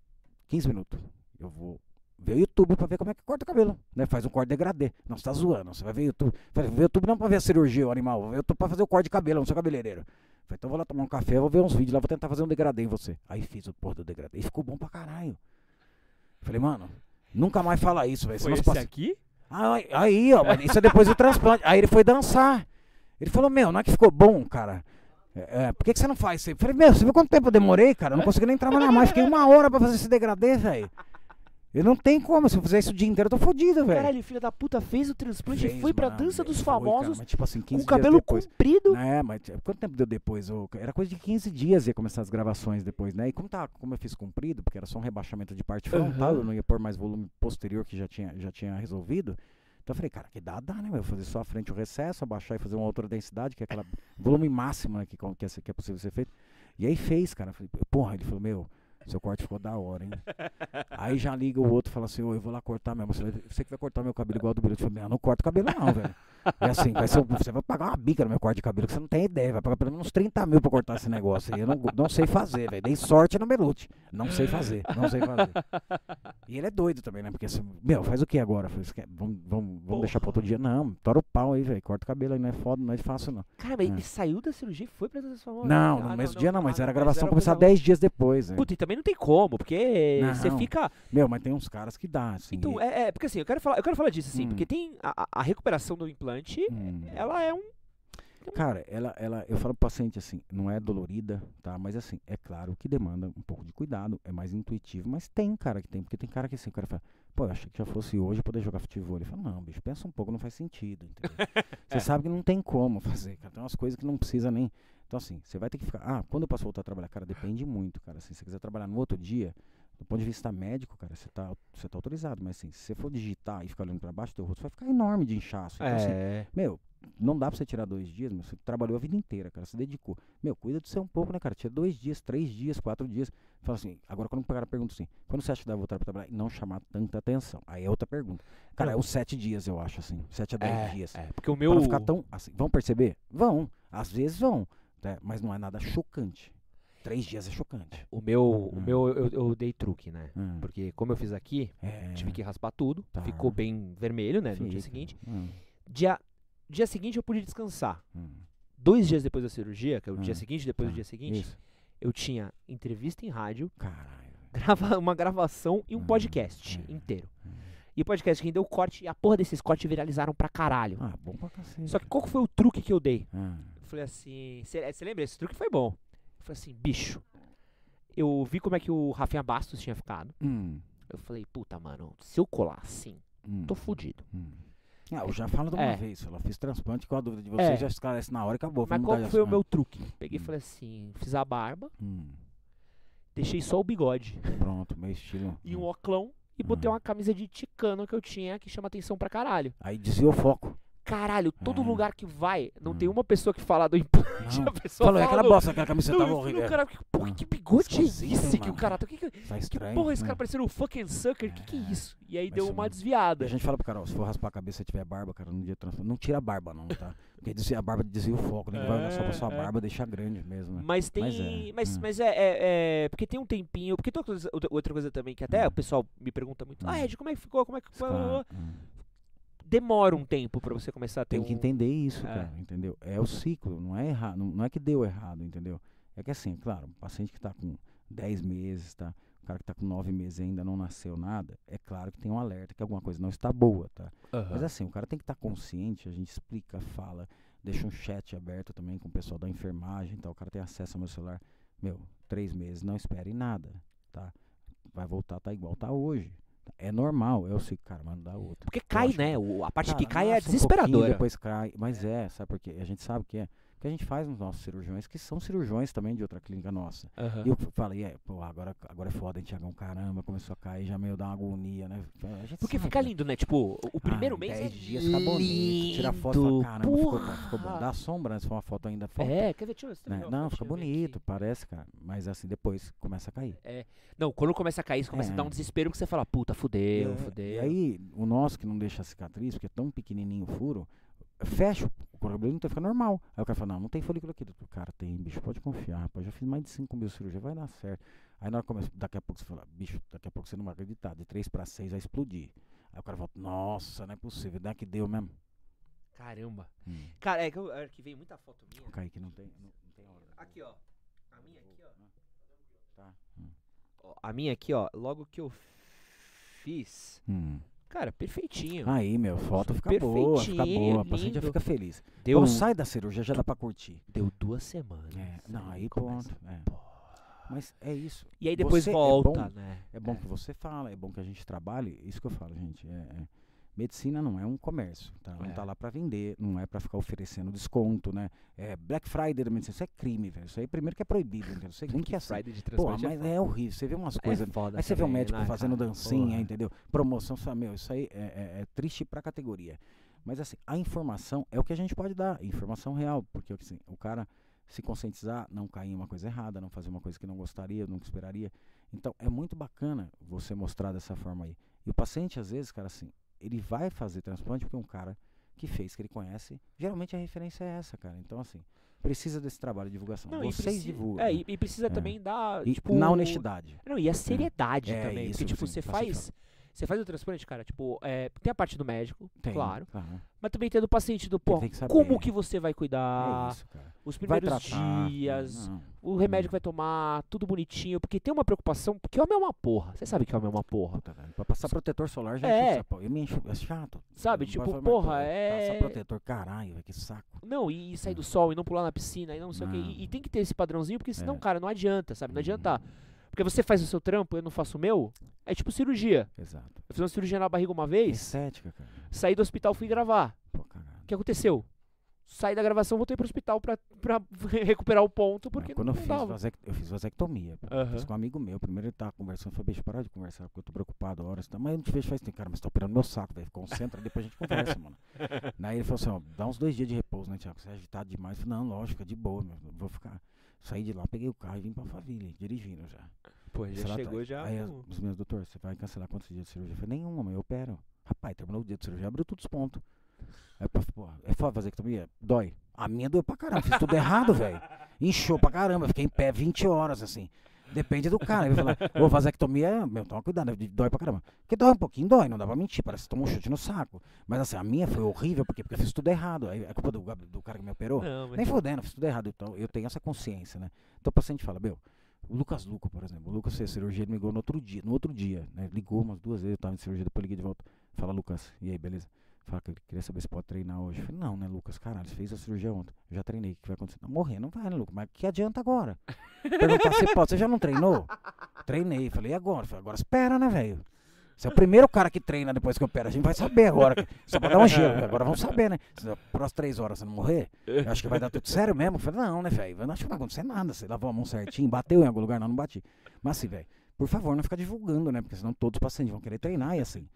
15 minutos. Eu vou ver o YouTube pra ver como é que corta o cabelo. Né? Faz um corte degradê. Não, você tá zoando, você vai ver o YouTube. Eu Falei, ver o YouTube não pra ver a cirurgia, o animal, vou ver o YouTube pra fazer o corte de cabelo, não sou cabeleireiro. Falei, então vou lá tomar um café, vou ver uns vídeos lá, vou tentar fazer um degradê em você. Aí fiz o porra do degradê e ficou bom pra caralho. Falei, mano, nunca mais fala isso, velho. Foi senão esse passa- aqui? Aí, aí, ó, isso é depois do transplante. Aí ele foi dançar. Ele falou, meu, não é que ficou bom, cara. É, é, por que, que você não faz isso aí? Eu falei, meu, você viu quanto tempo eu demorei, cara? Eu não consegui nem trabalhar mais. Fiquei uma hora pra fazer esse degradê, velho. Eu não tenho como. Se eu fizer isso o dia inteiro, eu tô fodido, velho. Caralho, filho da puta fez o transplante e foi pra mano, dança dos foi, cara, famosos mas, tipo assim, 15 com o cabelo depois. comprido. É, mas tipo, quanto tempo deu depois? Era coisa de 15 dias ia começar as gravações depois, né? E como, tá, como eu fiz comprido, porque era só um rebaixamento de parte frontal, Aham. eu não ia pôr mais volume posterior que já tinha, já tinha resolvido. Então eu falei, cara, que dá, dá, né? meu? Fazer só a frente o recesso, abaixar e fazer uma outra densidade, que é aquela volume máximo né, que, é, que é possível ser feito. E aí fez, cara. Eu falei, porra, ele falou, meu, seu corte ficou da hora, hein? aí já liga o outro e fala assim, ô, eu vou lá cortar mesmo. Você, que vai cortar meu cabelo igual do Bilhete. Eu falei, eu não corto cabelo não, velho. É assim, vai ser, você vai pagar uma bica no meu corte de cabelo, que você não tem ideia. Vai pagar pelo menos uns 30 mil pra cortar esse negócio aí. Eu não, não sei fazer, velho. Dei sorte no Belute. Não sei fazer, não sei fazer. E ele é doido também, né? Porque assim, meu, faz o que agora? Eu falei, "Você quer- vamos, vamos, vamos deixar pra outro dia? Não, tora o pau aí, velho. Corta o cabelo aí, não é foda, não é fácil, não. Cara, mas É. ele saiu da cirurgia e foi pra famosos. Não, Ah, no mesmo dia não, mas ah, era a não, gravação era começar coisa 10 dias depois, né? Puta, e também não tem como, porque Não. você fica. Meu, mas tem uns caras que dá, assim. Então, é, é, porque assim, eu quero falar, eu quero falar disso, assim, Hum. porque tem a, a- a recuperação do implante, Hum. ela é um. Cara, ela, ela, eu falo pro paciente assim, não é dolorida, tá? Mas assim, é claro que demanda um pouco de cuidado, é mais intuitivo, mas tem cara que tem, porque tem cara que assim, o cara fala, pô, eu achei que já fosse hoje poder jogar futebol. Ele fala, não, bicho, pensa um pouco, não faz sentido, entendeu? Você É. sabe que não tem como fazer, cara, tem umas coisas que não precisa nem. Então assim, você vai ter que ficar, ah, quando eu posso voltar a trabalhar? Cara, depende muito, cara, assim, se você quiser trabalhar no outro dia, do ponto de vista médico, cara, você tá, você tá autorizado, mas assim, se você for digitar e ficar olhando pra baixo, teu rosto vai ficar enorme de inchaço. Então, assim, É. meu, não dá pra você tirar dois dias, mas você trabalhou a vida inteira, cara. Você dedicou. Meu, cuida de você um pouco, né, cara? Tira dois dias, três dias, quatro dias. Fala assim, agora quando o cara pergunta assim, quando você acha que dá voltar pra trabalhar e não chamar tanta atenção? Aí é outra pergunta. Cara, é Não. os sete dias, eu acho, assim. Sete a dez É, dias. é, porque o Pra meu. não ficar tão assim. Vão perceber? Vão. Às vezes vão. né? Mas não é nada chocante. Três dias é chocante. O meu, o Hum. meu eu, eu dei truque, né? Hum. Porque como eu fiz aqui, É. tive que raspar tudo, Tá. ficou bem vermelho, né? No dia Fica. seguinte. Hum, Dia, dia seguinte eu pude descansar. Dois dias depois da cirurgia, que é o dia seguinte, depois do tá. dia seguinte, Isso. eu tinha entrevista em rádio, Caralho. grava, uma gravação e um podcast hum. inteiro. E o podcast rendeu corte e a porra desses cortes viralizaram pra caralho. Ah, bom pra cacete. Só que qual foi o truque que eu dei? Eu falei assim, você lembra? Esse truque foi bom. Eu falei assim, bicho, eu vi como é que o Rafinha Bastos tinha ficado. hum, Eu falei, puta, mano, se eu colar assim, hum, tô fudido. hum. Ah, eu já falo de uma É. vez. Ela fiz transplante com a dúvida de você, É. já esclarece na hora e acabou. Mas qual foi o meu truque? Peguei e Hum. falei assim, fiz a barba, Hum, deixei só o bigode pronto, meu estilo. e um oclão e botei Hum. uma camisa de ticano que eu tinha que chama atenção pra caralho. Aí desvia o foco. Caralho, todo É. lugar que vai, não Hum. tem uma pessoa que fala do implante, Não. a pessoa Falou, é fala aquela do- bosta, aquela camiseta Não, falei, horrível. cara, que, porra, que bigode é esse que o cara tá? Que, que, Tá que estranho. porra, esse né? cara parecendo o fucking sucker? Que que é É. isso? E aí Mas deu uma desviada. a gente fala pro cara, ó, se for raspar a cabeça e tiver barba, cara, no dia transplante, não tira a barba não, tá? Porque desvia- a barba desvia o foco, né? Vai olhar só pra sua É, é. barba, deixa grande mesmo, né? Mas tem. Mas Mas, é, mas, hum. é, é- é- Porque tem um tempinho. Porque tem outra coisa, outra- coisa também que até Hum. o pessoal me pergunta muito. Hum. Ah, Ed, como é que ficou? Como é que. Claro, hum. Demora um tempo pra você começar a ter Tem que um- entender isso, É. cara, entendeu? É o ciclo, não é errado, não, não é que deu errado, entendeu? É que assim, claro, um paciente que tá com 10 meses, tá? O cara que tá com 9 meses e ainda não nasceu nada, é claro que tem um alerta que alguma coisa não está boa, tá? Aham. Mas assim, o cara tem que estar consciente, a gente explica, fala, deixa um chat aberto também com o pessoal da enfermagem, então o cara tem acesso ao meu celular. Meu, três meses, não espere nada, tá? Vai voltar, tá igual tá hoje. É normal, eu sei, cara, mas não dá outra. Porque cai, né? O- a parte Cara, que cai é um pouquinho, desesperadora. depois cai, mas é, sabe por quê? A gente sabe o que é. Porque a gente faz nos nossos cirurgiões, que são cirurgiões também de outra clínica nossa. Aham. E eu falei, é, pô, agora, agora é foda, hein, Tiagão? Caramba, começou a cair, já meio dá uma agonia, né? A Porque sabe, fica né? lindo, né? Tipo, o- primeiro Ah, mês é 10 dias fica bonito. Tira foto lindo. fala, caramba, ficou bom, ficou bom. Dá sombra, né? Se for uma foto ainda foto. É, quer ver? Deixa eu ver. né? Não, fica bonito, parece, cara. Mas assim, depois começa a cair. Não, quando começa a cair, isso começa a É. dar um desespero que você fala, puta, fudeu, É, fudeu. E aí, o nosso que não deixa a cicatriz, porque é tão pequenininho o furo, fecha o couro cabeludo, então fica normal. Aí o cara fala, não, não tem folículo aqui. doutor. Cara, tem, bicho, pode confiar, rapaz. Já fiz mais de 5 mil cirurgias, vai dar certo. Aí na hora começa, daqui a pouco você fala, bicho, daqui a pouco você não vai acreditar, de 3 para 6 vai explodir. Aí o cara fala, nossa, não é possível, dá que deu mesmo. Caramba. Hum. Cara, é que eu arquivei muita foto minha. O Kaique não tem, não, não tem hora. Aqui, ó. A minha aqui, ó. Tá. Hum. A minha aqui, ó. Logo que eu fiz. Hum. Cara, perfeitinho. Aí, meu, foto fica boa, fica boa, a paciente já fica feliz. deu, Quando sai da cirurgia já dá pra curtir. deu duas semanas. É, não, aí pronto. é. Mas é isso. E aí depois Você é volta, bom- né? É bom que você fala, é bom que a gente trabalhe. Isso que eu falo, gente. é- é, medicina não é um comércio, tá? Não É. tá lá pra vender, não é pra ficar oferecendo desconto, né? É Black Friday da medicina, isso é crime, velho. Isso aí primeiro que é proibido, entendeu? Segundo que é assim. Friday de Pô, transplante mas é horrível. Você vê umas é coisas. foda Aí você vê também, médico né, fazendo cara? dancinha, Porra. entendeu? Promoção, você fala, meu, isso aí é, é- é triste pra categoria. Mas assim, a informação é o que a gente pode dar, informação real, porque assim, o cara se conscientizar, não cair em uma coisa errada, não fazer uma coisa que não gostaria, nunca esperaria. Então, é muito bacana você mostrar dessa forma aí. E o paciente, às vezes, cara, assim, ele vai fazer transplante porque é um cara que fez, que ele conhece. Geralmente a referência é essa, cara. Então, assim, precisa desse trabalho de divulgação. Não, Vocês preci- divulgam. É, e, e precisa É. também dar, E tipo... na honestidade. Não, e a seriedade É, também. isso, porque, tipo, sim, você paciente faz... Você faz o transplante, cara, tipo, é, tem a parte do médico, Tem, claro. Mas também tem a do paciente, do, pô, que como que você vai É cuidar, isso, cara. os primeiros dias, Não. o remédio Hum. que vai tomar, tudo bonitinho, porque tem uma preocupação, porque homem é uma porra, você sabe que homem é uma porra. Puta, velho, pra passar protetor solar já É. enche saco. Eu me encho, é chato. Sabe, Não tipo, porra, é- Passar protetor, caralho, velho, que saco. Não, e, e sair do Hum. sol e não pular na piscina e não sei o quê. Não. E, e tem que ter esse padrãozinho, porque senão, É. cara, não adianta, sabe? Não adianta. Hum, Porque você faz o seu trampo, eu não faço o meu, é tipo cirurgia. Exato. Eu fiz uma cirurgia na barriga uma vez, Estética, cara. saí do hospital, fui gravar. Pô. O que aconteceu? Saí da gravação, voltei pro hospital pra, pra recuperar o ponto, porque Mas quando não, eu fiz, dava. vasect... eu fiz vasectomia, fiz com um amigo meu. Primeiro ele tava conversando, falei, bicho, para de conversar, porque eu tô preocupado horas. Tá? Mas eu não te vejo faz tempo, cara, mas tá operando meu saco, velho. Concentra, depois a gente conversa, mano. Daí ele falou assim, ó, dá uns dois dias de repouso, né, Tiago? Você é agitado demais. Eu falei, não, lógico, é de boa, meu. eu Vou ficar. Saí de lá, peguei o carro e vim pra família, dirigindo já. Pô, já chegou já. Aí os meus doutor, você vai cancelar quantos dias de cirurgia? Eu falei, nenhuma, mas eu opero. Rapaz, terminou o dia de cirurgia, abriu todos os pontos. Aí pô, é foda fazer ectomia? Dói. A minha doeu pra caramba, fiz tudo errado, velho. Inchou pra caramba, fiquei em pé 20 horas, assim. Depende do cara. Ele vai falar, vou fazer ectomia, meu, toma cuidado, dói pra caramba. Porque dói um pouquinho, dói, não dá pra mentir, parece que toma um chute no saco. Mas assim, a minha foi horrível, porque, porque eu fiz tudo errado. Aí é culpa do, do cara que me operou? Não, mas Nem fodendo, fiz tudo errado. Então, eu tenho essa consciência, né? Então o paciente fala, meu, o Lucas Luco, por exemplo, o Lucas fez cirurgia, ele me ligou no outro dia, no outro dia, né? Ligou umas duas vezes, eu tava em cirurgia, depois liguei de volta. Fala, Lucas, e aí, beleza? Fala que ele queria saber se pode treinar hoje. Eu falei, não, né, Lucas? Caralho, você fez a cirurgia ontem. Eu já treinei, o que vai acontecer? Não, morrer não vai, né, Lucas? Mas que adianta agora? Perguntar se pode, você já não treinou? Treinei. Falei, e agora? Falei, agora espera, né, velho? Você é o primeiro cara que treina depois que opera. A gente vai saber agora. Só pra dar um gelo. Agora vamos saber, né? Se Próximas três horas você não morrer, eu acho que vai dar tudo sério mesmo. Eu falei, não, né, velho? Eu não acho que não vai acontecer nada. Você lavou a mão certinho, bateu em algum lugar, não, não bati. Mas assim, velho, por favor, não fica divulgando, né? Porque senão todos os pacientes vão querer treinar e assim.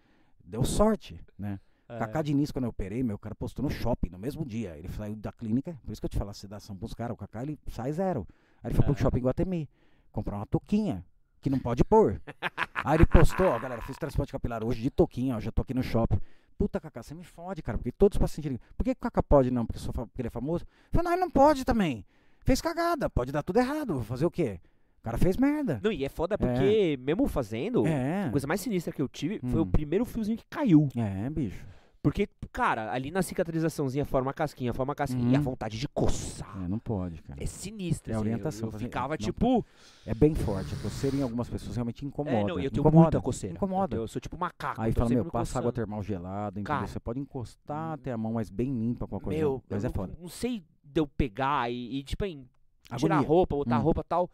Deu sorte, né? É. Cacá Diniz, quando eu operei, meu, cara postou no shopping no mesmo dia. Ele saiu da clínica, por isso que eu te falo, a sedação pros caras, o Cacá ele sai zero. Aí ele foi É. pro shopping Guatemi, comprar uma touquinha, que não pode pôr. Aí ele postou, ó, galera, fiz transplante capilar hoje de touquinha, ó, já tô aqui no shopping. Puta, Cacá, você me fode, cara, porque todos os pacientes ligam, por que o Cacá pode não? Porque, só porque ele é famoso? Eu falei, não, ele não pode também. Fez cagada, pode dar tudo errado, vou fazer o quê? O cara fez merda. Não, e é foda porque, mesmo fazendo, É, a coisa mais sinistra que eu tive foi o Hum. primeiro fiozinho que caiu. é, bicho. Porque, cara, ali na cicatrizaçãozinha forma casquinha, forma casquinha. E a Uhum. vontade de coçar. É, não pode, cara. É sinistra, É a assim, eu- orientação, Eu, fazer- ficava não- tipo. É bem forte. A coceira em algumas pessoas realmente incomoda. É, não, eu tenho incomoda, muita coceira. Incomoda. Eu, eu sou tipo macaco. Aí tô fala, meu, me passa água termal gelada, entendeu? Cara, Você pode encostar, ter a mão mais bem limpa com a coisa. Meu, mas eu é não, foda. não sei de eu pegar e, e, tipo, em, tirar a roupa, botar a Hum. roupa e tal.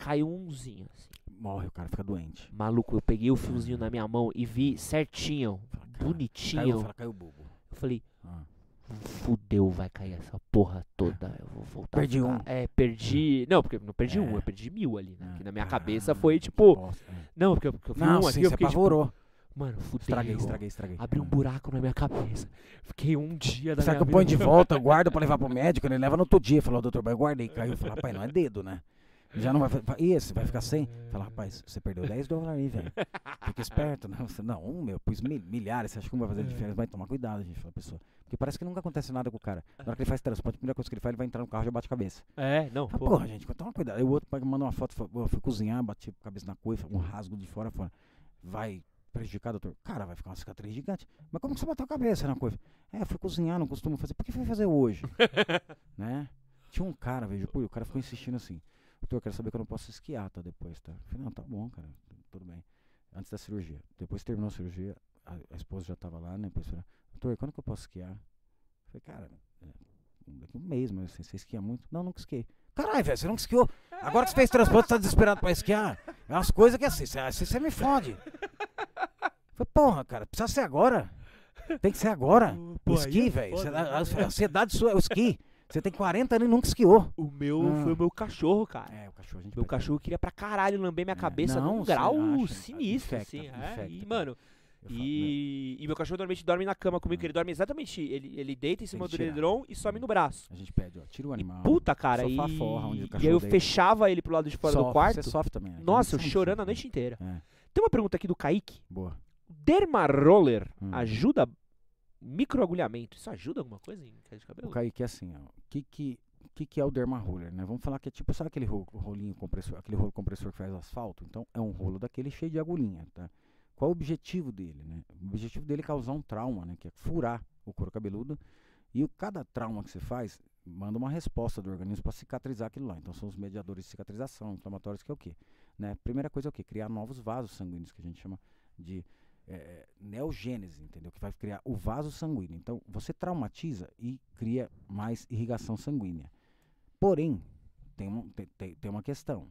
Caiu umzinho, assim. Morre, o cara fica doente. Maluco, eu peguei o fiozinho na minha mão e vi certinho, Fala, cara, bonitinho. Caiu, fala, caiu o bulbo. Eu falei, Ah. fudeu, vai cair essa porra toda. Eu vou voltar. Perdi um. É, perdi. Não, porque não perdi É. um, eu perdi mil ali, né? Ah, Que na minha caralho, cabeça foi tipo. bosta, é. Não, porque eu, porque eu vi Não, um aqui, você fiquei tipo. apavorou. Mano, fudeu. Estraguei, estraguei, estraguei. Abri um Ah. buraco na minha cabeça. Fiquei um dia da Será que eu ponho vida- de volta, eu guardo pra levar pro médico? Ele leva no outro dia. Falou, doutor, mas eu guardei. Caiu. Falei, rapaz, não é dedo, né? Já não vai. fa- E esse, vai ficar sem? Fala, rapaz, você perdeu 10 dólares aí, velho. Fica esperto. Não, você- não um, meu, pus mil- milhares. Você acha que um vai fazer diferença? Vai tomar cuidado, gente. Fala, pessoa. Porque parece que nunca acontece nada com o cara. Na hora que ele faz transplante, a primeira coisa que ele faz, ele vai entrar no carro e já bate a cabeça. É, não, pô. porra, gente, toma cuidado. Aí o outro manda uma foto, fala, "Pô, eu fui cozinhar, bati a cabeça na coisa, um rasgo de fora, fora. Vai prejudicar, doutor? Cara, vai ficar uma cicatriz gigante. Mas como que você bateu a cabeça na coisa? É, fui cozinhar, não costumo fazer. Por que foi fazer hoje? né? Tinha um cara, e o cara ficou insistindo assim. Doutor, eu quero saber que eu não posso esquiar, tá? Depois, tá? Eu falei, não, tá bom, cara, tudo bem. Antes da cirurgia. Depois terminou a cirurgia, a, a esposa já tava lá, né? Depois falou, doutor, quando que eu posso esquiar? Eu falei, cara, é, daqui a um mês, mas assim, você esquia muito? Não, nunca esquiei. Caralho, velho, você nunca esquiou? Agora que você fez transplante, você tá desesperado pra esquiar? É umas coisas que assim, você, você me fode. Eu falei, porra, cara, precisa ser agora? Tem que ser agora. Pô, o esqui, é velho. né? a ansiedade sua é o esqui. Você tem 40 anos e nunca esquiou. O meu Ah. foi o meu cachorro, cara. É, o cachorro, a gente Meu cachorro queria pra caralho lamber minha É, cabeça não, num grau acha, sinistro, infecta, assim. é. infecta, E, cara. mano, falo, e, e meu cachorro normalmente dorme na cama comigo, que ele dorme exatamente. Ele, ele deita em cima do edredom e some no braço. A gente pede, ó, tira o animal. Puta, cara, e, forra, onde o e aí eu deita. fechava ele pro lado de fora do quarto. Você sofre também. né? Nossa, eu chorando a noite inteira. É, Tem uma pergunta aqui do Kaique. boa. Derma Roller Hum. ajuda microagulhamento? Isso ajuda alguma coisa em queda de O cabelo? Kaique é assim. O que que, que que é o derma roller, né? Vamos falar que é tipo, sabe aquele ro- rolinho compressor, aquele rolo compressor que faz asfalto? Então, é um rolo daquele cheio de agulhinha, tá? Qual o objetivo dele, né? O objetivo dele é causar um trauma, né? Que é furar o couro cabeludo. E o, cada trauma que você faz, manda uma resposta do organismo para cicatrizar aquilo lá. Então, são os mediadores de cicatrização, inflamatórios, que é o quê? Né? Primeira coisa é o quê? Criar novos vasos sanguíneos, que a gente chama de é, neogênese, entendeu? Que vai criar o vaso sanguíneo. Então, você traumatiza e cria mais irrigação sanguínea. Porém, tem, um, tem, tem, uma questão.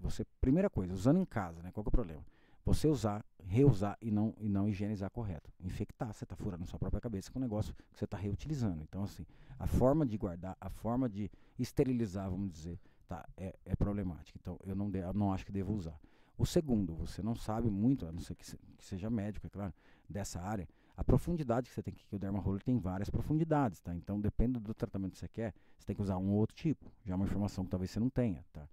Você, primeira coisa, usando em casa, né? Qual é o problema? Você usar, reusar e não, e não higienizar correto. Infectar, você está furando sua própria cabeça com um negócio que você está reutilizando. Então, assim, a forma de guardar, a forma de esterilizar, vamos dizer, tá, é, é problemática. Então, eu não, de, eu não acho que devo usar. O segundo, você não sabe muito, a não ser que, se- que seja médico, é claro, dessa área, a profundidade que você tem que, que o derma roller tem várias profundidades, tá? Então, depende do tratamento que você quer, você tem que usar um ou outro tipo. Já é uma informação que talvez você não tenha, tá?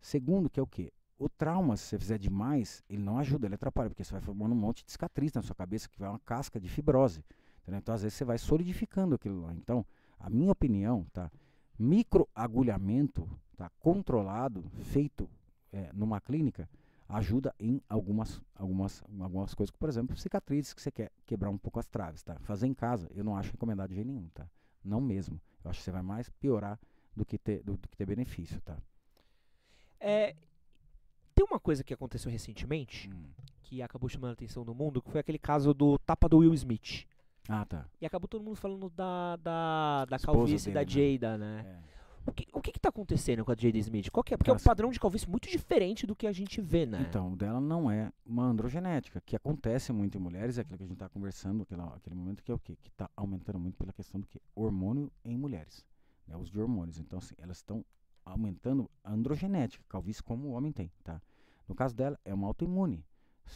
Segundo, que é o quê? O trauma, se você fizer demais, ele não ajuda, ele atrapalha, porque você vai formando um monte de cicatriz na sua cabeça, que vai uma casca de fibrose. entendeu? Então, às vezes, você vai solidificando aquilo lá. Então, a minha opinião, tá? Microagulhamento, tá? Controlado, feito é, numa clínica, ajuda em algumas, algumas, algumas coisas, por exemplo, cicatrizes que você quer quebrar um pouco as traves, tá? Fazer em casa, eu não acho recomendado de jeito nenhum, tá? Não mesmo. Eu acho que você vai mais piorar do que ter, do, do que ter benefício, tá? É, tem uma coisa que aconteceu recentemente, que acabou chamando a atenção do mundo, que foi aquele caso do tapa do Will Smith. Ah, tá. E acabou todo mundo falando da, da, da Esposa calvície da dele, né? Jada, né? É. O, que, o que que tá acontecendo com a Jada Smith? Qual que é? Porque é um padrão de calvície muito diferente do que a gente vê, né? Então, o dela não é uma androgenética, que acontece muito em mulheres, é aquilo que a gente está conversando, aquela, aquele momento que é o quê? Que está aumentando muito pela questão do que? Hormônio em mulheres. Né? Uso de hormônios. Então, assim, elas estão aumentando a androgenética, calvície como o homem tem, tá? No caso dela, é uma autoimune.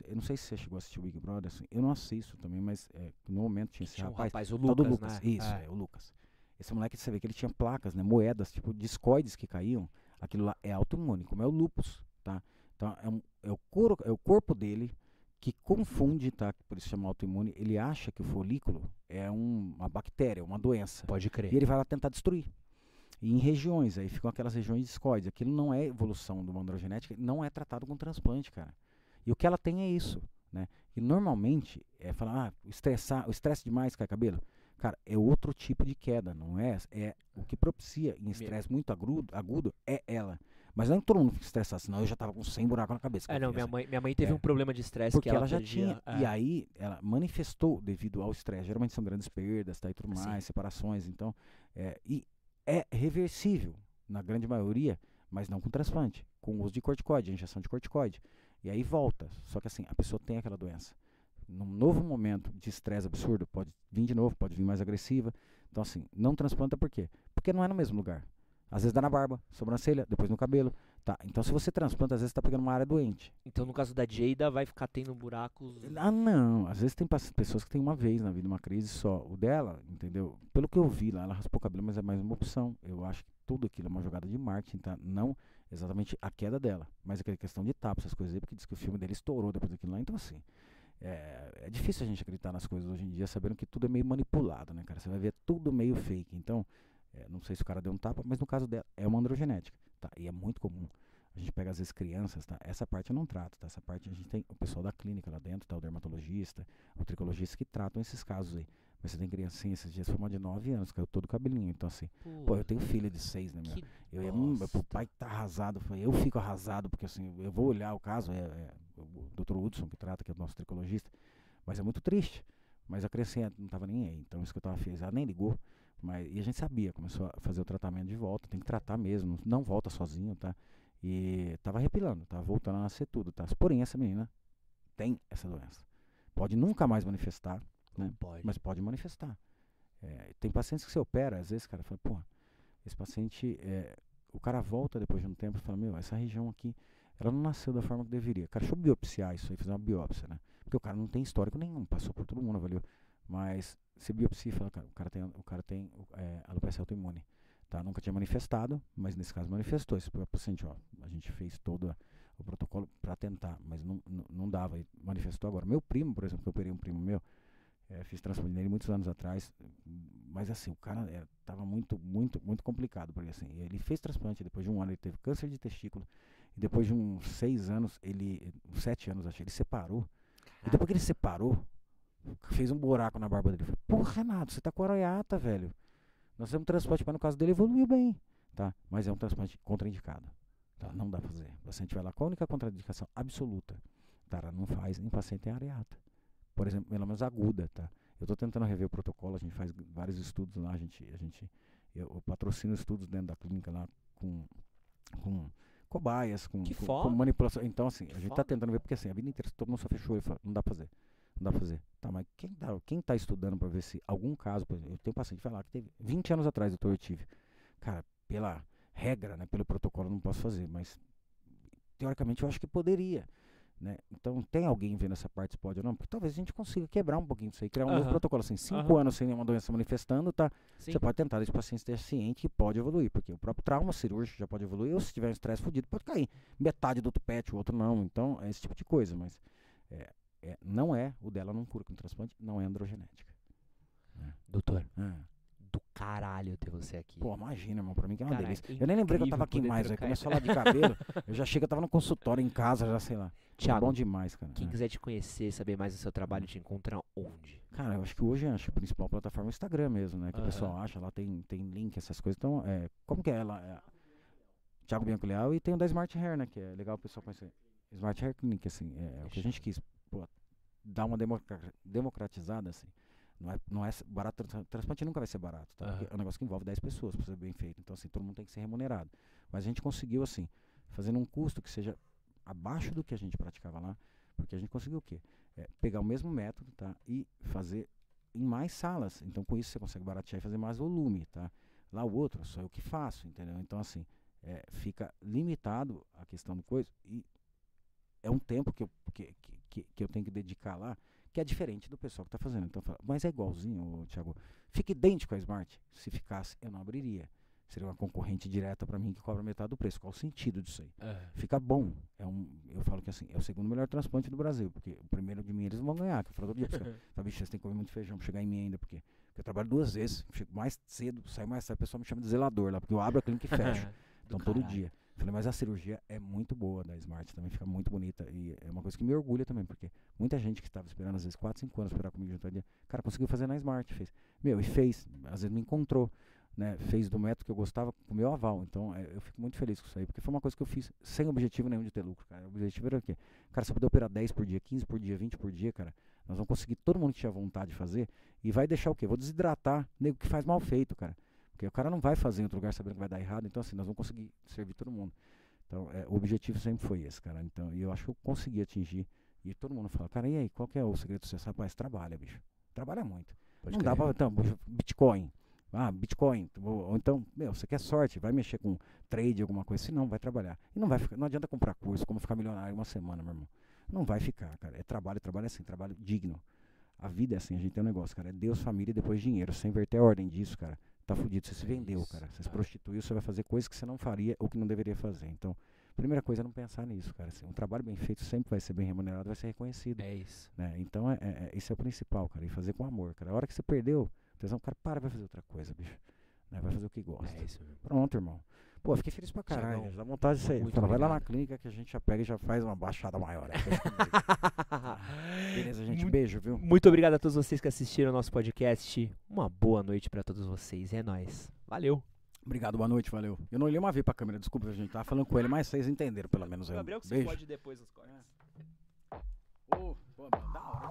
Eu não sei se você chegou a assistir o Big Brother, assim, eu não assisto também, mas é, no momento tinha esse Tinha um rapaz, rapaz, o do Lucas, Lucas. né? Isso, É. é. o Lucas. Esse moleque, você vê que ele tinha placas, né? Moedas, tipo discoides que caíam. Aquilo lá é autoimune, como é o lupus, tá? Então é, um- é o, coro, é o corpo dele que confunde, tá? Por isso chama autoimune. Ele acha que o folículo é um- uma bactéria, uma doença. Pode crer. E ele vai lá tentar destruir. E em regiões, aí ficam aquelas regiões discoides. Aquilo não é evolução de uma androgenética, não é tratado com transplante, cara. E o que ela tem é isso, né? E normalmente é falar, ah, estressar, o estresse demais cai cabelo. Cara, é outro tipo de queda, não é? É o que propicia em estresse muito agudo, agudo é ela. Mas não é que todo mundo fica estressado, senão eu já tava com 100 buracos na cabeça. É, não, minha mãe, minha mãe teve É. um problema de estresse que ela, já perdia- tinha. é. E aí ela manifestou devido ao estresse. Geralmente são grandes perdas, tá, e tudo Sim. mais, separações. Então, é, e é reversível, na grande maioria, mas não com transplante. Com uso de corticoide, injeção de corticoide. E aí volta. Só que assim, a pessoa tem aquela doença. Num novo momento de estresse absurdo, pode vir de novo, pode vir mais agressiva. Então, assim, não transplanta por quê? Porque não é no mesmo lugar. Às vezes dá na barba, sobrancelha, depois no cabelo. Tá. Então, se você transplanta, às vezes tá pegando uma área doente. Então, no caso da Jada, vai ficar tendo buracos. Ah, não. Às vezes tem pessoas que tem uma vez na vida uma crise só. O dela, entendeu? Pelo que eu vi lá, ela raspou o cabelo, mas é mais uma opção. Eu acho que tudo aquilo é uma jogada de marketing, tá? Não exatamente a queda dela, mas aquela questão de tapa, essas coisas aí, porque diz que o filme dele estourou depois daquilo lá. Então, assim, é, é difícil a gente acreditar nas coisas hoje em dia, sabendo que tudo é meio manipulado, né, cara? Você vai ver tudo meio fake. Então, é, não sei se o cara deu um tapa, mas no caso dela, é uma androgenética, tá? E é muito comum. A gente pega às vezes crianças, tá? Essa parte eu não trato, tá? Essa parte a gente tem o pessoal da clínica lá dentro, tá? O dermatologista, o tricologista que tratam esses casos aí. Mas você tem criancinha, esses dias foi uma de 9 anos, caiu todo o cabelinho. Então, assim, pô, eu tenho filha de 6, né, meu? Eu ia, hum, o pai tá arrasado. Eu fico arrasado, porque assim, eu vou olhar o caso, é, é o Dr. Hudson que trata, que é o nosso tricologista, mas é muito triste. Mas a criancinha não tava nem aí, então isso que eu tava feliz, ela nem ligou. Mas, e a gente sabia, começou a fazer o tratamento de volta, tem que tratar mesmo, não volta sozinho, tá? E tava repilando, tava voltando a nascer tudo, tá? Porém, essa menina tem essa doença. Pode nunca mais manifestar, Não né? pode. mas pode manifestar. É, tem pacientes que você opera, às vezes, cara, fala, pô, esse paciente, é, o cara volta depois de um tempo e fala, meu, essa região aqui, ela não nasceu da forma que deveria. Cara, deixa eu biopsiar isso aí, fazer uma biópsia, né? Porque o cara não tem histórico nenhum, passou por todo mundo, avaliou. Mas se biopsia e fala, cara, o cara tem, o cara tem é, alopecia autoimune. Tá? Nunca tinha manifestado, mas nesse caso manifestou. Esse paciente, ó, a gente fez todo o protocolo para tentar, mas não, não, não dava, e manifestou agora. Meu primo, por exemplo, que eu operei um primo meu, é, fiz transplante nele muitos anos atrás, mas assim, o cara é, tava muito, muito, muito complicado, porque assim, ele fez transplante, depois de um ano ele teve câncer de testículo, e depois de uns seis anos, ele, uns sete anos, acho, ele separou, e depois que ele separou, fez um buraco na barba dele. Falei, Porra, Renato, você tá com aroiata, velho. Nós temos transplante, mas no caso dele evoluiu bem, tá? Mas é um transplante contraindicado, tá? Não dá pra fazer. O paciente vai lá com a única contraindicação absoluta, cara, não faz em paciente tem areata. Por exemplo, pelo menos aguda, tá? Eu tô tentando rever o protocolo, a gente faz vários estudos lá, a gente, a gente eu, eu patrocino estudos dentro da clínica lá com, com cobaias, com, com, com manipulação. Então, assim, a Que gente foda. tá tentando ver, porque assim, a vida inteira todo mundo só fechou e fala, não dá pra fazer. Não dá pra fazer. Tá, mas quem tá, quem tá estudando pra ver se algum caso, por exemplo, eu tenho um paciente que vai lá que teve 20 anos atrás, doutor, eu tive. Cara, pela regra, né, pelo protocolo eu não posso fazer, mas teoricamente eu acho que poderia. Né? Então tem alguém vendo essa parte se pode ou não? Porque talvez a gente consiga quebrar um pouquinho isso aí, criar um novo Aham. protocolo. Assim, cinco Aham. anos sem nenhuma doença manifestando, tá? Sim. Você pode tentar esse paciente esteja ciente que pode evoluir, porque o próprio trauma cirúrgico já pode evoluir, ou se tiver um estresse fudido, pode cair. Metade do tupete, o outro não. Então, é esse tipo de coisa, mas é, é, não é, o dela não cura com transplante, não é androgenética. Doutor, Ah. Caralho ter você aqui. Pô, imagina, irmão, pra mim que é uma Cara, delícia. é eu nem lembrei que eu tava aqui mais, aí trocar começou a falar de cabelo, eu já chego, eu tava no consultório, em casa, já sei lá. Thiago, bom demais, cara. quem É. quiser te conhecer, saber mais do seu trabalho, te encontra onde? Cara, eu acho que hoje acho que a principal plataforma é o Instagram mesmo, né? Que Aham. o pessoal acha, lá tem, tem link, essas coisas. Então, é, como que é ela? É, Thiago Bianco Leal e tem o da Smart Hair, né? Que é legal o pessoal conhecer. Smart Hair Clinic, assim, é, é o que a gente quis, pô, dar uma democra- democratizada, assim. Não é, não é barato, trans- transplante nunca vai ser barato, tá? Aham. é um negócio que envolve 10 pessoas para ser bem feito. Então, assim, todo mundo tem que ser remunerado. Mas a gente conseguiu, assim, fazendo um custo que seja abaixo do que a gente praticava lá, porque a gente conseguiu o quê? É, pegar o mesmo método, tá? E fazer em mais salas. Então, com isso, você consegue baratear e fazer mais volume, tá? Lá o outro, só eu que faço, entendeu? Então, assim, é, fica limitado a questão do coisa e é um tempo que eu, que, que, que eu tenho que dedicar lá que é diferente do pessoal que está fazendo. Então, mas é igualzinho, ô, Thiago. Fica idêntico à Smart. Se ficasse, eu não abriria. Seria uma concorrente direta para mim que cobra metade do preço. Qual o sentido disso aí? Fica bom. É um, eu falo que assim, é o segundo melhor transplante do Brasil, porque o primeiro de mim eles vão ganhar. Que eu falo todo dia, bicho, vocês têm que comer muito feijão pra chegar em mim ainda, porque, porque eu trabalho duas vezes, chego mais cedo, saio mais cedo, o pessoal me chama de zelador lá, porque eu abro a clínica e fecho. Então, todo dia. Falei, mas a cirurgia é muito boa da Smart, também fica muito bonita. E é uma coisa que me orgulha também, porque muita gente que estava esperando, às vezes, 4, 5 anos esperar comigo junto dia, cara, conseguiu fazer na Smart, fez. Meu, e fez. Às vezes me encontrou, né? Fez do método que eu gostava com o meu aval. Então, é, eu fico muito feliz com isso aí, porque foi uma coisa que eu fiz sem objetivo nenhum de ter lucro, cara. O objetivo era o quê? Cara, se eu puder operar 10 por dia, 15 por dia, 20 por dia, cara, nós vamos conseguir todo mundo que tinha vontade de fazer e vai deixar o quê? Vou desidratar nego que faz mal feito, cara. Porque o cara não vai fazer em outro lugar sabendo que vai dar errado, então assim, nós vamos conseguir servir todo mundo. Então, é, o objetivo sempre foi esse, cara. Então, e eu acho que eu consegui atingir. E todo mundo fala, cara, e aí, qual que é o segredo do sucesso? Rapaz, trabalha, bicho. Trabalha muito. Pode não dá crer. pra. Então, Bitcoin. Ah, Bitcoin. Ou, ou então, meu, você quer sorte, vai mexer com trade, alguma coisa, se não, vai trabalhar. E não vai ficar, não adianta comprar curso, como ficar milionário uma semana, meu irmão. Não vai ficar, cara. É trabalho, trabalho é assim, trabalho digno. A vida é assim, a gente tem um negócio, cara. É Deus, família e depois dinheiro. Sem inverter a ordem disso, cara, tá fudido. Você se vendeu, Isso, cara. Você se prostituiu, você vai fazer coisas que você não faria ou que não deveria fazer. Então, primeira coisa é não pensar nisso, cara. Assim, um trabalho bem feito sempre vai ser bem remunerado, vai ser reconhecido. É isso. Né? Então, é, é, é- isso é o principal, cara. E fazer com amor, cara. A hora que você perdeu, tesão, cara, para, vai fazer outra coisa, bicho. Né? Vai fazer o que gosta. É isso mesmo. Pronto, irmão. Pô, fiquei feliz pra é caralho. Dá vontade disso aí. Fala, vai lá na clínica que a gente já pega e já faz uma baixada maior. É Beleza, gente. Muito, beijo, viu? Muito obrigado a todos vocês que assistiram o nosso podcast. Uma boa noite pra todos vocês. É nóis. Valeu. Obrigado, boa noite, valeu. Eu não olhei uma vez pra câmera, desculpa, a gente tava falando com ele, mas vocês entenderam, pelo menos. Gabriel, eu. que Beijo. você pode depois nos cortes. É. Oh, da hora.